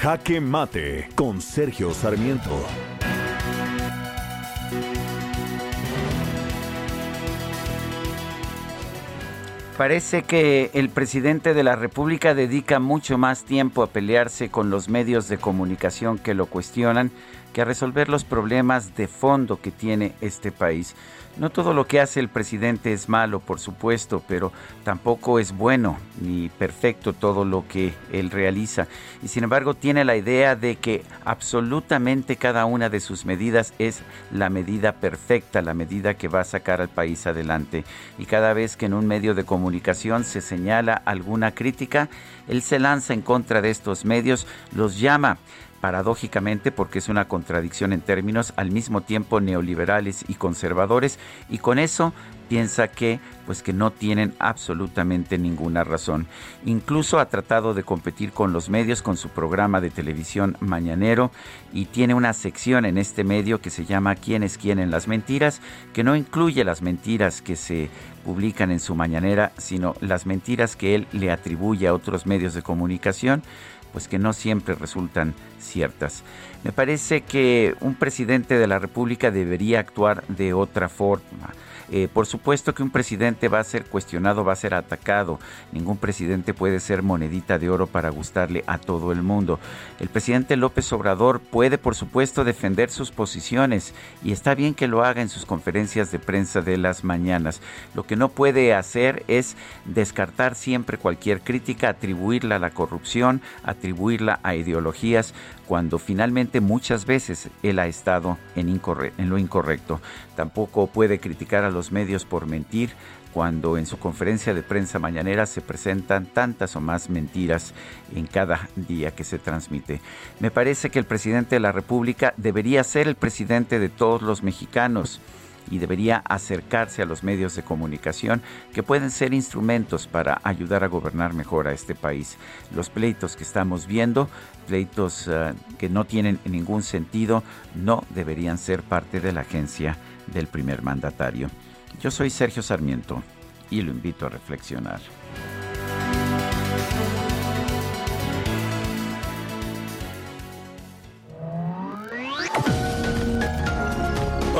Jaque Mate con Sergio Sarmiento. Parece que el presidente de la República dedica mucho más tiempo a pelearse con los medios de comunicación que lo cuestionan que a resolver los problemas de fondo que tiene este país. No todo lo que hace el presidente es malo, por supuesto, pero tampoco es bueno ni perfecto todo lo que él realiza. Y sin embargo tiene la idea de que absolutamente cada una de sus medidas es la medida perfecta, la medida que va a sacar al país adelante. Y cada vez que en un medio de comunicación se señala alguna crítica, él se lanza en contra de estos medios, los llama paradójicamente porque es una contradicción en términos al mismo tiempo neoliberales y conservadores y con eso piensa que pues que no tienen absolutamente ninguna razón. Incluso ha tratado de competir con los medios con su programa de televisión mañanero y tiene una sección en este medio que se llama ¿Quién es quién en las mentiras? que no incluye las mentiras que se publican en su mañanera, sino las mentiras que él le atribuye a otros medios de comunicación pues que no siempre resultan ciertas. Me parece que un presidente de la República debería actuar de otra forma. Eh, por supuesto que un presidente va a ser cuestionado, va a ser atacado. Ningún presidente puede ser monedita de oro para gustarle a todo el mundo. El presidente López Obrador puede, por supuesto, defender sus posiciones y está bien que lo haga en sus conferencias de prensa de las mañanas. Lo que no puede hacer es descartar siempre cualquier crítica, atribuirla a la corrupción, atribuirla a ideologías cuando finalmente muchas veces él ha estado en, lo incorrecto. Tampoco puede criticar a los medios por mentir cuando en su conferencia de prensa mañanera se presentan tantas o más mentiras en cada día que se transmite. Me parece que el presidente de la República debería ser el presidente de todos los mexicanos y debería acercarse a los medios de comunicación que pueden ser instrumentos para ayudar a gobernar mejor a este país. Los pleitos que estamos viendo, pleitos eh, que no tienen ningún sentido, no deberían ser parte de la agencia del primer mandatario. Yo soy Sergio Sarmiento y lo invito a reflexionar.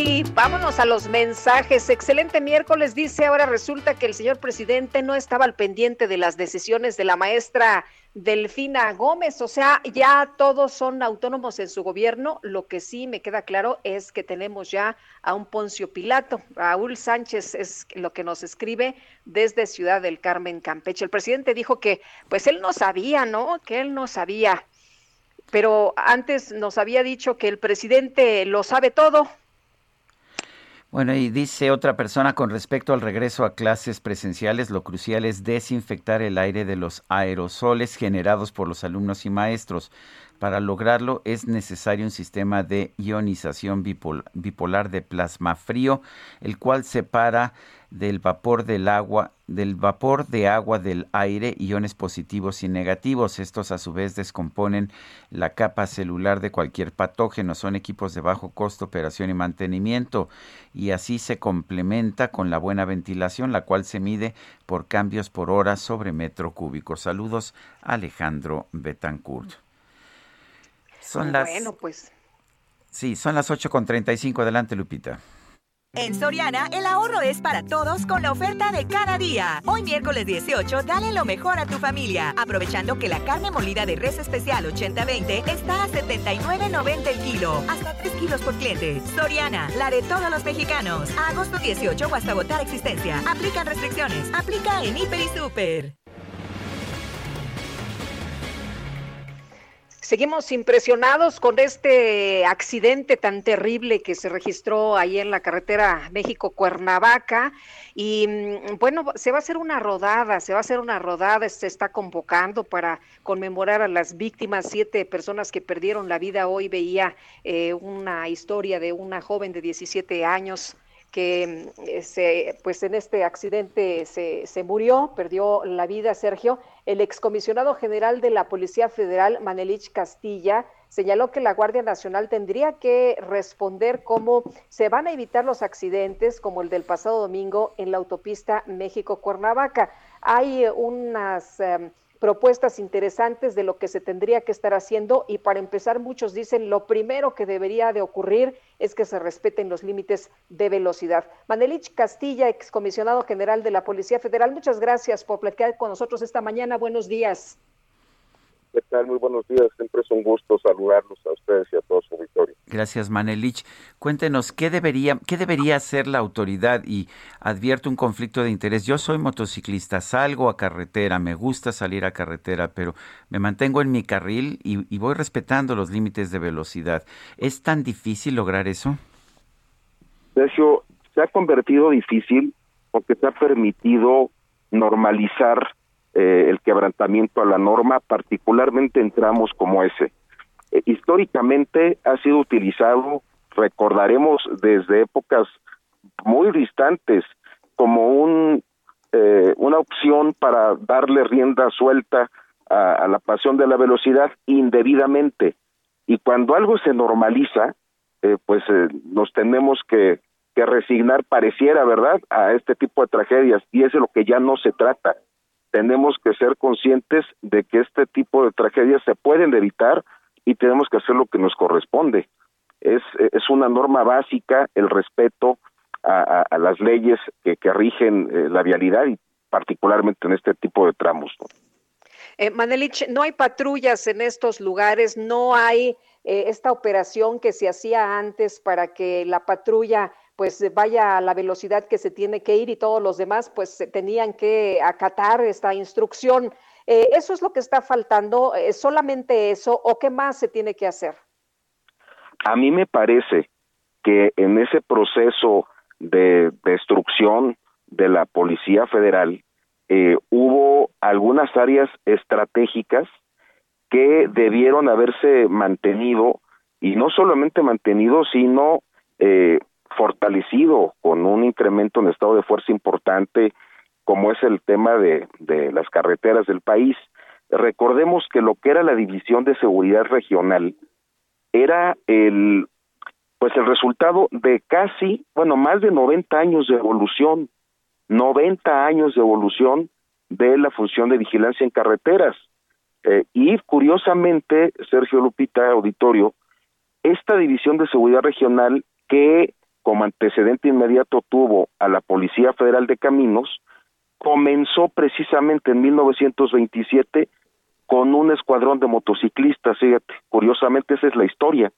Y vámonos a los mensajes. Excelente miércoles, dice. Ahora resulta que el señor presidente no estaba al pendiente de las decisiones de la maestra Delfina Gómez, o sea, ya todos son autónomos en su gobierno. Lo que sí me queda claro es que tenemos ya a un Poncio Pilato. Raúl Sánchez es lo que nos escribe desde Ciudad del Carmen, Campeche. El presidente dijo que, pues él no sabía, ¿no? Que él no sabía. Pero antes nos había dicho que el presidente lo sabe todo. Bueno, y dice otra persona con respecto al regreso a clases presenciales, lo crucial es desinfectar el aire de los aerosoles generados por los alumnos y maestros. Para lograrlo es necesario un sistema de ionización bipolar de plasma frío, el cual separa del vapor del agua, del vapor de agua del aire, iones positivos y negativos. Estos a su vez descomponen la capa celular de cualquier patógeno. Son equipos de bajo costo, operación y mantenimiento. Y así se complementa con la buena ventilación, la cual se mide por cambios por hora sobre metro cúbico. Saludos, Alejandro Betancourt. Son las. Bueno, pues. Sí, son las 8.35. Adelante, Lupita. En Soriana, el ahorro es para todos con la oferta de cada día. Hoy miércoles 18, dale lo mejor a tu familia, aprovechando que la carne molida de res especial 80-20 está a 79.90 el kilo, hasta 3 kilos por cliente. Soriana, la de todos los mexicanos. A agosto 18 o hasta votar existencia. Aplican restricciones. Aplica en Hiper y Super. Seguimos impresionados con este accidente tan terrible que se registró ahí en la carretera México-Cuernavaca. Y mm, bueno, se va a hacer una rodada, se va a hacer una rodada, se está convocando para conmemorar a las víctimas, siete personas que perdieron la vida. Hoy veía eh, una historia de una joven de 17 años que mm, se, pues en este accidente se, se, murió, perdió la vida Sergio. El excomisionado general de la Policía Federal, Manelich Castilla, señaló que la Guardia Nacional tendría que responder cómo se van a evitar los accidentes como el del pasado domingo en la autopista México-Cuernavaca. Hay unas... Em, propuestas interesantes de lo que se tendría que estar haciendo y para empezar muchos dicen lo primero que debería de ocurrir es que se respeten los límites de velocidad. Manelich Castilla, excomisionado general de la Policía Federal, muchas gracias por platicar con nosotros esta mañana. Buenos días. ¿Qué tal? Muy buenos días. Siempre es un gusto saludarlos a ustedes y a todos su auditorio. Gracias, Manelich. Cuéntenos, ¿qué debería, ¿qué debería hacer la autoridad? Y advierto un conflicto de interés. Yo soy motociclista, salgo a carretera, me gusta salir a carretera, pero me mantengo en mi carril y, y voy respetando los límites de velocidad. ¿Es tan difícil lograr eso? Sergio, se ha convertido difícil porque se ha permitido normalizar eh, el quebrantamiento a la norma, particularmente en tramos como ese. Eh, históricamente ha sido utilizado, recordaremos desde épocas muy distantes, como un, eh, una opción para darle rienda suelta a, la pasión de la velocidad indebidamente. Y cuando algo se normaliza, pues nos tenemos que, que resignar, pareciera, ¿verdad?, a este tipo de tragedias. Y es de lo que ya no se trata tenemos que ser conscientes de que este tipo de tragedias se pueden evitar y tenemos que hacer lo que nos corresponde. Es, una norma básica el respeto a, las leyes que, rigen eh, la vialidad y particularmente en este tipo de tramos. Eh, Manelich, no hay patrullas en estos lugares, no hay eh, esta operación que se hacía antes para que la patrulla pues vaya a la velocidad que se tiene que ir y todos los demás pues tenían que acatar esta instrucción. Eh, ¿Eso es lo que está faltando? ¿Es solamente eso o qué más se tiene que hacer? A mí me parece que en ese proceso de destrucción de la Policía Federal eh, hubo algunas áreas estratégicas que debieron haberse mantenido y no solamente mantenido, sino eh, fortalecido con un incremento en estado de fuerza importante, como es el tema de, de las carreteras del país. Recordemos que lo que era la División de Seguridad Regional era el pues el resultado de casi, bueno, más de 90 años de evolución, 90 años de evolución de la función de vigilancia en carreteras. Eh, y curiosamente, Sergio Lupita, auditorio, esta división de seguridad regional que como antecedente inmediato tuvo a la Policía Federal de Caminos, comenzó precisamente en 1927 con un escuadrón de motociclistas, fíjate, curiosamente esa es la historia.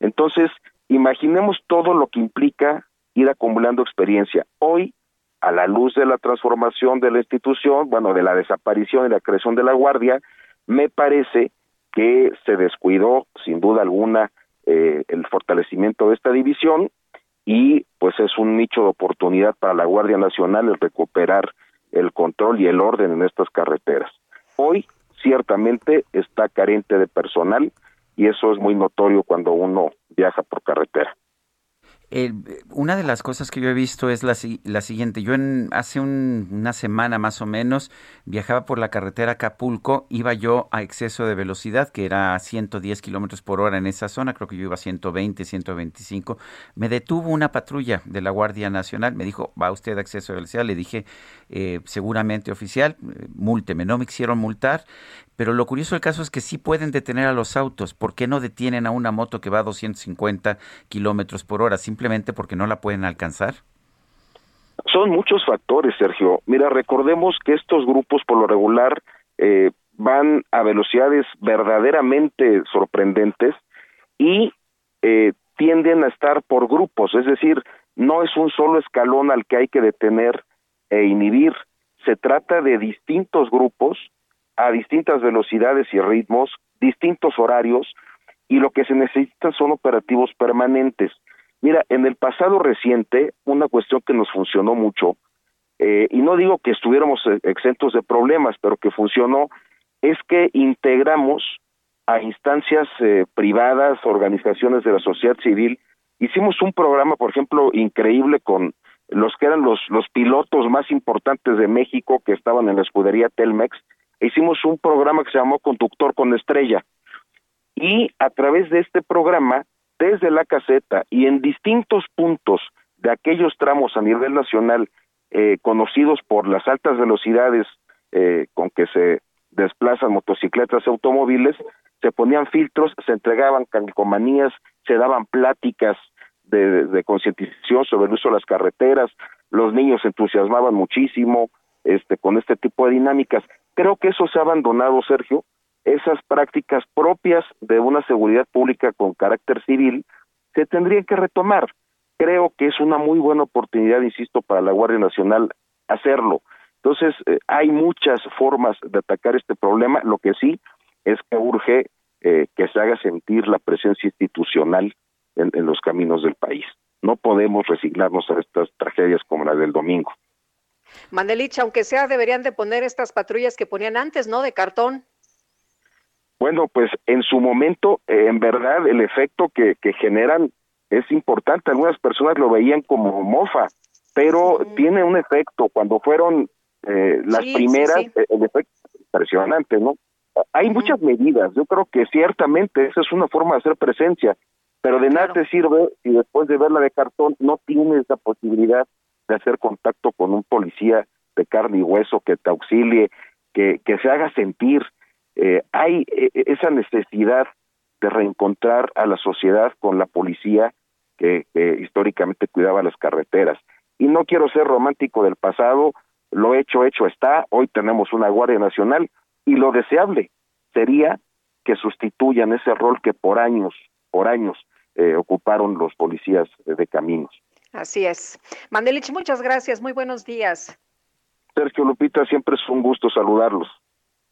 Entonces, imaginemos todo lo que implica ir acumulando experiencia. Hoy, a la luz de la transformación de la institución, bueno, de la desaparición y la creación de la Guardia, me parece que se descuidó, sin duda alguna, eh, el fortalecimiento de esta división y pues es un nicho de oportunidad para la Guardia Nacional el recuperar el control y el orden en estas carreteras. Hoy ciertamente está carente de personal y eso es muy notorio cuando uno viaja por carretera una de las cosas que yo he visto es la, siguiente. Yo en, hace una semana más o menos viajaba por la carretera Acapulco, iba yo a exceso de velocidad, que era 110 kilómetros por hora en esa zona, creo que yo iba a 120, 125. Me detuvo una patrulla de la Guardia Nacional, me dijo, va usted a exceso de velocidad. Le dije, eh, seguramente oficial, eh, múlteme. No me quisieron multar. Pero lo curioso del caso es que sí pueden detener a los autos. ¿Por qué no detienen a una moto que va a 250 kilómetros por hora? ¿Simplemente porque no la pueden alcanzar? Son muchos factores, Sergio. Mira, recordemos que estos grupos por lo regular eh, van a velocidades verdaderamente sorprendentes y eh, tienden a estar por grupos, es decir, no es un solo escalón al que hay que detener e inhibir, se trata de distintos grupos a distintas velocidades y ritmos, distintos horarios, y lo que se necesitan son operativos permanentes. Mira, en el pasado reciente, una cuestión que nos funcionó mucho, eh, y no digo que estuviéramos e-, exentos de problemas, pero que funcionó, es que integramos a instancias eh, privadas, organizaciones de la sociedad civil. Hicimos un programa, por ejemplo, increíble con los que eran los, los pilotos más importantes de México que estaban en la escudería Telmex, hicimos un programa que se llamó Conductor con Estrella. Y a través de este programa, desde la caseta y en distintos puntos de aquellos tramos a nivel nacional eh, conocidos por las altas velocidades eh, con que se desplazan motocicletas y automóviles, se ponían filtros, se entregaban calcomanías, se daban pláticas de, de concientización sobre el uso de las carreteras, los niños se entusiasmaban muchísimo este, con este tipo de dinámicas. Creo que eso se ha abandonado, Sergio, esas prácticas propias de una seguridad pública con carácter civil se tendrían que retomar. Creo que es una muy buena oportunidad, insisto, para la Guardia Nacional hacerlo. Entonces, eh, hay muchas formas de atacar este problema. Lo que sí es que urge eh, que se haga sentir la presencia institucional en, los caminos del país. no podemos resignarnos a estas tragedias como la del domingo. Mandelich, aunque sea, deberían de poner estas patrullas que ponían antes, ¿no? De cartón. Bueno, pues en su momento, eh, en verdad, el efecto que, que generan es importante. Algunas personas lo veían como mofa, pero tiene un efecto. Cuando fueron eh, las primeras, el efecto es impresionante, ¿no? Hay muchas medidas. Yo creo que ciertamente esa es una forma de hacer presencia, pero de nada te sirve si después de verla de cartón no tienes la posibilidad de hacer contacto con un policía de carne y hueso que te auxilie, que, que se haga sentir. Eh, hay eh, esa necesidad de reencontrar a la sociedad con la policía que, históricamente cuidaba las carreteras. Y no quiero ser romántico del pasado, lo hecho, hecho está, hoy tenemos una Guardia Nacional y lo deseable sería que sustituyan ese rol que por años, por años eh, ocuparon los policías de caminos. Así es. Mandelich, muchas gracias, muy buenos días. Sergio Lupita, siempre es un gusto saludarlos.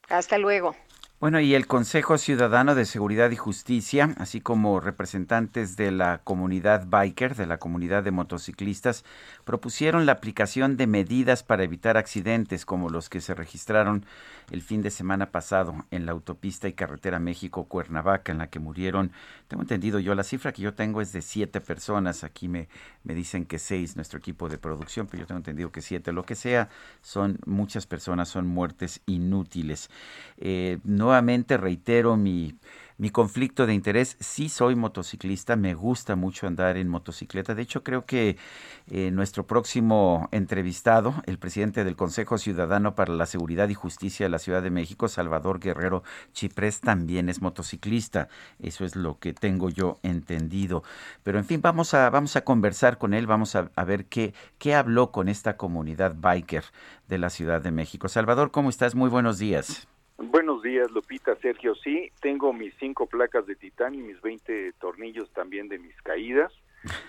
Hasta luego. Bueno, y el Consejo Ciudadano de Seguridad y Justicia, así como representantes de la comunidad biker, de la comunidad de motociclistas, propusieron la aplicación de medidas para evitar accidentes como los que se registraron el fin de semana pasado en la autopista y carretera México-Cuernavaca, en la que murieron, tengo entendido yo, la cifra que yo tengo es de siete personas, aquí me, me dicen que seis, nuestro equipo de producción, pero yo tengo entendido que siete, lo que sea, son muchas personas, son muertes inútiles. Eh, no nuevamente reitero mi, mi conflicto de interés. Sí soy motociclista, me gusta mucho andar en motocicleta. De hecho, creo que eh, nuestro próximo entrevistado, el presidente del Consejo Ciudadano para la Seguridad y Justicia de la Ciudad de México, Salvador Guerrero Chiprés, también es motociclista. Eso es lo que tengo yo entendido. Pero en fin, vamos a, vamos a conversar con él, vamos a, a ver qué, qué habló con esta comunidad biker de la Ciudad de México. Salvador, ¿cómo estás? Muy buenos días. Buenos días, Lupita, Sergio. Sí, tengo mis cinco placas de titanio y mis 20 tornillos también de mis caídas,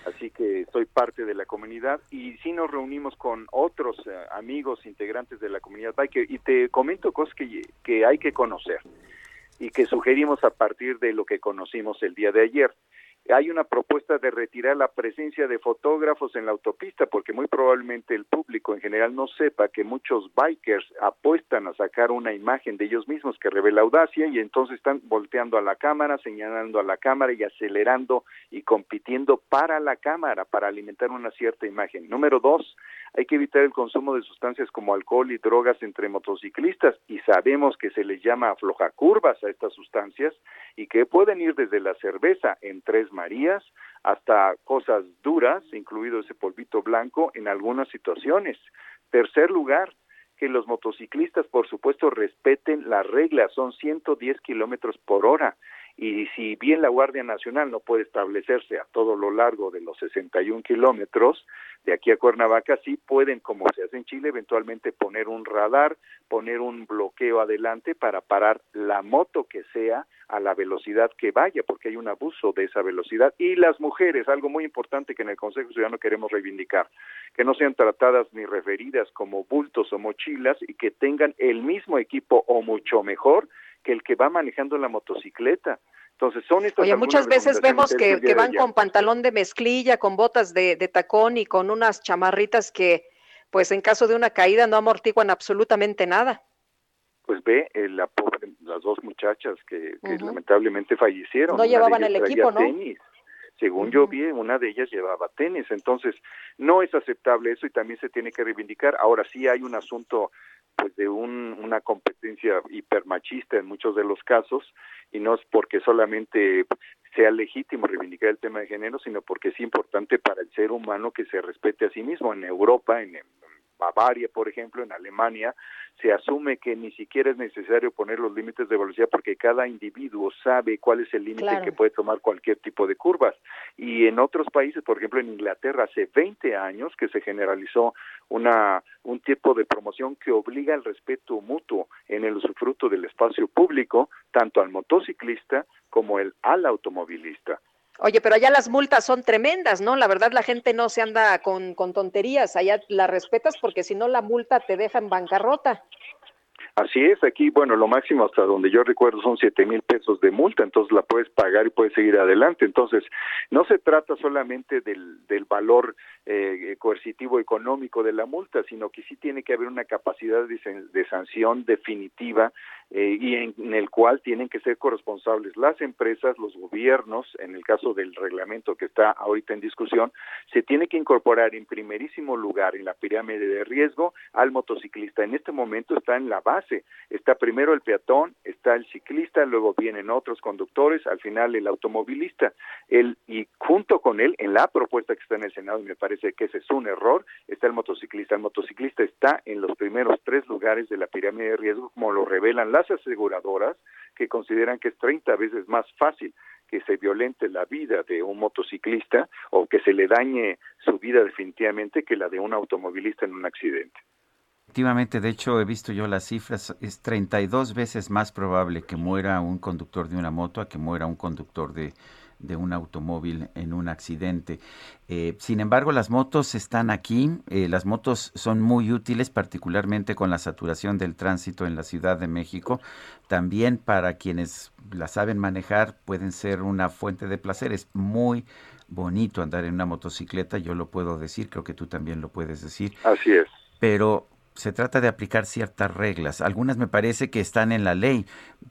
así que soy parte de la comunidad y sí nos reunimos con otros eh, amigos integrantes de la comunidad y te comento cosas que, que hay que conocer y que sugerimos a partir de lo que conocimos el día de ayer hay una propuesta de retirar la presencia de fotógrafos en la autopista porque muy probablemente el público en general no sepa que muchos bikers apuestan a sacar una imagen de ellos mismos que revela audacia y entonces están volteando a la cámara, señalando a la cámara y acelerando y compitiendo para la cámara para alimentar una cierta imagen. Número dos, hay que evitar el consumo de sustancias como alcohol y drogas entre motociclistas y sabemos que se les llama curvas a estas sustancias y que pueden ir desde la cerveza en tres Marías hasta cosas duras, incluido ese polvito blanco en algunas situaciones. Tercer lugar, que los motociclistas, por supuesto, respeten las reglas, son 110 kilómetros por hora y si bien la Guardia Nacional no puede establecerse a todo lo largo de los 61 kilómetros de aquí a Cuernavaca, sí pueden, como se hace en Chile, eventualmente poner un radar, poner un bloqueo adelante para parar la moto que sea a la velocidad que vaya, porque hay un abuso de esa velocidad. Y las mujeres, algo muy importante que en el Consejo Ciudadano queremos reivindicar, que no sean tratadas ni referidas como bultos o mochilas y que tengan el mismo equipo o mucho mejor que el que va manejando la motocicleta. Entonces son estas Oye, muchas veces vemos que, van con pantalón de mezclilla, con botas de, de, tacón y con unas chamarritas que, pues en caso de una caída no amortiguan absolutamente nada. Pues ve, eh, la pobre, las dos muchachas que, lamentablemente fallecieron. No llevaban el equipo, ¿no? Según yo vi, una de ellas llevaba tenis. Entonces, no es aceptable eso y también se tiene que reivindicar. Ahora sí hay un asunto pues de un, una competencia hipermachista en muchos de los casos y no es porque solamente sea legítimo reivindicar el tema de género, sino porque es importante para el ser humano que se respete a sí mismo. En Europa, en, Bavaria, por ejemplo, en Alemania, se asume que ni siquiera es necesario poner los límites de velocidad porque cada individuo sabe cuál es el límite que puede tomar cualquier tipo de curvas. Y en otros países, por ejemplo en Inglaterra, hace 20 años que se generalizó una, un tipo de promoción que obliga al respeto mutuo en el usufructo del espacio público, tanto al motociclista como el, al automovilista. Oye, pero allá las multas son tremendas, ¿no? La verdad la gente no se anda con, con tonterías, allá la respetas porque si no la multa te deja en bancarrota. Así es, aquí, bueno, lo máximo hasta donde yo recuerdo son siete mil pesos de multa, entonces la puedes pagar y puedes seguir adelante. Entonces, no se trata solamente del, del valor eh, coercitivo económico de la multa, sino que sí tiene que haber una capacidad de, sanción definitiva eh, y en, el cual tienen que ser corresponsables las empresas, los gobiernos, en el caso del reglamento que está ahorita en discusión, se tiene que incorporar en primerísimo lugar en la pirámide de riesgo al motociclista. En este momento está en la base Está primero el peatón, está el ciclista, luego vienen otros conductores, al final el automovilista. El, y junto con él, en la propuesta que está en el Senado, y me parece que ese es un error, está el motociclista. El motociclista está en los primeros tres lugares de la pirámide de riesgo, como lo revelan las aseguradoras, que consideran que es 30 veces más fácil que se violente la vida de un motociclista o que se le dañe su vida definitivamente que la de un automovilista en un accidente. Efectivamente, de hecho he visto yo las cifras, es 32 veces más probable que muera un conductor de una moto a que muera un conductor de, un automóvil en un accidente. Eh, sin embargo, las motos están aquí, eh, las motos son muy útiles, particularmente con la saturación del tránsito en la Ciudad de México. También para quienes la saben manejar pueden ser una fuente de placer. Es muy bonito andar en una motocicleta, yo lo puedo decir, creo que tú también lo puedes decir. Así es. Pero se trata de aplicar ciertas reglas. Algunas me parece que están en la ley.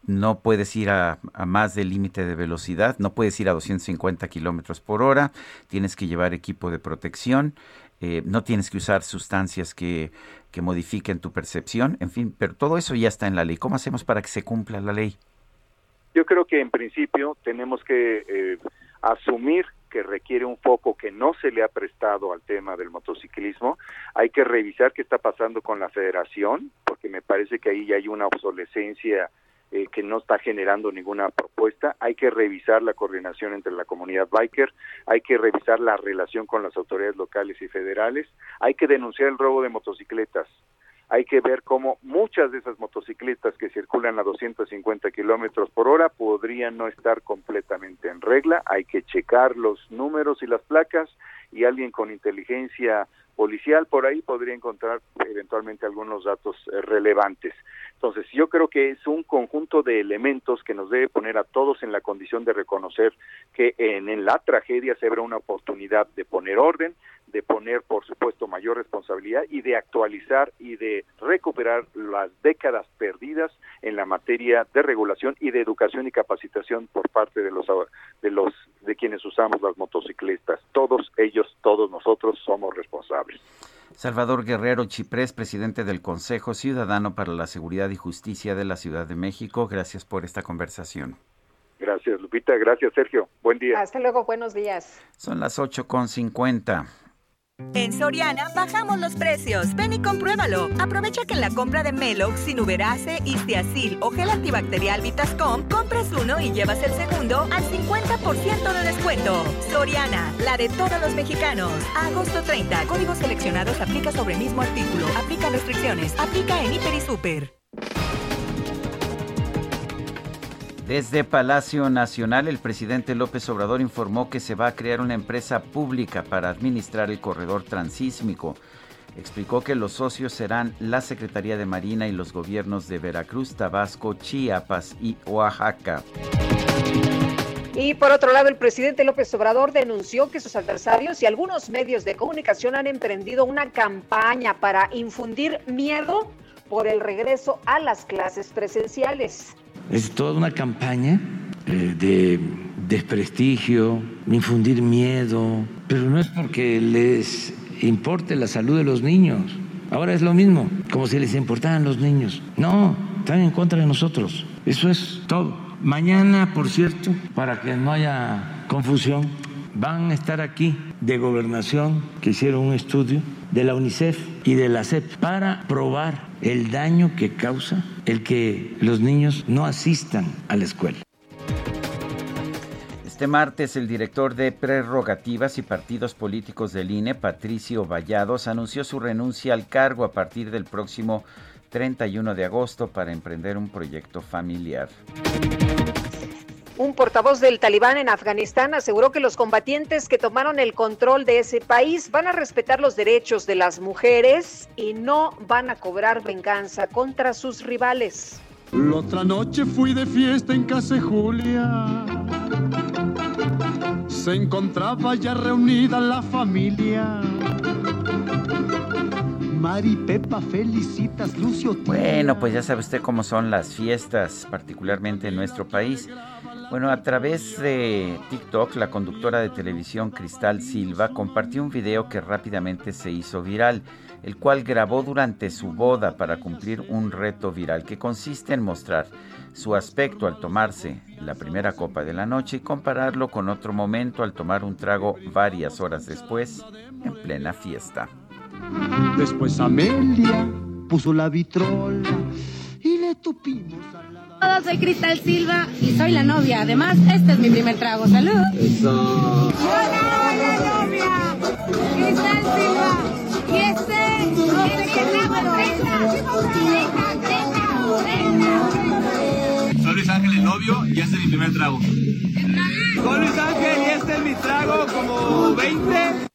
No puedes ir a, más del límite de velocidad, no puedes ir a 250 kilómetros por hora, tienes que llevar equipo de protección, eh, no tienes que usar sustancias que, que modifiquen tu percepción, en fin, pero todo eso ya está en la ley. ¿Cómo hacemos para que se cumpla la ley? Yo creo que en principio tenemos que eh, asumir que requiere un foco que no se le ha prestado al tema del motociclismo. Hay que revisar qué está pasando con la federación, porque me parece que ahí ya hay una obsolescencia eh, que no está generando ninguna propuesta. Hay que revisar la coordinación entre la comunidad biker, hay que revisar la relación con las autoridades locales y federales, hay que denunciar el robo de motocicletas hay que ver cómo muchas de esas motocicletas que circulan a 250 kilómetros por hora podrían no estar completamente en regla. Hay que checar los números y las placas y alguien con inteligencia policial por ahí podría encontrar eventualmente algunos datos eh, relevantes. Entonces, yo creo que es un conjunto de elementos que nos debe poner a todos en la condición de reconocer que en, en la tragedia se habrá una oportunidad de poner orden, de poner, por supuesto, mayor responsabilidad y de actualizar y de recuperar las décadas perdidas en la materia de regulación y de educación y capacitación por parte de los de los de quienes usamos las motocicletas. Todos ellos, todos nosotros somos responsables. Salvador Guerrero Chiprés, presidente del Consejo Ciudadano para la Seguridad y Justicia de la Ciudad de México. Gracias por esta conversación. Gracias, Lupita. Gracias, Sergio. Buen día. Hasta luego. Buenos días. Son las 8.50. En Soriana bajamos los precios. Ven y compruébalo. Aprovecha que en la compra de Melox, Sinuberase, Istiazil o gel antibacterial Vitascom, compras uno y llevas el segundo al 50% de descuento. Soriana, la de todos los mexicanos. agosto 30. Códigos seleccionados aplica sobre mismo artículo. Aplica restricciones. Aplica en Hiper y Super. Desde Palacio Nacional, el presidente López Obrador informó que se va a crear una empresa pública para administrar el corredor transísmico. Explicó que los socios serán la Secretaría de Marina y los gobiernos de Veracruz, Tabasco, Chiapas y Oaxaca. Y por otro lado, el presidente López Obrador denunció que sus adversarios y algunos medios de comunicación han emprendido una campaña para infundir miedo por el regreso a las clases presenciales. Es toda una campaña eh, de desprestigio, infundir miedo, pero no es porque les importe la salud de los niños. Ahora es lo mismo, como si les importaran los niños. No, están en contra de nosotros. Eso es todo. Mañana, por cierto, para que no haya confusión, van a estar aquí de gobernación que hicieron un estudio de la UNICEF y de la CEP para probar el daño que causa el que los niños no asistan a la escuela. Este martes, el director de prerrogativas y partidos políticos del INE, Patricio Vallados, anunció su renuncia al cargo a partir del próximo 31 de agosto para emprender un proyecto familiar. Un portavoz del talibán en Afganistán aseguró que los combatientes que tomaron el control de ese país van a respetar los derechos de las mujeres y no van a cobrar venganza contra sus rivales. La otra noche fui de fiesta en casa de Julia. Se encontraba ya reunida la familia. Mari Pepa, felicitas, Lucio. Bueno, pues ya sabe usted cómo son las fiestas, particularmente en nuestro país. Bueno, a través de TikTok, la conductora de televisión Cristal Silva compartió un video que rápidamente se hizo viral, el cual grabó durante su boda para cumplir un reto viral que consiste en mostrar su aspecto al tomarse la primera copa de la noche y compararlo con otro momento al tomar un trago varias horas después, en plena fiesta. Después Amelia puso la vitrola y le tupimos a la... Hola, soy Cristal Silva y soy la novia. Además, este es mi primer trago. ¡Salud! Hola, hola, novia. Cristal Silva. Y este es mi Soy Luis Ángel, el novio, y este es mi primer trago. Soy Luis Ángel y este es mi trago como 20.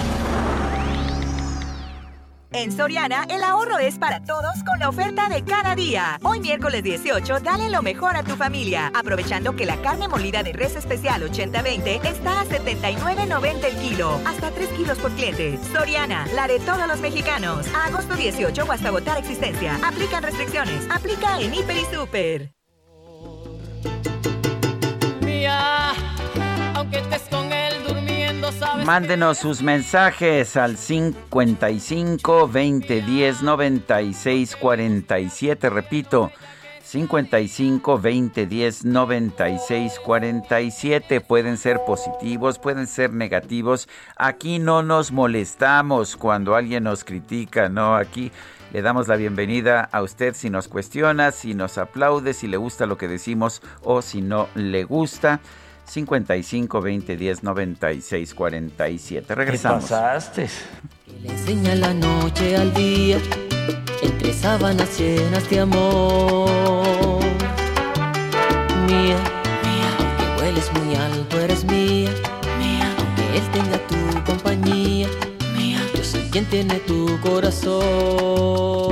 En Soriana, el ahorro es para todos con la oferta de cada día. Hoy miércoles 18, dale lo mejor a tu familia, aprovechando que la carne molida de res especial 80-20 está a 79.90 el kilo, hasta 3 kilos por cliente. Soriana, la de todos los mexicanos. A agosto 18 o hasta agotar existencia. Aplican restricciones. Aplica en Hiper y Super. Mía, aunque durmiendo, sabes. Mándenos sus mensajes al 55 20 10 96 47. Repito, 55 20 10 96 47. Pueden ser positivos, pueden ser negativos. Aquí no nos molestamos cuando alguien nos critica, no. Aquí le damos la bienvenida a usted si nos cuestiona, si nos aplaude, si le gusta lo que decimos o si no le gusta. 55 20 10 96 47. Regresamos. ¿Qué pasaste? Le enseña la noche al día, entre sábanas llenas de amor. Mía, mía, aunque hueles muy alto, eres mía. Mía, aunque él tenga tu compañía. Mía, yo soy quien tiene tu corazón.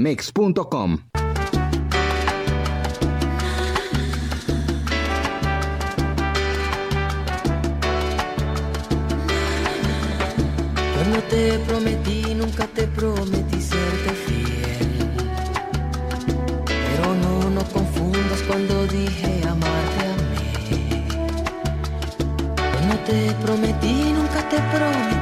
citibanamex.com. Cuando te prometí, nunca te prometí serte fiel. Pero no, no confundas cuando dije amarte a mí. Cuando te prometí, nunca te prometí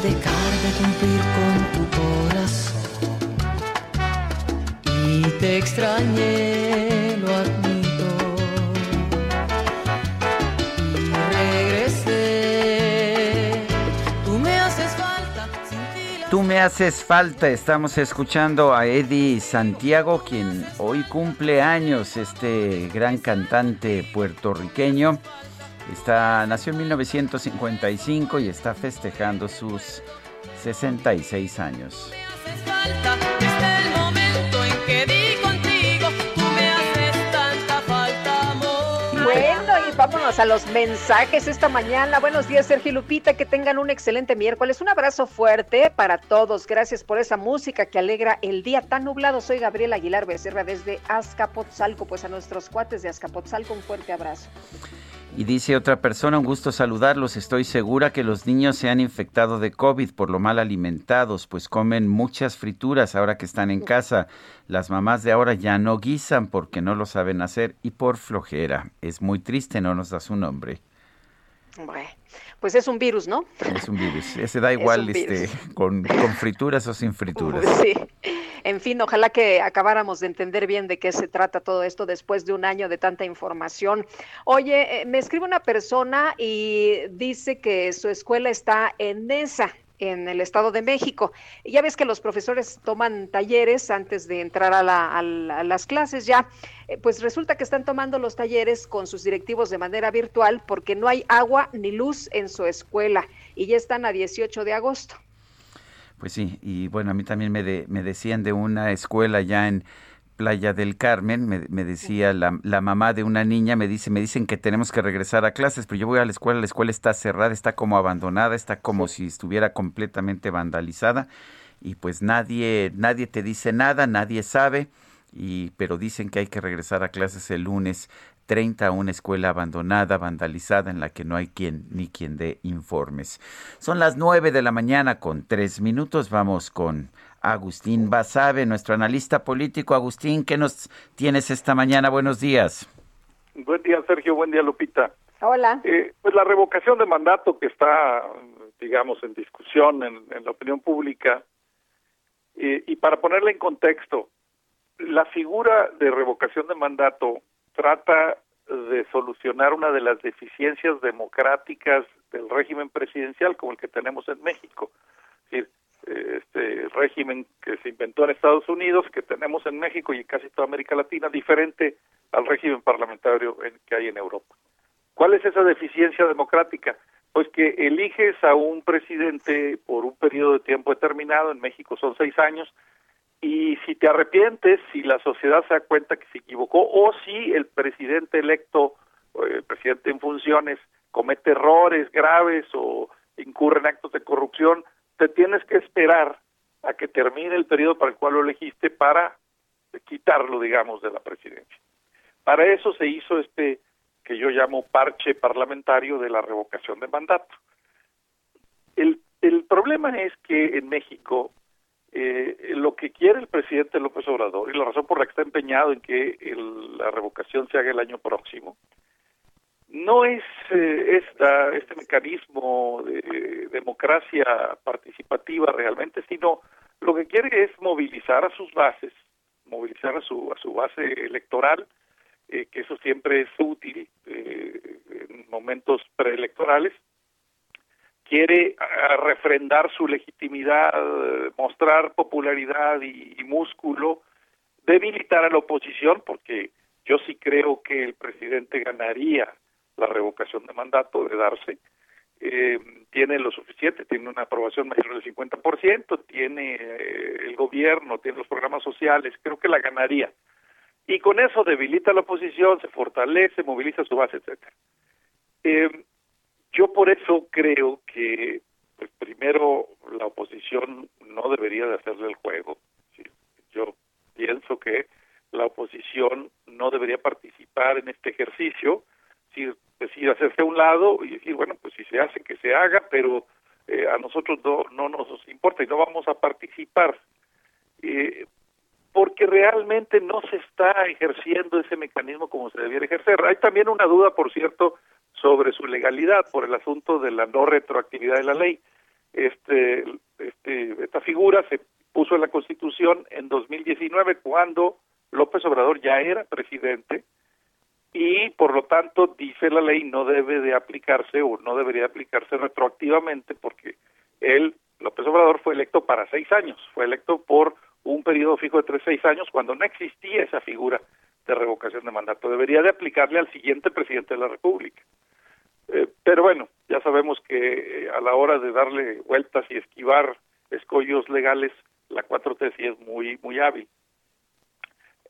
dejar de cumplir con tu corazón. Y te extrañé, lo admito. Y regresé. Tú me haces falta. Tú me haces falta. Estamos escuchando a Eddie Santiago, quien hoy cumple años, este gran cantante puertorriqueño. Está, nació en 1955 y está festejando sus 66 años. Bueno, y vámonos a los mensajes esta mañana. Buenos días, Sergio Lupita, que tengan un excelente miércoles. Un abrazo fuerte para todos. Gracias por esa música que alegra el día tan nublado. Soy Gabriel Aguilar Becerra desde Azcapotzalco. Pues a nuestros cuates de Azcapotzalco, un fuerte abrazo. Y dice otra persona, un gusto saludarlos. Estoy segura que los niños se han infectado de COVID por lo mal alimentados, pues comen muchas frituras ahora que están en casa. Las mamás de ahora ya no guisan porque no lo saben hacer y por flojera. Es muy triste, no nos da su nombre. Bueno, pues es un virus, ¿no? Es un virus. Ese da igual este, con, con frituras o sin frituras. Sí. En fin, ojalá que acabáramos de entender bien de qué se trata todo esto después de un año de tanta información. Oye, eh, me escribe una persona y dice que su escuela está en esa en el Estado de México. Ya ves que los profesores toman talleres antes de entrar a, las clases ya. Eh, pues resulta que están tomando los talleres con sus directivos de manera virtual porque no hay agua ni luz en su escuela y ya están a 18 de agosto. Pues sí, y bueno, a mí también me, me decían de una escuela ya en Playa del Carmen, me, decía la, la, mamá de una niña, me dice, me dicen que tenemos que regresar a clases, pero yo voy a la escuela, la escuela está cerrada, está como abandonada, está como si estuviera completamente vandalizada y pues nadie, nadie te dice nada, nadie sabe, y, pero dicen que hay que regresar a clases el lunes 30 a una escuela abandonada, vandalizada, en la que no hay quien ni quien dé informes. Son las 9 de la mañana con tres minutos. Vamos con Agustín Basabe, nuestro analista político. Agustín, ¿qué nos tienes esta mañana? Buenos días. Buen día, Sergio. Buen día, Lupita. Hola. Eh, pues la revocación de mandato que está, digamos, en discusión en, la opinión pública, eh, y para ponerla en contexto, la figura de revocación de mandato trata de solucionar una de las deficiencias democráticas del régimen presidencial como el que tenemos en México. Es decir, este régimen que se inventó en Estados Unidos, que tenemos en México y en casi toda América Latina, diferente al régimen parlamentario que hay en Europa. ¿Cuál es esa deficiencia democrática? Pues que eliges a un presidente por un periodo de tiempo determinado, en México son seis años, y si te arrepientes, si la sociedad se da cuenta que se equivocó o si el presidente electo, el presidente en funciones, comete errores graves o incurre en actos de corrupción, te tienes que esperar a que termine el periodo para el cual lo elegiste para quitarlo, digamos, de la presidencia. Para eso se hizo este que yo llamo parche parlamentario de la revocación de mandato. El, el problema es que en México eh, lo que quiere el presidente López Obrador y la razón por la que está empeñado en que la revocación se haga el año próximo no es eh, esta, este mecanismo de democracia participativa realmente, sino lo que quiere es movilizar a sus bases, movilizar a su, a su base electoral, eh, que eso siempre es útil eh, en momentos preelectorales, quiere refrendar su legitimidad, mostrar popularidad y, músculo, debilitar a la oposición, porque yo sí creo que el presidente ganaría la revocación de mandato de darse. Eh, tiene lo suficiente, tiene una aprobación mayor del 50%, tiene eh, el gobierno, tiene los programas sociales, creo que la ganaría. Y con eso debilita la oposición, se fortalece, moviliza su base, etcétera. Eh, yo por eso creo que pues, primero la oposición no debería de hacerle el juego. Yo pienso que la oposición no debería participar en este ejercicio, decir hacerse a un lado y decir, bueno, pues si se hace, que se haga, pero eh, a nosotros no, no nos importa y no vamos a participar. Eh, porque realmente no se está ejerciendo ese mecanismo como se debiera ejercer. Hay también una duda, por cierto, sobre su legalidad por el asunto de la no retroactividad de la ley. Este, este, esta figura se puso en la Constitución en 2019 cuando López Obrador ya era presidente y por lo tanto dice la ley no debe de aplicarse o no debería aplicarse retroactivamente porque él, López Obrador, fue electo para seis años, fue electo por un periodo fijo de tres, seis años cuando no existía esa figura de revocación de mandato. Debería de aplicarle al siguiente presidente de la República. Eh, pero bueno, ya sabemos que eh, a la hora de darle vueltas y esquivar escollos legales, la 4T sí es muy, muy hábil.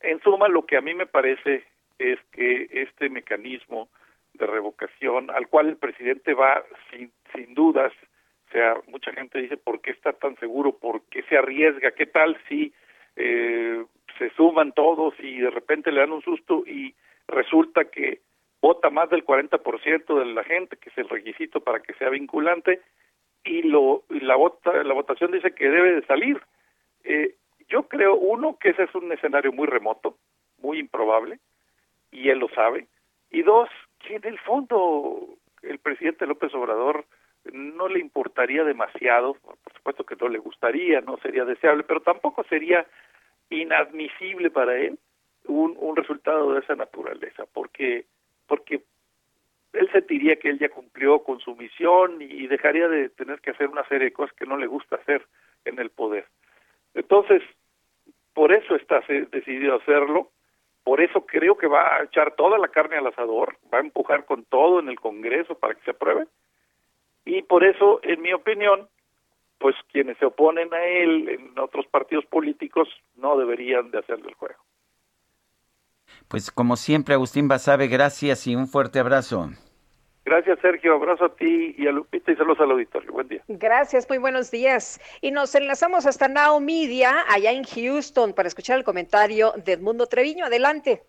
En suma, lo que a mí me parece es que este mecanismo de revocación al cual el presidente va sin, sin dudas. O sea, mucha gente dice, ¿por qué está tan seguro? ¿Por qué se arriesga? ¿Qué tal si eh, se suman todos y de repente le dan un susto y resulta que vota más del 40% de la gente, que es el requisito para que sea vinculante, y, lo, y la, vota, la votación dice que debe de salir. Eh, yo creo, uno, que ese es un escenario muy remoto, muy improbable, y él lo sabe, y dos, que en el fondo el presidente López Obrador no le importaría demasiado, por supuesto que no le gustaría, no sería deseable, pero tampoco sería inadmisible para él un, un resultado de esa naturaleza, porque porque él sentiría que él ya cumplió con su misión y dejaría de tener que hacer una serie de cosas que no le gusta hacer en el poder. Entonces, por eso está decidido hacerlo, por eso creo que va a echar toda la carne al asador, va a empujar con todo en el Congreso para que se apruebe, y por eso, en mi opinión, pues quienes se oponen a él en otros partidos políticos no deberían de hacerle el juego. Pues como siempre, Agustín Basabe, gracias y un fuerte abrazo. Gracias, Sergio. Abrazo a ti y a Lupita y saludos al auditorio. Buen día. Gracias, muy buenos días. Y nos enlazamos hasta Now Media, allá en Houston, para escuchar el comentario de Edmundo Treviño. Adelante.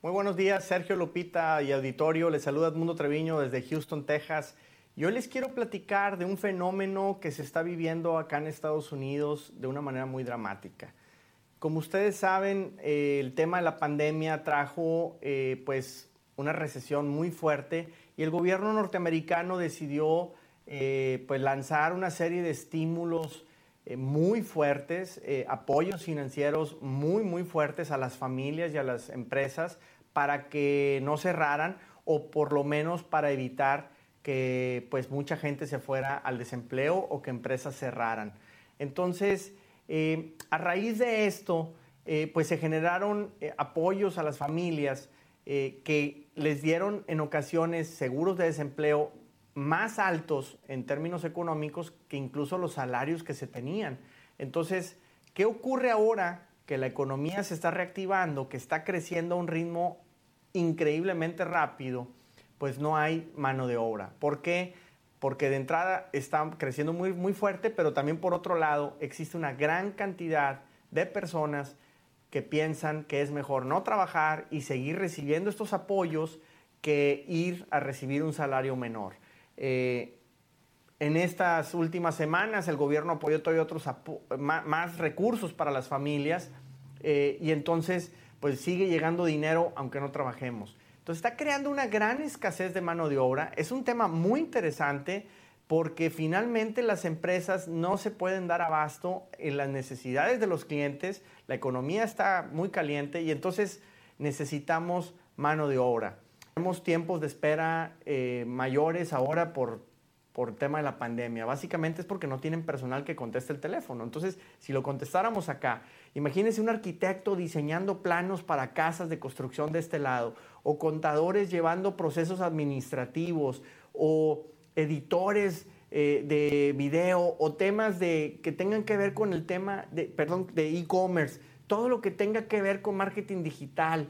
Muy buenos días, Sergio Lupita y auditorio. Les saluda Edmundo Treviño desde Houston, Texas. Yo les quiero platicar de un fenómeno que se está viviendo acá en Estados Unidos de una manera muy dramática. Como ustedes saben, eh, el tema de la pandemia trajo eh, pues una recesión muy fuerte y el gobierno norteamericano decidió eh, pues lanzar una serie de estímulos muy fuertes, apoyos financieros muy muy fuertes a las familias y a las empresas para que no cerraran o por lo menos para evitar que pues mucha gente se fuera al desempleo o que empresas cerraran. Entonces, eh, a raíz de esto, eh, pues se generaron eh, apoyos a las familias que les dieron en ocasiones seguros de desempleo más altos en términos económicos que incluso los salarios que se tenían. Entonces, ¿qué ocurre ahora que la economía se está reactivando, que está creciendo a un ritmo increíblemente rápido? Pues no hay mano de obra. ¿Por qué? porque de entrada está creciendo muy, muy fuerte, pero también por otro lado existe una gran cantidad de personas que piensan que es mejor no trabajar y seguir recibiendo estos apoyos que ir a recibir un salario menor. Eh, en estas últimas semanas el gobierno apoyó todavía otros más, recursos para las familias eh, y entonces pues sigue llegando dinero aunque no trabajemos. Entonces está creando una gran escasez de mano de obra. Es un tema muy interesante porque finalmente las empresas no se pueden dar abasto en las necesidades de los clientes, la economía está muy caliente y entonces necesitamos mano de obra. Tenemos tiempos de espera eh, mayores ahora por, por tema de la pandemia. Básicamente es porque no tienen personal que conteste el teléfono. Entonces, si lo contestáramos acá, imagínense un arquitecto diseñando planos para casas de construcción de este lado o contadores llevando procesos administrativos o editores eh, de video o temas de, que tengan que ver con el tema de, perdón, de e-commerce, todo lo que tenga que ver con marketing digital,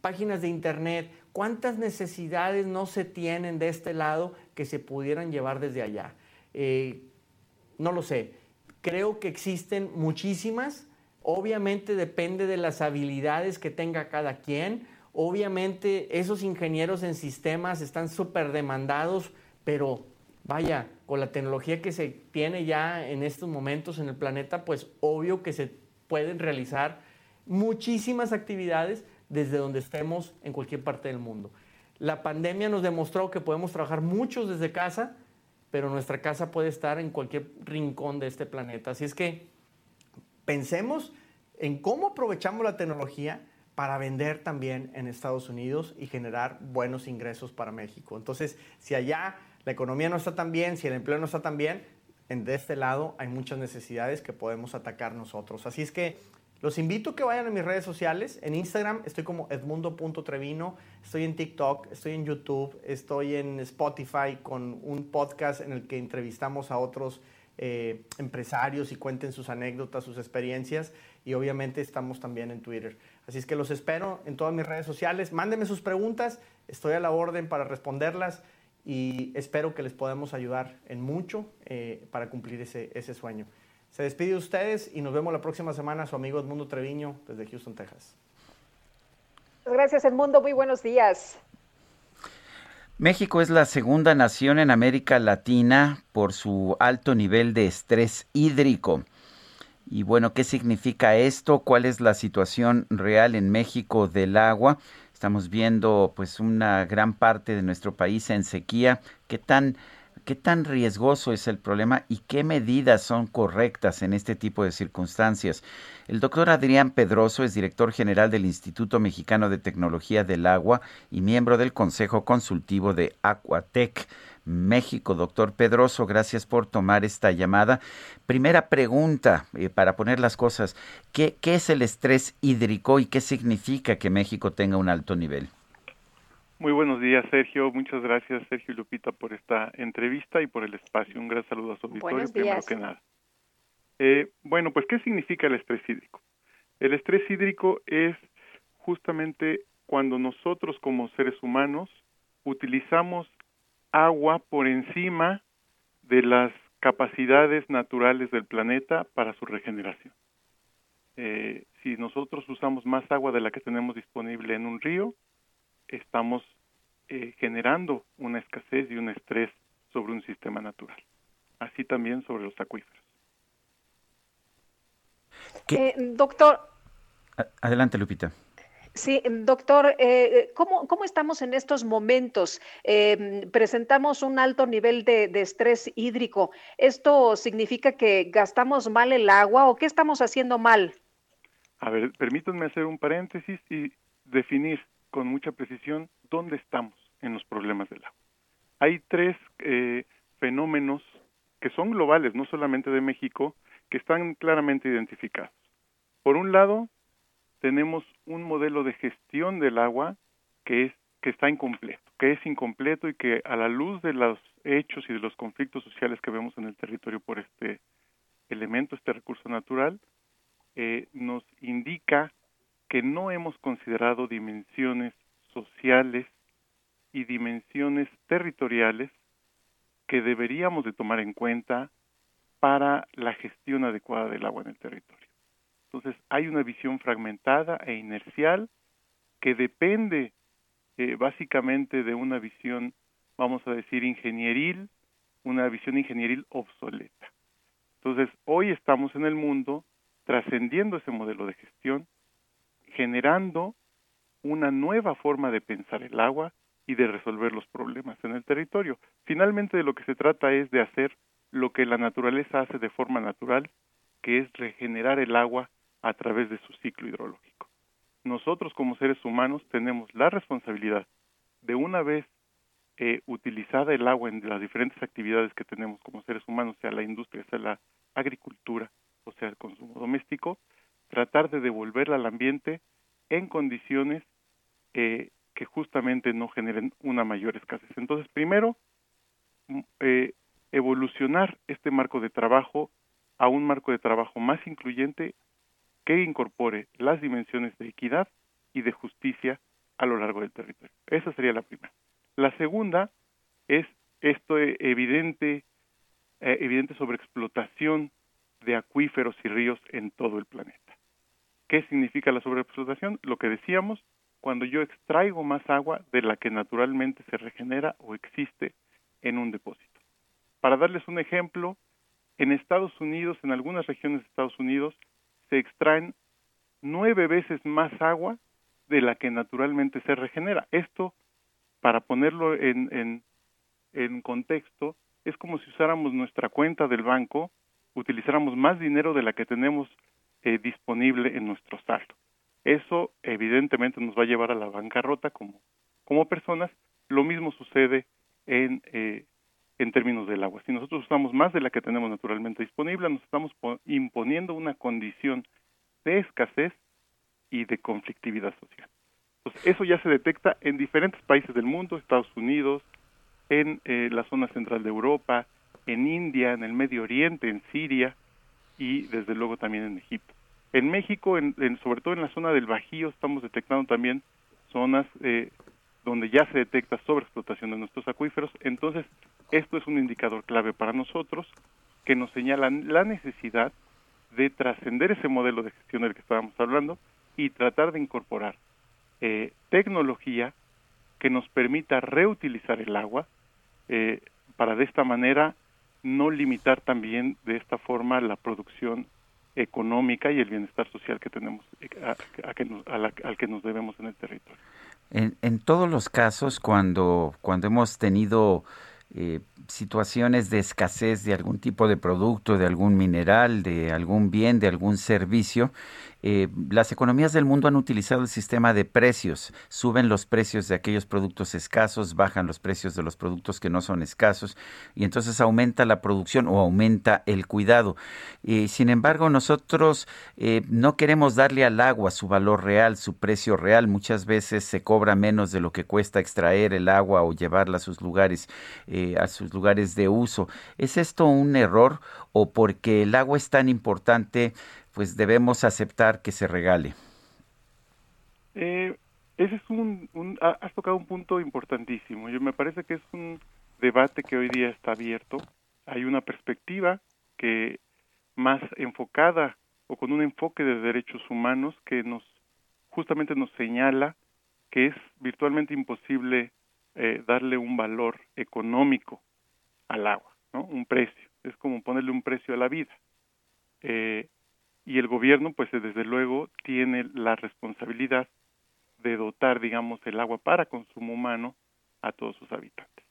páginas de internet, cuántas necesidades no se tienen de este lado que se pudieran llevar desde allá. Eh, no lo sé, creo que existen muchísimas, obviamente depende de las habilidades que tenga cada quien, Obviamente esos ingenieros en sistemas están súper demandados, pero vaya, con la tecnología que se tiene ya en estos momentos en el planeta, pues obvio que se pueden realizar muchísimas actividades desde donde estemos en cualquier parte del mundo. La pandemia nos demostró que podemos trabajar muchos desde casa, pero nuestra casa puede estar en cualquier rincón de este planeta. Así es que pensemos en cómo aprovechamos la tecnología para vender también en Estados Unidos y generar buenos ingresos para México. Entonces, si allá la economía no está tan bien, si el empleo no está tan bien, en, de este lado hay muchas necesidades que podemos atacar nosotros. Así es que los invito a que vayan a mis redes sociales. En Instagram estoy como edmundo.trevino, estoy en TikTok, estoy en YouTube, estoy en Spotify con un podcast en el que entrevistamos a otros eh, empresarios y cuenten sus anécdotas, sus experiencias y obviamente estamos también en Twitter. Así es que los espero en todas mis redes sociales. Mándenme sus preguntas, estoy a la orden para responderlas y espero que les podamos ayudar en mucho eh, para cumplir ese, ese sueño. Se despide de ustedes y nos vemos la próxima semana. Su amigo Edmundo Treviño desde Houston, Texas. Gracias, Edmundo. Muy buenos días. México es la segunda nación en América Latina por su alto nivel de estrés hídrico. Y bueno, ¿qué significa esto? ¿Cuál es la situación real en México del agua? Estamos viendo pues una gran parte de nuestro país en sequía. ¿Qué tan ¿Qué tan riesgoso es el problema y qué medidas son correctas en este tipo de circunstancias? El doctor Adrián Pedroso es director general del Instituto Mexicano de Tecnología del Agua y miembro del Consejo Consultivo de Aquatec México. Doctor Pedroso, gracias por tomar esta llamada. Primera pregunta, eh, para poner las cosas, ¿qué, ¿qué es el estrés hídrico y qué significa que México tenga un alto nivel? Muy buenos días, Sergio. Muchas gracias, Sergio y Lupita, por esta entrevista y por el espacio. Un gran saludo a su auditorio, primero que nada. Eh, bueno, pues, ¿qué significa el estrés hídrico? El estrés hídrico es justamente cuando nosotros como seres humanos utilizamos agua por encima de las capacidades naturales del planeta para su regeneración. Eh, si nosotros usamos más agua de la que tenemos disponible en un río, estamos eh, generando una escasez y un estrés sobre un sistema natural, así también sobre los acuíferos. Eh, doctor. Adelante, Lupita. Sí, doctor, eh, ¿cómo, ¿cómo, estamos en estos momentos? Eh, presentamos un alto nivel de, de, estrés hídrico. ¿Esto significa que gastamos mal el agua o qué estamos haciendo mal? A ver, permítanme hacer un paréntesis y definir con mucha precisión dónde estamos en los problemas del agua. Hay tres eh, fenómenos que son globales, no solamente de México, que están claramente identificados. Por un lado, tenemos un modelo de gestión del agua que es que está incompleto, que es incompleto y que a la luz de los hechos y de los conflictos sociales que vemos en el territorio por este elemento, este recurso natural, eh, nos indica que no hemos considerado dimensiones sociales y dimensiones territoriales que deberíamos de tomar en cuenta para la gestión adecuada del agua en el territorio. Entonces, hay una visión fragmentada e inercial que depende eh, básicamente de una visión, vamos a decir, ingenieril, una visión ingenieril obsoleta. Entonces, hoy estamos en el mundo trascendiendo ese modelo de gestión generando una nueva forma de pensar el agua y de resolver los problemas en el territorio. Finalmente de lo que se trata es de hacer lo que la naturaleza hace de forma natural, que es regenerar el agua a través de su ciclo hidrológico. Nosotros como seres humanos tenemos la responsabilidad de una vez eh, utilizada el agua en las diferentes actividades que tenemos como seres humanos, sea la industria, sea la agricultura o sea el consumo doméstico, tratar de devolverla al ambiente en condiciones eh, que justamente no generen una mayor escasez. Entonces, primero, mm, eh, evolucionar este marco de trabajo a un marco de trabajo más incluyente que incorpore las dimensiones de equidad y de justicia a lo largo del territorio. Esa sería la primera. La segunda es esto evidente, eh, evidente sobreexplotación de acuíferos y ríos en todo el planeta. ¿Qué significa la sobreexplotación? Lo que decíamos, cuando yo extraigo más agua de la que naturalmente se regenera o existe en un depósito. Para darles un ejemplo, en Estados Unidos, en algunas regiones de Estados Unidos, se extraen nueve veces más agua de la que naturalmente se regenera. Esto, para ponerlo en, en, en contexto, es como si usáramos nuestra cuenta del banco, utilizáramos más dinero de la que tenemos eh, disponible en nuestro saldo. Eso evidentemente nos va a llevar a la bancarrota como, como personas. Lo mismo sucede en, eh, en términos del agua. Si nosotros usamos más de la que tenemos naturalmente disponible, nos estamos imponiendo una condición de escasez y de conflictividad social. Entonces, eso ya se detecta en diferentes países del mundo, Estados Unidos, en eh, la zona central de Europa, en India, en el Medio Oriente, en Siria, y desde luego también en Egipto. En México, en, sobre todo en la zona del Bajío, estamos detectando también zonas eh, donde ya se detecta sobreexplotación de nuestros acuíferos. Entonces, esto es un indicador clave para nosotros que nos señala la necesidad de trascender ese modelo de gestión del que estábamos hablando y tratar de incorporar eh, tecnología que nos permita reutilizar el agua eh, para de esta manera no limitar también de esta forma la producción económica y el bienestar social que tenemos eh, a, que al que nos debemos en el territorio. En, en todos los casos, cuando, cuando hemos tenido eh, situaciones de escasez de algún tipo de producto, de algún mineral, de algún bien, de algún servicio, eh, las economías del mundo han utilizado el sistema de precios. Suben los precios de aquellos productos escasos, bajan los precios de los productos que no son escasos y entonces aumenta la producción o aumenta el cuidado. sin embargo, nosotros eh, no queremos darle al agua su valor real, su precio real. Muchas veces se cobra menos de lo que cuesta extraer el agua o llevarla a sus lugares, eh, a sus lugares de uso. ¿Es esto un error o porque el agua es tan importante? Pues debemos aceptar que se regale? Eh, ese es un, has tocado un punto importantísimo. Yo me parece que es un debate que hoy día está abierto. Hay una perspectiva que más enfocada o con un enfoque de derechos humanos que nos justamente nos señala que es virtualmente imposible eh, darle un valor económico al agua, ¿no? Un precio. Es como ponerle un precio a la vida. Eh, y el gobierno pues desde luego tiene la responsabilidad de dotar digamos el agua para consumo humano a todos sus habitantes.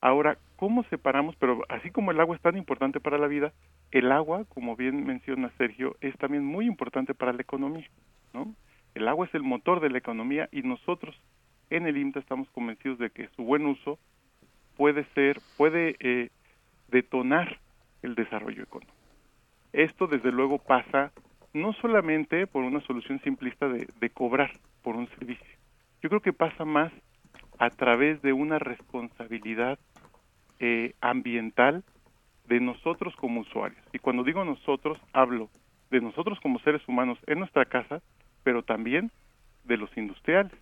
Ahora, ¿cómo separamos? Pero así como el agua es tan importante para la vida, el agua, como bien menciona Sergio, es también muy importante para la economía, ¿no? El agua es el motor de la economía y nosotros en el IMTA estamos convencidos de que su buen uso puede ser, puede eh, detonar el desarrollo económico. Esto desde luego pasa no solamente por una solución simplista de, cobrar por un servicio. Yo creo que pasa más a través de una responsabilidad eh, ambiental de nosotros como usuarios. Y cuando digo nosotros, hablo de nosotros como seres humanos en nuestra casa, pero también de los industriales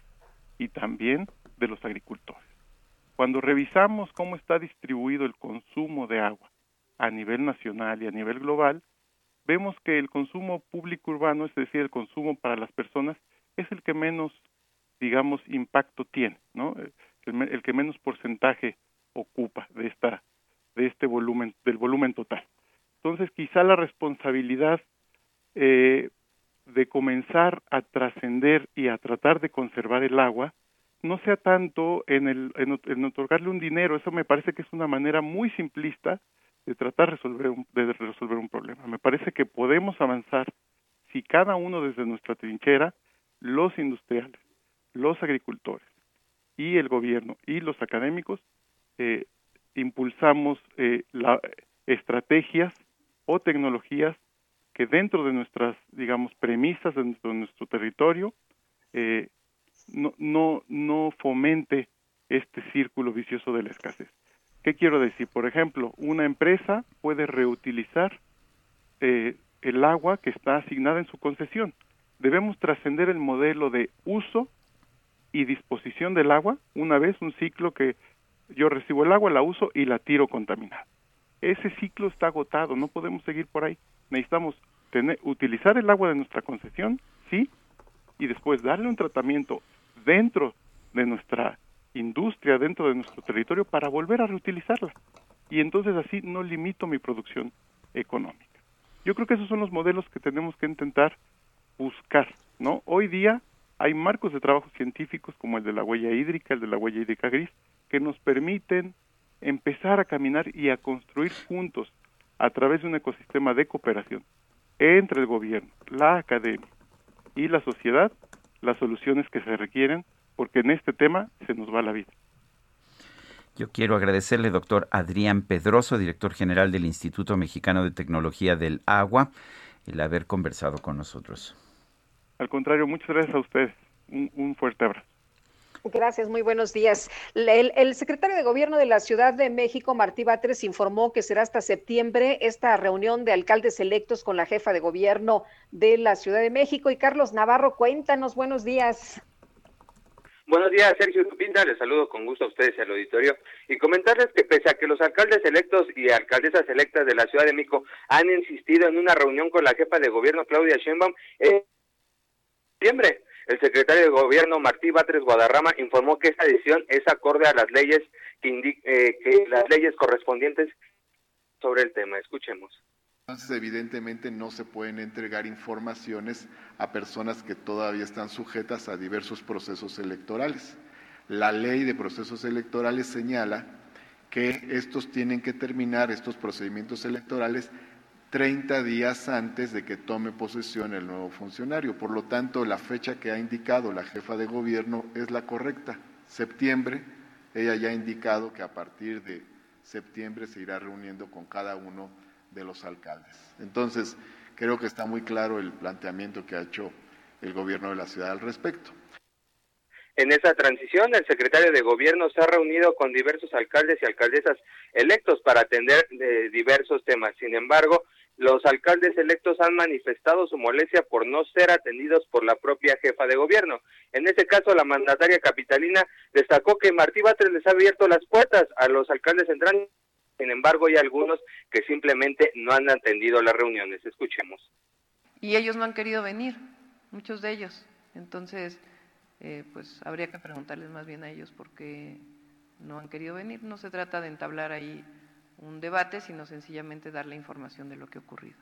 y también de los agricultores. Cuando revisamos cómo está distribuido el consumo de agua a nivel nacional y a nivel global, vemos que el consumo público urbano, es decir, el consumo para las personas, es el que menos, digamos, impacto tiene, ¿no? El, que menos porcentaje ocupa de esta, de este volumen, del volumen total. Entonces, quizá la responsabilidad eh, de comenzar a trascender y a tratar de conservar el agua no sea tanto en, el, en otorgarle un dinero, eso me parece que es una manera muy simplista de tratar de resolver un, de resolver un problema. Me parece que podemos avanzar si cada uno desde nuestra trinchera, los industriales, los agricultores y el gobierno y los académicos, eh, impulsamos eh, la, estrategias o tecnologías que dentro de nuestras, digamos, premisas, dentro de nuestro territorio, eh, no, no, no fomente este círculo vicioso de la escasez. ¿Qué quiero decir? Por ejemplo, una empresa puede reutilizar eh, el agua que está asignada en su concesión. Debemos trascender el modelo de uso y disposición del agua, una vez un ciclo que yo recibo el agua, la uso y la tiro contaminada. Ese ciclo está agotado, no podemos seguir por ahí. Necesitamos tener, utilizar el agua de nuestra concesión, sí, y después darle un tratamiento dentro de nuestra industria dentro de nuestro territorio para volver a reutilizarla. Y entonces así no limito mi producción económica. Yo creo que esos son los modelos que tenemos que intentar buscar, ¿no? Hoy día hay marcos de trabajo científicos como el de la huella hídrica, el de la huella hídrica gris, que nos permiten empezar a caminar y a construir juntos a través de un ecosistema de cooperación entre el gobierno, la academia y la sociedad las soluciones que se requieren porque en este tema se nos va la vida. Yo quiero agradecerle, doctor Adrián Pedroso, director general del Instituto Mexicano de Tecnología del Agua, el haber conversado con nosotros. Al contrario, muchas gracias a ustedes. Un, fuerte abrazo. Gracias, muy buenos días. El, el, secretario de Gobierno de la Ciudad de México, Martí Batres, informó que será hasta septiembre esta reunión de alcaldes electos con la jefa de gobierno de la Ciudad de México. Y Carlos Navarro, cuéntanos, buenos días. Buenos días, Sergio Lupinda. Les saludo con gusto a ustedes y al auditorio y comentarles que pese a que los alcaldes electos y alcaldesas electas de la Ciudad de México han insistido en una reunión con la jefa de gobierno Claudia Sheinbaum en septiembre, el secretario de Gobierno Martí Batres Guadarrama informó que esta decisión es acorde a las leyes que, eh, que las leyes correspondientes sobre el tema. Escuchemos. Entonces, evidentemente no se pueden entregar informaciones a personas que todavía están sujetas a diversos procesos electorales. La ley de procesos electorales señala que estos tienen que terminar, estos procedimientos electorales, 30 días antes de que tome posesión el nuevo funcionario. Por lo tanto, la fecha que ha indicado la jefa de gobierno es la correcta, septiembre. Ella ya ha indicado que a partir de septiembre se irá reuniendo con cada uno de los alcaldes. Entonces, creo que está muy claro el planteamiento que ha hecho el gobierno de la ciudad al respecto. En esa transición, el secretario de Gobierno se ha reunido con diversos alcaldes y alcaldesas electos para atender de diversos temas. Sin embargo, los alcaldes electos han manifestado su molestia por no ser atendidos por la propia jefa de gobierno. En este caso, la mandataria capitalina destacó que Martí Batres les ha abierto las puertas a los alcaldes centrales sin embargo, hay algunos que simplemente no han atendido las reuniones. Escuchemos. Y ellos no han querido venir, muchos de ellos. Entonces, eh, pues habría que preguntarles más bien a ellos por qué no han querido venir. No se trata de entablar ahí un debate, sino sencillamente dar la información de lo que ha ocurrido.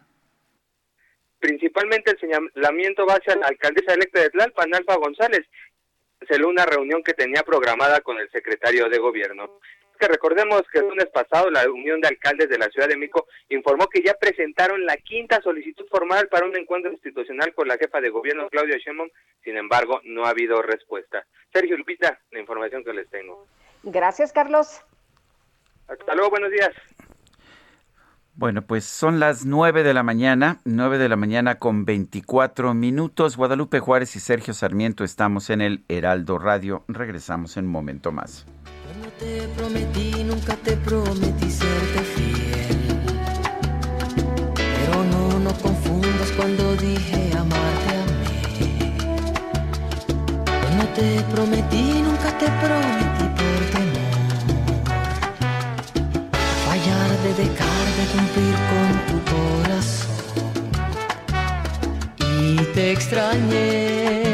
Principalmente el señalamiento va hacia la alcaldesa electa de Tlalpan, Alfa González, se una reunión que tenía programada con el secretario de gobierno que recordemos que el lunes pasado la Unión de Alcaldes de la Ciudad de México informó que ya presentaron la quinta solicitud formal para un encuentro institucional con la jefa de gobierno Claudia Sheinbaum, sin embargo no ha habido respuesta. Sergio Lupita, la información que les tengo. Gracias, Carlos. Hasta luego, buenos días. Bueno, pues son las nueve de la mañana, nueve de la mañana con 24 minutos. Guadalupe Juárez y Sergio Sarmiento estamos en el Heraldo Radio. Regresamos en un momento más te prometí, nunca te prometí serte fiel. Pero no, no confundas cuando dije amarte a mí. Cuando te prometí, nunca te prometí por temor. Fallar de dejar de cumplir con tu corazón. Y te extrañé,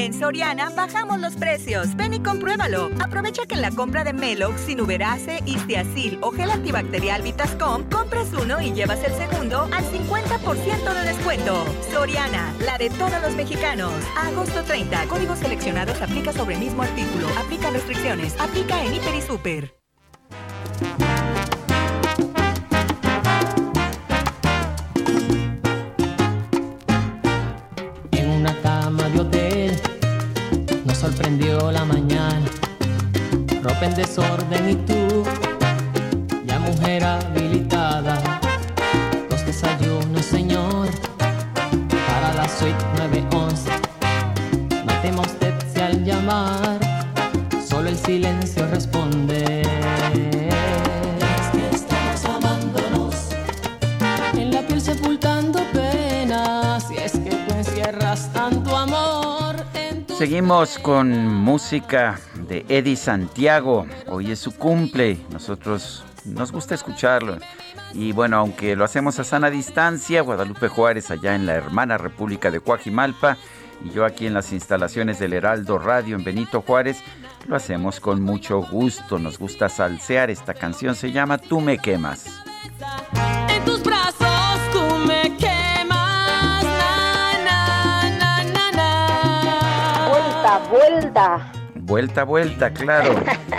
En Soriana bajamos los precios. Ven y compruébalo. Aprovecha que en la compra de Melox, Sinuberase, Istiazil o gel antibacterial Vitascom, compras uno y llevas el segundo al 50% de descuento. Soriana, la de todos los mexicanos. agosto 30. Códigos seleccionados aplica sobre el mismo artículo. Aplica restricciones. Aplica en Hiper y Super. Sorprendió la mañana, ropa en desorden y tú, ya mujer habilitada, los desayunos, señor, para la suite 911. No temo usted si al llamar, solo el silencio responde. Seguimos con música de Eddie Santiago. Hoy es su cumple. Nosotros nos gusta escucharlo. Y bueno, aunque lo hacemos a sana distancia, Guadalupe Juárez, allá en la hermana República de Coajimalpa, y yo aquí en las instalaciones del Heraldo Radio en Benito Juárez. Lo hacemos con mucho gusto, nos gusta salsear. Esta canción se llama Tú me quemas. En tus brazos Vuelta, vuelta. Vuelta, claro.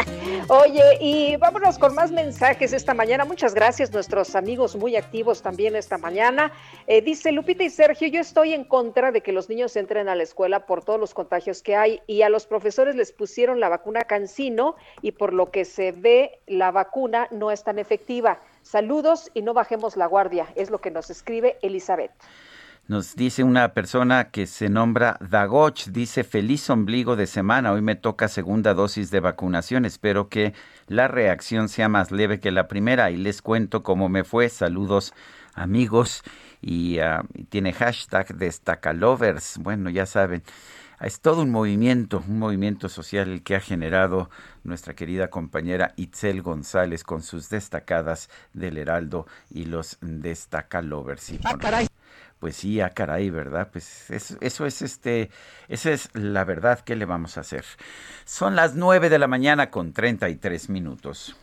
Oye, y vámonos con más mensajes esta mañana. Muchas gracias, nuestros amigos muy activos también esta mañana. Eh, dice Lupita y Sergio, yo estoy en contra de que los niños entren a la escuela por todos los contagios que hay y a los profesores les pusieron la vacuna Cancino y por lo que se ve la vacuna no es tan efectiva. Saludos y no bajemos la guardia, es lo que nos escribe Elizabeth. Nos dice una persona que se nombra Dagoch, dice feliz ombligo de semana, hoy me toca segunda dosis de vacunación, espero que la reacción sea más leve que la primera y les cuento cómo me fue, saludos amigos y, ah, y tiene hashtag destacalovers, bueno ya saben. Es todo un movimiento, un movimiento social el que ha generado nuestra querida compañera Itzel González con sus destacadas del Heraldo y los destacalovers. Y Ah, caray. Pues sí, ah, caray, ¿verdad? Pues eso, eso es este, esa es la verdad que le vamos a hacer. Son las 9 de la mañana con 33 minutos.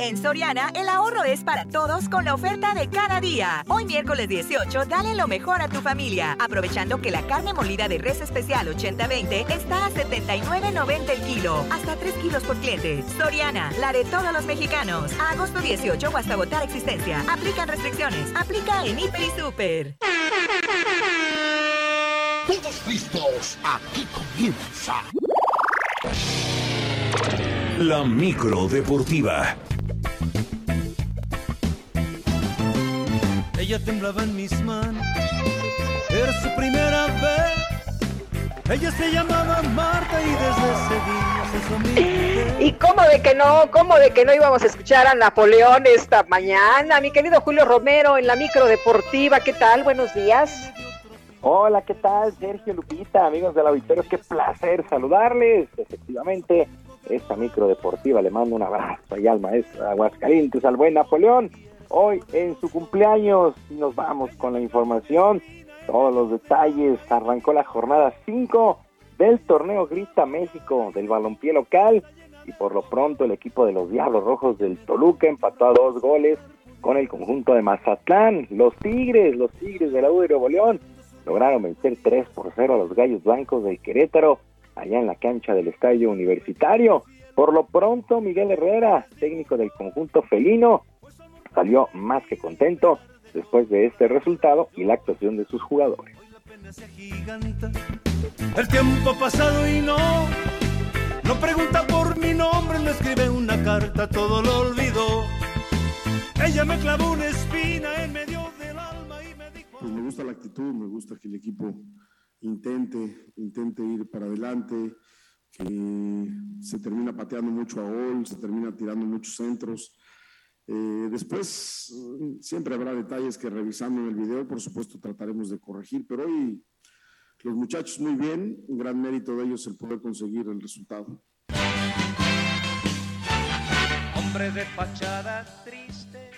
En Soriana, el ahorro es para todos con la oferta de cada día. Hoy miércoles 18, dale lo mejor a tu familia, aprovechando que la carne molida de res especial 80-20 está a 79.90 el kilo, hasta 3 kilos por cliente. Soriana, la de todos los mexicanos. Agosto 18 o hasta votar existencia. Aplican restricciones. Aplica en Hiper y Super. Todos listos, aquí comienza. La micro deportiva. Ella temblaba en mis manos, era su primera vez. Ella se llamaba Marta y desde ese día se. Y cómo de que no, cómo de que no íbamos a escuchar a Napoleón esta mañana. Mi querido Julio Romero en la micro deportiva, ¿qué tal? Buenos días. Hola, ¿qué tal? Sergio Lupita, amigos del auditorio, qué placer saludarles. Efectivamente, esta micro deportiva le mando un abrazo allá al maestro Aguascalientes, al buen Napoleón. Hoy en su cumpleaños nos vamos con la información, todos los detalles. Arrancó la jornada 5 del torneo Grita México del balompié local y por lo pronto el equipo de los Diablos Rojos del Toluca empató a dos goles con el conjunto de Mazatlán. Los Tigres, los Tigres de la U de Nuevo León lograron vencer 3 por 0 a los Gallos Blancos del Querétaro, allá en la cancha del Estadio Universitario. Por lo pronto, Miguel Herrera, técnico del conjunto felino, salió más que contento después de este resultado y la actuación de sus jugadores. El tiempo ha pasado y no, no pregunta por mi nombre, no escribe una carta, todo lo olvidó. Ella me clavó una espina en medio del alma y me dijo... Pues me gusta la actitud, me gusta que el equipo intente, intente ir para adelante, que se termina pateando mucho a gol, se termina tirando muchos centros. Eh, después, siempre habrá detalles que revisando en el video, por supuesto, trataremos de corregir, pero hoy los muchachos muy bien, un gran mérito de ellos el poder conseguir el resultado. Hombre de fachada triste.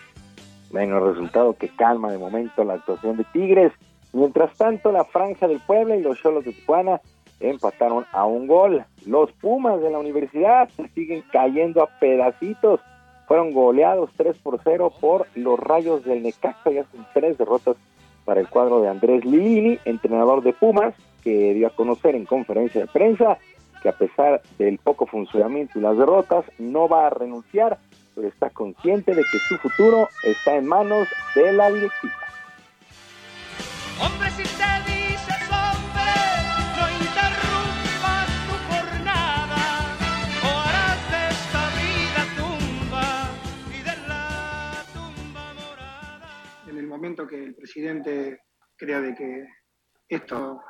Bueno, resultado que calma de momento la actuación de Tigres. Mientras tanto, la Franja del Puebla y los Cholos de Tijuana empataron a un gol. Los Pumas de la universidad siguen cayendo a pedacitos. Fueron goleados 3 por 0 por los Rayos del Necaxa. Ya son tres derrotas para el cuadro de Andrés Lilini, entrenador de Pumas, que dio a conocer en conferencia de prensa que a pesar del poco funcionamiento y las derrotas, no va a renunciar, pero está consciente de que su futuro está en manos de la directiva. Hombre, si te dices hombre, no interrumpas tu jornada, o harás de esta tumba y de la tumba morada. en el momento que el presidente crea de que esto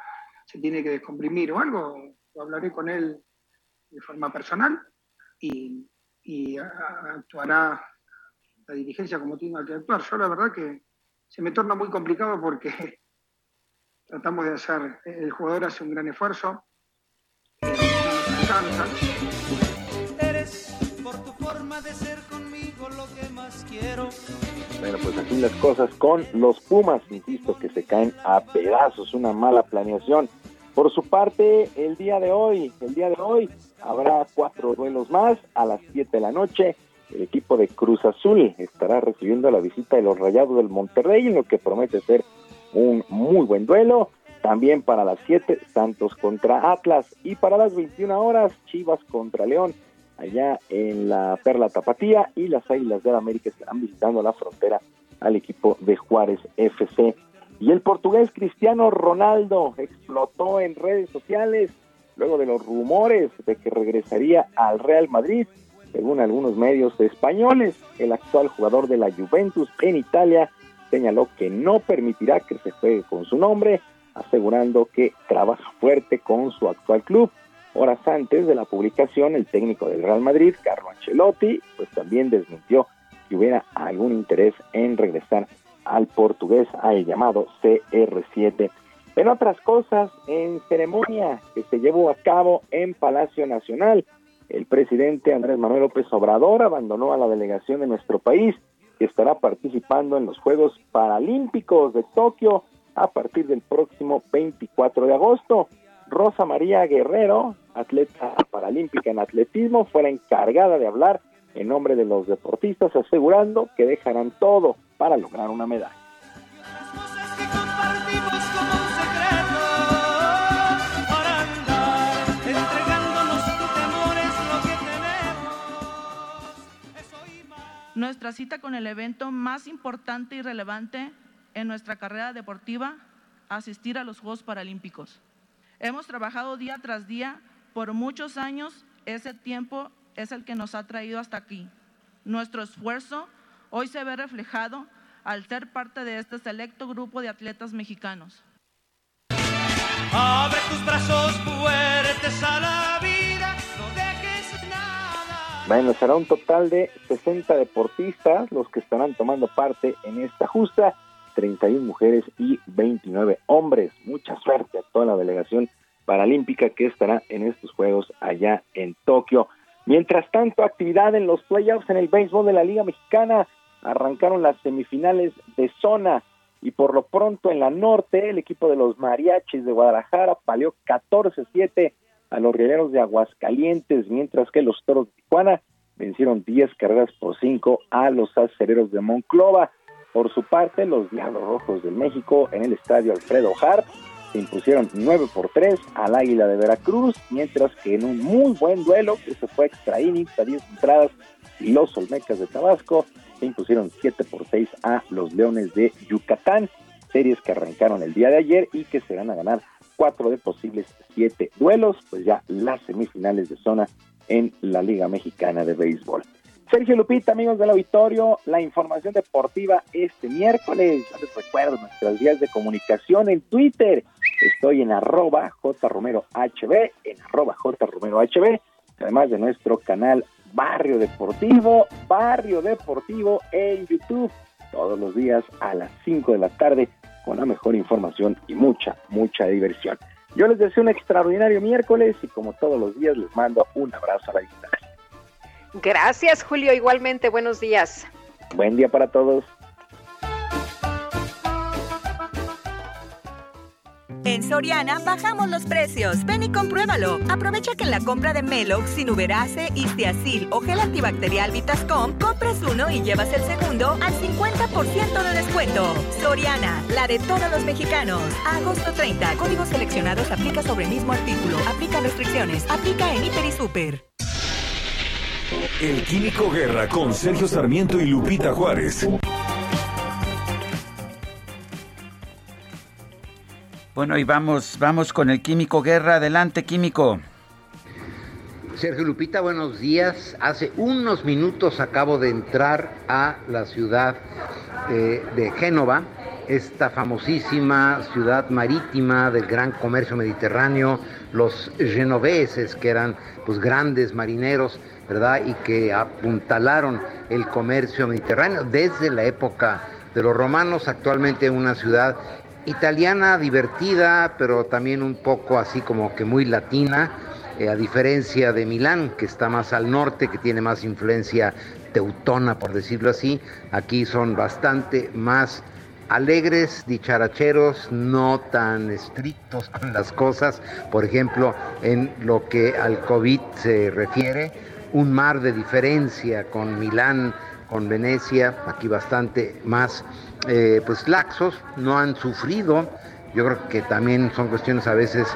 se tiene que descomprimir o algo, lo hablaré con él de forma personal y, actuará la dirigencia como tenga que actuar. Yo la verdad que se me torna muy complicado porque tratamos de hacer, el jugador hace un gran esfuerzo. Eres por tu forma de ser conmigo lo que más quiero. Bueno, pues así las cosas con los Pumas, insisto, que se caen a pedazos, una mala planeación Por su parte, el día de hoy, el día de hoy habrá cuatro duelos más a las 7 de la noche. El equipo de Cruz Azul estará recibiendo la visita de los Rayados del Monterrey, en lo que promete ser un muy buen duelo. También para las 7, Santos contra Atlas. Y para las 21 horas, Chivas contra León, allá en la Perla Tapatía. Y las Águilas del América estarán visitando la frontera al equipo de Juárez FC. Y el portugués Cristiano Ronaldo explotó en redes sociales luego de los rumores de que regresaría al Real Madrid. Según algunos medios españoles, el actual jugador de la Juventus en Italia señaló que no permitirá que se juegue con su nombre, asegurando que trabaja fuerte con su actual club. Horas antes de la publicación, el técnico del Real Madrid, Carlo Ancelotti, pues también desmintió que hubiera algún interés en regresar al portugués, al llamado CR7. En otras cosas, en ceremonia que se llevó a cabo en Palacio Nacional, el presidente Andrés Manuel López Obrador abandonó a la delegación de nuestro país que estará participando en los Juegos Paralímpicos de Tokio a partir del próximo 24 de agosto. Rosa María Guerrero, atleta paralímpica en atletismo, fue la encargada de hablar en nombre de los deportistas, asegurando que dejarán todo para lograr una medalla. Nuestra cita con el evento más importante y relevante en nuestra carrera deportiva, asistir a los Juegos Paralímpicos. Hemos trabajado día tras día por muchos años, ese tiempo es el que nos ha traído hasta aquí. Nuestro esfuerzo hoy se ve reflejado al ser parte de este selecto grupo de atletas mexicanos. Abre tus brazos fuertes a Bueno, será un total de 60 deportistas los que estarán tomando parte en esta justa, 31 mujeres y 29 hombres. Mucha suerte a toda la delegación paralímpica que estará en estos Juegos allá en Tokio. Mientras tanto, actividad en los playoffs en el béisbol de la Liga Mexicana. Arrancaron las semifinales de zona y por lo pronto en la norte el equipo de los Mariachis de Guadalajara palió 14-7 a los Rieleros de Aguascalientes, mientras que los Toros de Tijuana vencieron 10 carreras por 5 a los Acereros de Monclova. Por su parte, los Diablos Rojos de México en el estadio Alfredo Harp se impusieron 9 por 3 al Águila de Veracruz, mientras que en un muy buen duelo que se fue extra innings a 10 entradas los Olmecas de Tabasco se impusieron 7 por 6 a los Leones de Yucatán, series que arrancaron el día de ayer y que se van a ganar 4 de posibles 7 duelos, pues ya las semifinales de zona en la Liga Mexicana de Béisbol. Sergio Lupita, amigos del auditorio, la información deportiva este miércoles. Ya les recuerdo nuestras vías de comunicación en Twitter. Estoy en arroba jromerohb, en arroba jromerohb, además de nuestro canal Barrio Deportivo, Barrio Deportivo en YouTube, todos los días a las 5 de la tarde con la mejor información y mucha, mucha diversión. Yo les deseo un extraordinario miércoles y como todos los días les mando un abrazo a la distancia. Gracias, Julio. Igualmente, buenos días. Buen día para todos. En Soriana bajamos los precios. Ven y compruébalo. Aprovecha que en la compra de Melox, Sinuberase, Istiazil o gel antibacterial Vitascom, compras uno y llevas el segundo al 50% de descuento. Soriana, la de todos los mexicanos. Agosto 30. Códigos seleccionados aplica sobre mismo artículo. Aplica restricciones. Aplica en Hiper y Super. El Químico Guerra con Sergio Sarmiento y Lupita Juárez. Bueno, y vamos, vamos con el Químico Guerra. Adelante, Químico. Sergio Lupita, buenos días. Hace unos minutos acabo de entrar a la ciudad eh, de Génova, esta famosísima ciudad marítima del gran comercio mediterráneo, los genoveses, que eran pues grandes marineros, ¿verdad? Y que apuntalaron el comercio mediterráneo desde la época de los romanos, actualmente una ciudad italiana divertida, pero también un poco así como que muy latina, eh, a diferencia de Milán, que está más al norte, que tiene más influencia teutona, por decirlo así, aquí son bastante más alegres, dicharacheros, no tan estrictos con las cosas, por ejemplo, en lo que al COVID se refiere, un mar de diferencia con Milán, con Venecia, aquí bastante más eh, pues laxos, no han sufrido. Yo creo que también son cuestiones a veces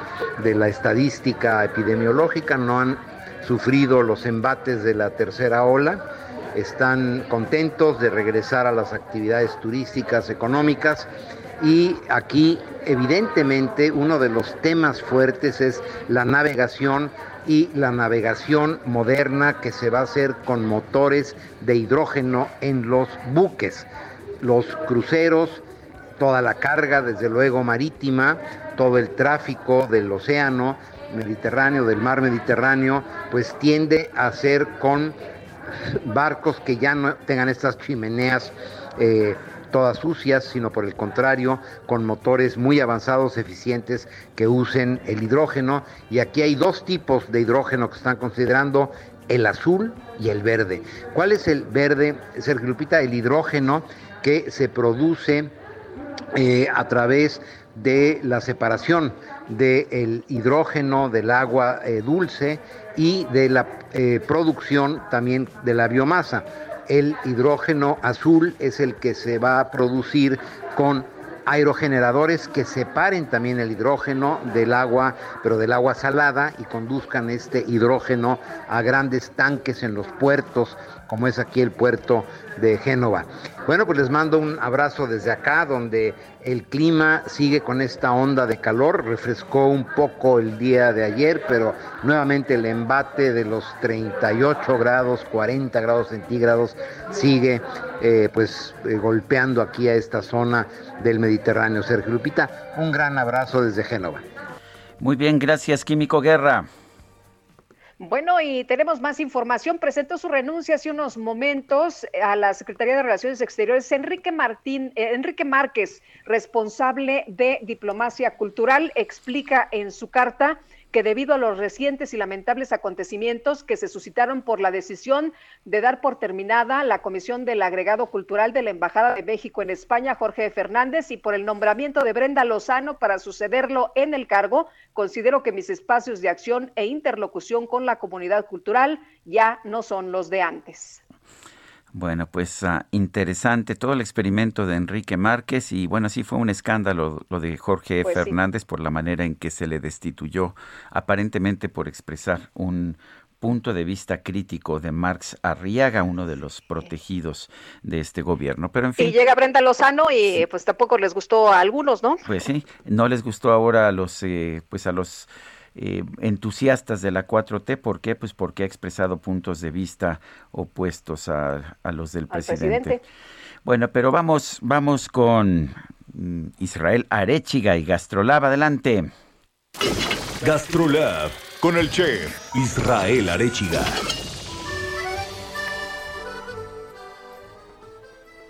de la estadística epidemiológica, no han sufrido los embates de la tercera ola, están contentos de regresar a las actividades turísticas, económicas y aquí evidentemente uno de los temas fuertes es la navegación y la navegación moderna que se va a hacer con motores de hidrógeno en los buques, los cruceros, toda la carga desde luego marítima, todo el tráfico del océano Mediterráneo, del mar Mediterráneo, pues tiende a ser con barcos que ya no tengan estas chimeneas eh, todas sucias, sino por el contrario, con motores muy avanzados, eficientes, que usen el hidrógeno. Y aquí hay dos tipos de hidrógeno que están considerando, el azul y el verde. ¿Cuál es el verde, Sergio Lupita? El hidrógeno que se produce eh, a través de la separación del hidrógeno del agua eh, dulce y de la eh, producción también de la biomasa. El hidrógeno azul es el que se va a producir con aerogeneradores que separen también el hidrógeno del agua, pero del agua salada y conduzcan este hidrógeno a grandes tanques en los puertos, como es aquí el puerto de Génova. Bueno, pues les mando un abrazo desde acá, donde el clima sigue con esta onda de calor, refrescó un poco el día de ayer, pero nuevamente el embate de los 38 grados, 40 grados centígrados sigue eh, pues eh, golpeando aquí a esta zona del Mediterráneo. Sergio Lupita, un gran abrazo desde Génova. Muy bien, gracias, Químico Guerra. Bueno, y tenemos más información. Presentó su renuncia hace unos momentos a la Secretaría de Relaciones Exteriores Enrique Martín, eh, Enrique Márquez, responsable de diplomacia cultural, explica en su carta que debido a los recientes y lamentables acontecimientos que se suscitaron por la decisión de dar por terminada la Comisión del Agregado Cultural de la Embajada de México en España, Jorge Fernández, y por el nombramiento de Brenda Lozano para sucederlo en el cargo, considero que mis espacios de acción e interlocución con la comunidad cultural ya no son los de antes. Bueno, pues uh, interesante todo el experimento de Enrique Márquez y bueno, sí fue un escándalo lo de Jorge Pues sí. Fernández por la manera en que se le destituyó, aparentemente por expresar un punto de vista crítico de Marx Arriaga, uno de los protegidos de este gobierno. Pero en fin, Y llega Brenda Lozano y pues tampoco les gustó a algunos, ¿no? pues sí, no les gustó ahora a los, eh, pues a los eh, entusiastas de la 4T. ¿Por qué? Pues porque ha expresado puntos de vista opuestos a, a los del presidente. presidente. Bueno, pero vamos, vamos con mm, Israel Arechiga y Gastrolab. Adelante. Gastrolab con el chef Israel Arechiga.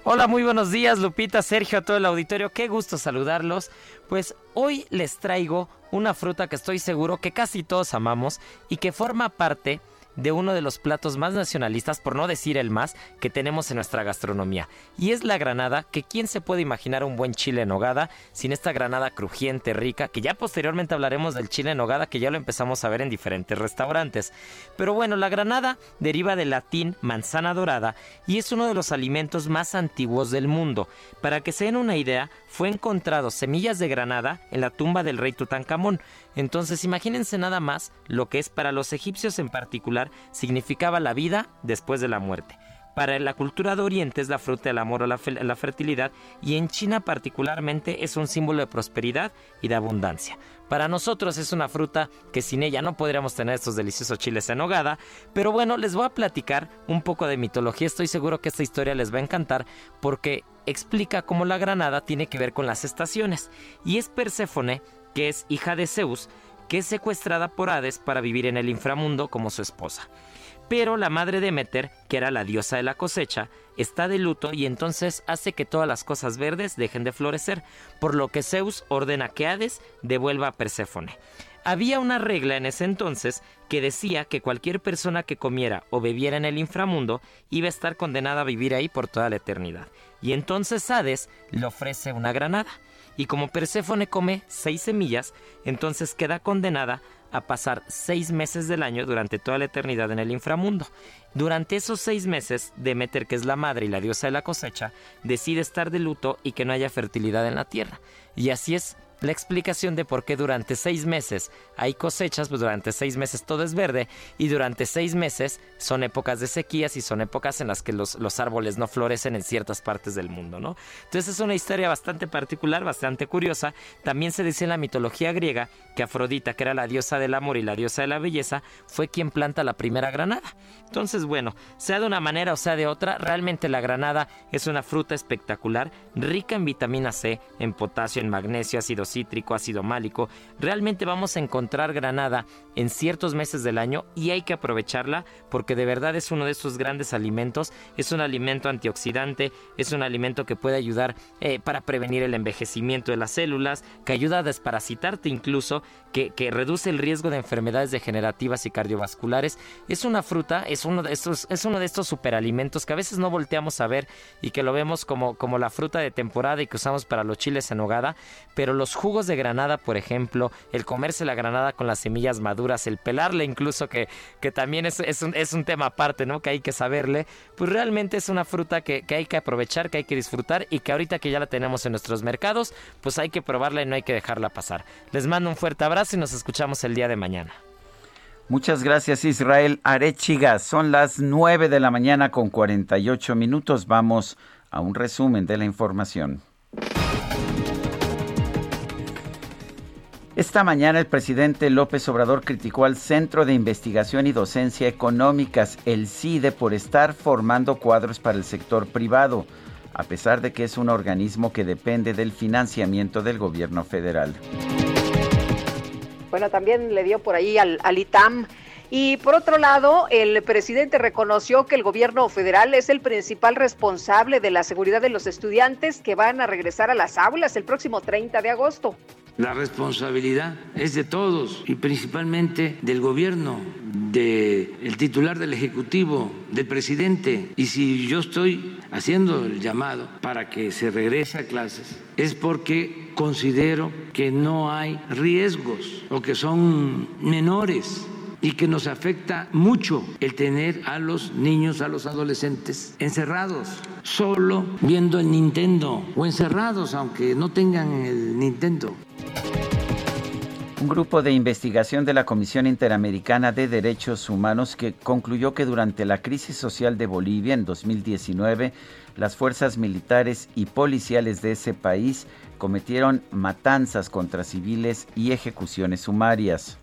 Hola, muy buenos días, Lupita, Sergio, a todo el auditorio. Qué gusto saludarlos. Pues hoy les traigo una fruta que estoy seguro que casi todos amamos y que forma parte uno de los platos más nacionalistas, por no decir el más, que tenemos en nuestra gastronomía. Y es la granada, que quién se puede imaginar un buen chile en nogada sin esta granada crujiente, rica, que ya posteriormente hablaremos del chile en nogada, que ya lo empezamos a ver en diferentes restaurantes. Pero bueno, la granada deriva del latín manzana dorada y es uno de los alimentos más antiguos del mundo. Para que se den una idea, fue encontrado semillas de granada en la tumba del rey Tutankamón. Entonces imagínense nada más lo que es para los egipcios en particular significaba la vida después de la muerte. Para la cultura de Oriente es la fruta del amor o la, fertilidad y en China particularmente es un símbolo de prosperidad y de abundancia. Para nosotros es una fruta que sin ella no podríamos tener estos deliciosos chiles en nogada, pero bueno, les voy a platicar un poco de mitología, estoy seguro que esta historia les va a encantar porque explica cómo la granada tiene que ver con las estaciones y es Perséfone, que es hija de Zeus, que es secuestrada por Hades para vivir en el inframundo como su esposa. Pero la madre Demeter, que era la diosa de la cosecha, está de luto y entonces hace que todas las cosas verdes dejen de florecer, por lo que Zeus ordena que Hades devuelva a Perséfone. había una regla en ese entonces que decía que cualquier persona que comiera o bebiera en el inframundo iba a estar condenada a vivir ahí por toda la eternidad. Y entonces Hades le ofrece una granada. Y como Perséfone come seis semillas, entonces queda condenada a pasar seis meses del año durante toda la eternidad en el inframundo. Durante esos seis meses, Demeter, que es la madre y la diosa de la cosecha, decide estar de luto y que no haya fertilidad en la tierra. Y así es la explicación de por qué durante seis meses hay cosechas, pues durante seis meses todo es verde y durante seis meses son épocas de sequías y son épocas en las que los, los árboles no florecen en ciertas partes del mundo, ¿no? Entonces es una historia bastante particular, bastante curiosa. También se dice en la mitología griega que Afrodita, que era la diosa del amor y la diosa de la belleza, fue quien planta la primera granada. Entonces, bueno, sea de una manera o sea de otra, realmente la granada es una fruta espectacular, rica en vitamina C, en potasio, en magnesio, ácido cítrico, ácido málico. Realmente vamos a encontrar granada en ciertos meses del año y hay que aprovecharla porque de verdad es uno de esos grandes alimentos. Es un alimento antioxidante, es un alimento que puede ayudar eh, para prevenir el envejecimiento de las células, que ayuda a desparasitarte incluso, que, reduce el riesgo de enfermedades degenerativas y cardiovasculares. Es una fruta, es uno de estos, es uno de estos superalimentos que a veces no volteamos a ver y que lo vemos como, como la fruta de temporada y que usamos para los chiles en hogada, pero los jugos de granada, por ejemplo, el comerse la granada con las semillas maduras, el pelarle incluso, que, que también es, es, un, es un tema aparte, ¿no? Que hay que saberle, pues realmente es una fruta que, que hay que aprovechar, que hay que disfrutar y que ahorita que ya la tenemos en nuestros mercados, pues hay que probarla y no hay que dejarla pasar. Les mando un fuerte abrazo y nos escuchamos el día de mañana. Muchas gracias Israel Arechiga. Son las 9 de la mañana con 48 minutos. Vamos a un resumen de la información. Esta mañana el presidente López Obrador criticó al Centro de Investigación y Docencia Económicas, el CIDE, por estar formando cuadros para el sector privado, a pesar de que es un organismo que depende del financiamiento del gobierno federal. Bueno, también le dio por ahí al, al ITAM. Y por otro lado, el presidente reconoció que el gobierno federal es el principal responsable de la seguridad de los estudiantes que van a regresar a las aulas el próximo 30 de agosto. La responsabilidad es de todos y principalmente del gobierno, del titular del Ejecutivo, del presidente. Y si yo estoy haciendo el llamado para que se regrese a clases, es porque considero que no hay riesgos o que son menores y que nos afecta mucho el tener a los niños, a los adolescentes encerrados, solo viendo el Nintendo o encerrados aunque no tengan el Nintendo. Un grupo de investigación de la Comisión Interamericana de Derechos Humanos que concluyó que durante la crisis social de Bolivia en 2019, las fuerzas militares y policiales de ese país cometieron matanzas contra civiles y ejecuciones sumarias.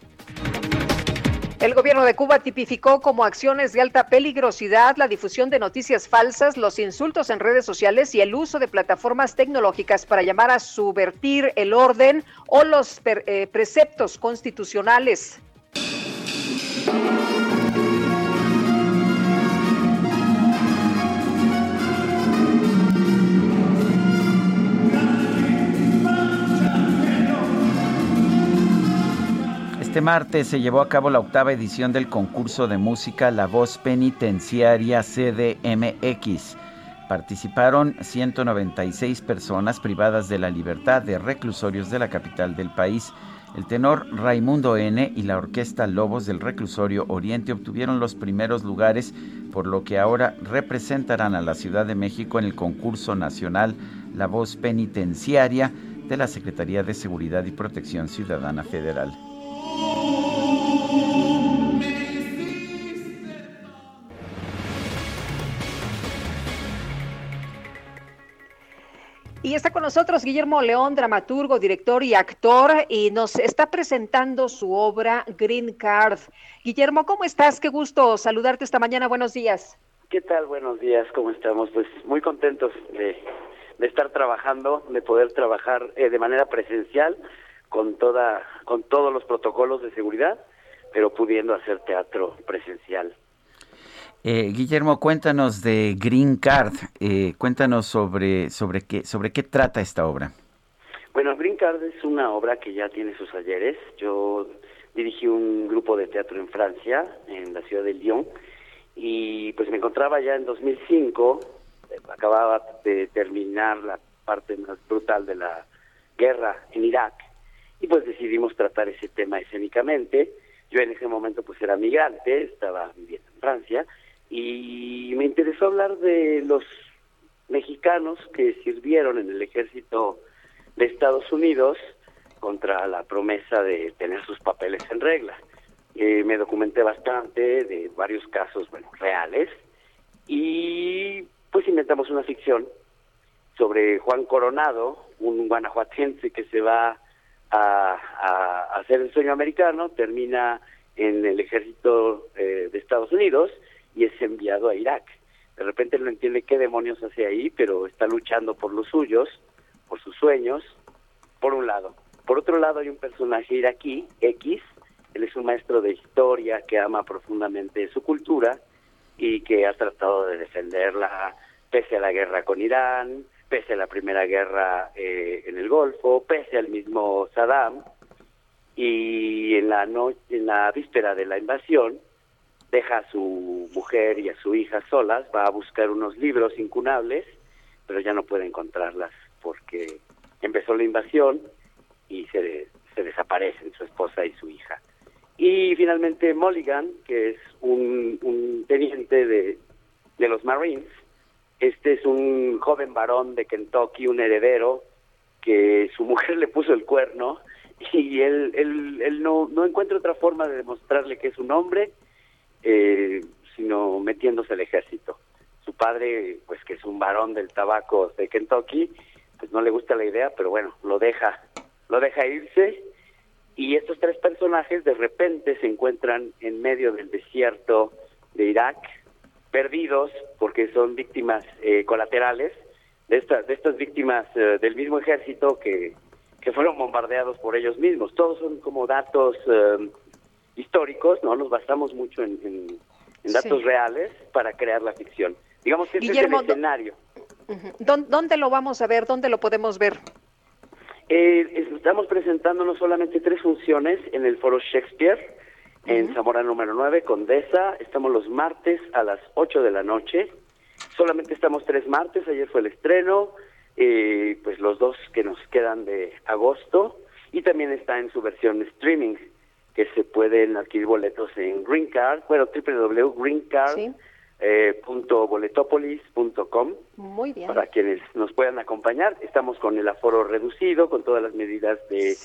El gobierno de Cuba tipificó como acciones de alta peligrosidad la difusión de noticias falsas, los insultos en redes sociales y el uso de plataformas tecnológicas para llamar a subvertir el orden o los eh, preceptos constitucionales. Este martes se llevó a cabo la octava edición del concurso de música La Voz Penitenciaria CDMX. Participaron 196 personas privadas de la libertad de reclusorios de la capital del país. El tenor Raimundo N. y la orquesta Lobos del Reclusorio Oriente obtuvieron los primeros lugares, por lo que ahora representarán a la Ciudad de México en el concurso nacional La Voz Penitenciaria de la Secretaría de Seguridad y Protección Ciudadana Federal. Y está con nosotros Guillermo León, dramaturgo, director y actor, y nos está presentando su obra Green Card. Guillermo, ¿cómo estás? Qué gusto saludarte esta mañana. Buenos días. ¿Qué tal? Buenos días, ¿cómo estamos? Pues muy contentos de, estar trabajando, de poder trabajar eh, de manera presencial con toda con todos los protocolos de seguridad, pero pudiendo hacer teatro presencial. Eh, Guillermo, cuéntanos de Green Card, eh, cuéntanos sobre, sobre, qué, sobre qué trata esta obra. Bueno, Green Card es una obra que ya tiene sus ayeres. Yo dirigí un grupo de teatro en Francia, en la ciudad de Lyon, y pues me encontraba ya en 2005, eh, acababa de terminar la parte más brutal de la guerra en Irak, y pues decidimos tratar ese tema escénicamente. Yo en ese momento pues era migrante, estaba viviendo en Francia, y me interesó hablar de los mexicanos que sirvieron en el ejército de Estados Unidos contra la promesa de tener sus papeles en regla. Eh, me documenté bastante de varios casos, bueno, reales, y pues inventamos una ficción sobre Juan Coronado, un guanajuatense que se va a, a hacer el sueño americano, termina en el ejército eh, de Estados Unidos y es enviado a Irak. De repente no entiende qué demonios hace ahí, pero está luchando por los suyos, por sus sueños, por un lado. Por otro lado hay un personaje iraquí, X, él es un maestro de historia que ama profundamente su cultura y que ha tratado de defenderla pese a la guerra con Irán, pese a la primera guerra eh, en el Golfo, pese al mismo Saddam. Y en la, no en la víspera de la invasión, deja a su mujer y a su hija solas, va a buscar unos libros incunables, pero ya no puede encontrarlas porque empezó la invasión y se, se desaparecen su esposa y su hija. Y finalmente Mulligan, que es un, un teniente de los Marines, este es un joven varón de Kentucky, un heredero, que su mujer le puso el cuerno y él, él, él no, no encuentra otra forma de demostrarle que es un hombre, eh, sino metiéndose al ejército. Su padre, pues que es un varón del tabaco de Kentucky, pues no le gusta la idea, pero bueno, lo deja, lo deja irse y estos tres personajes de repente se encuentran en medio del desierto de Irak, perdidos porque son víctimas eh, colaterales de, estas de estas víctimas eh, del mismo ejército que, que fueron bombardeados por ellos mismos. Todos son como datos eh, históricos, ¿no? Nos basamos mucho en, en- en datos Sí. reales para crear la ficción. Digamos que este es el escenario. Ujú. ¿Dó- ¿Dónde lo vamos a ver? ¿Dónde lo podemos ver? Eh, estamos presentando no solamente tres funciones en el Foro Shakespeare, en Zamora número 9, Condesa. Estamos los martes a las 8 de la noche. Solamente estamos tres martes, ayer fue el estreno, eh, pues los dos que nos quedan de agosto. Y también está en su versión streaming, que se pueden adquirir boletos en Green Card, bueno, www.greencard. eh, Muy bien. para quienes nos puedan acompañar. Estamos con el aforo reducido, con todas las medidas de,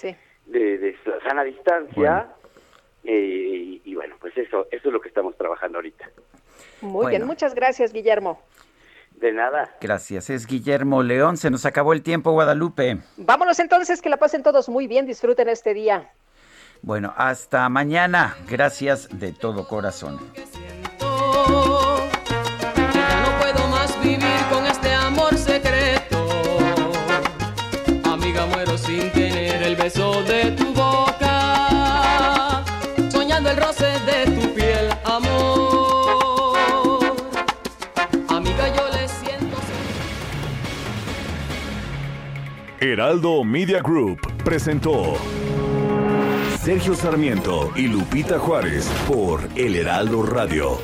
de, de sana distancia. Eh, y, y bueno, pues eso, eso es lo que estamos trabajando ahorita. Muy bien, muchas gracias, Guillermo. De nada. Gracias. Es Guillermo León. Se nos acabó el tiempo, Guadalupe. Vámonos entonces, que la pasen todos muy bien, disfruten este día. Bueno, hasta mañana. Gracias de todo corazón. Heraldo Media Group presentó Sergio Sarmiento y Lupita Juárez por El Heraldo Radio.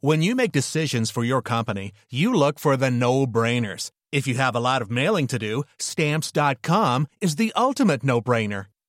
When you make decisions for your company, you look for the no brainers. If you have a lot of mailing to do, stamps.com is the ultimate no brainer.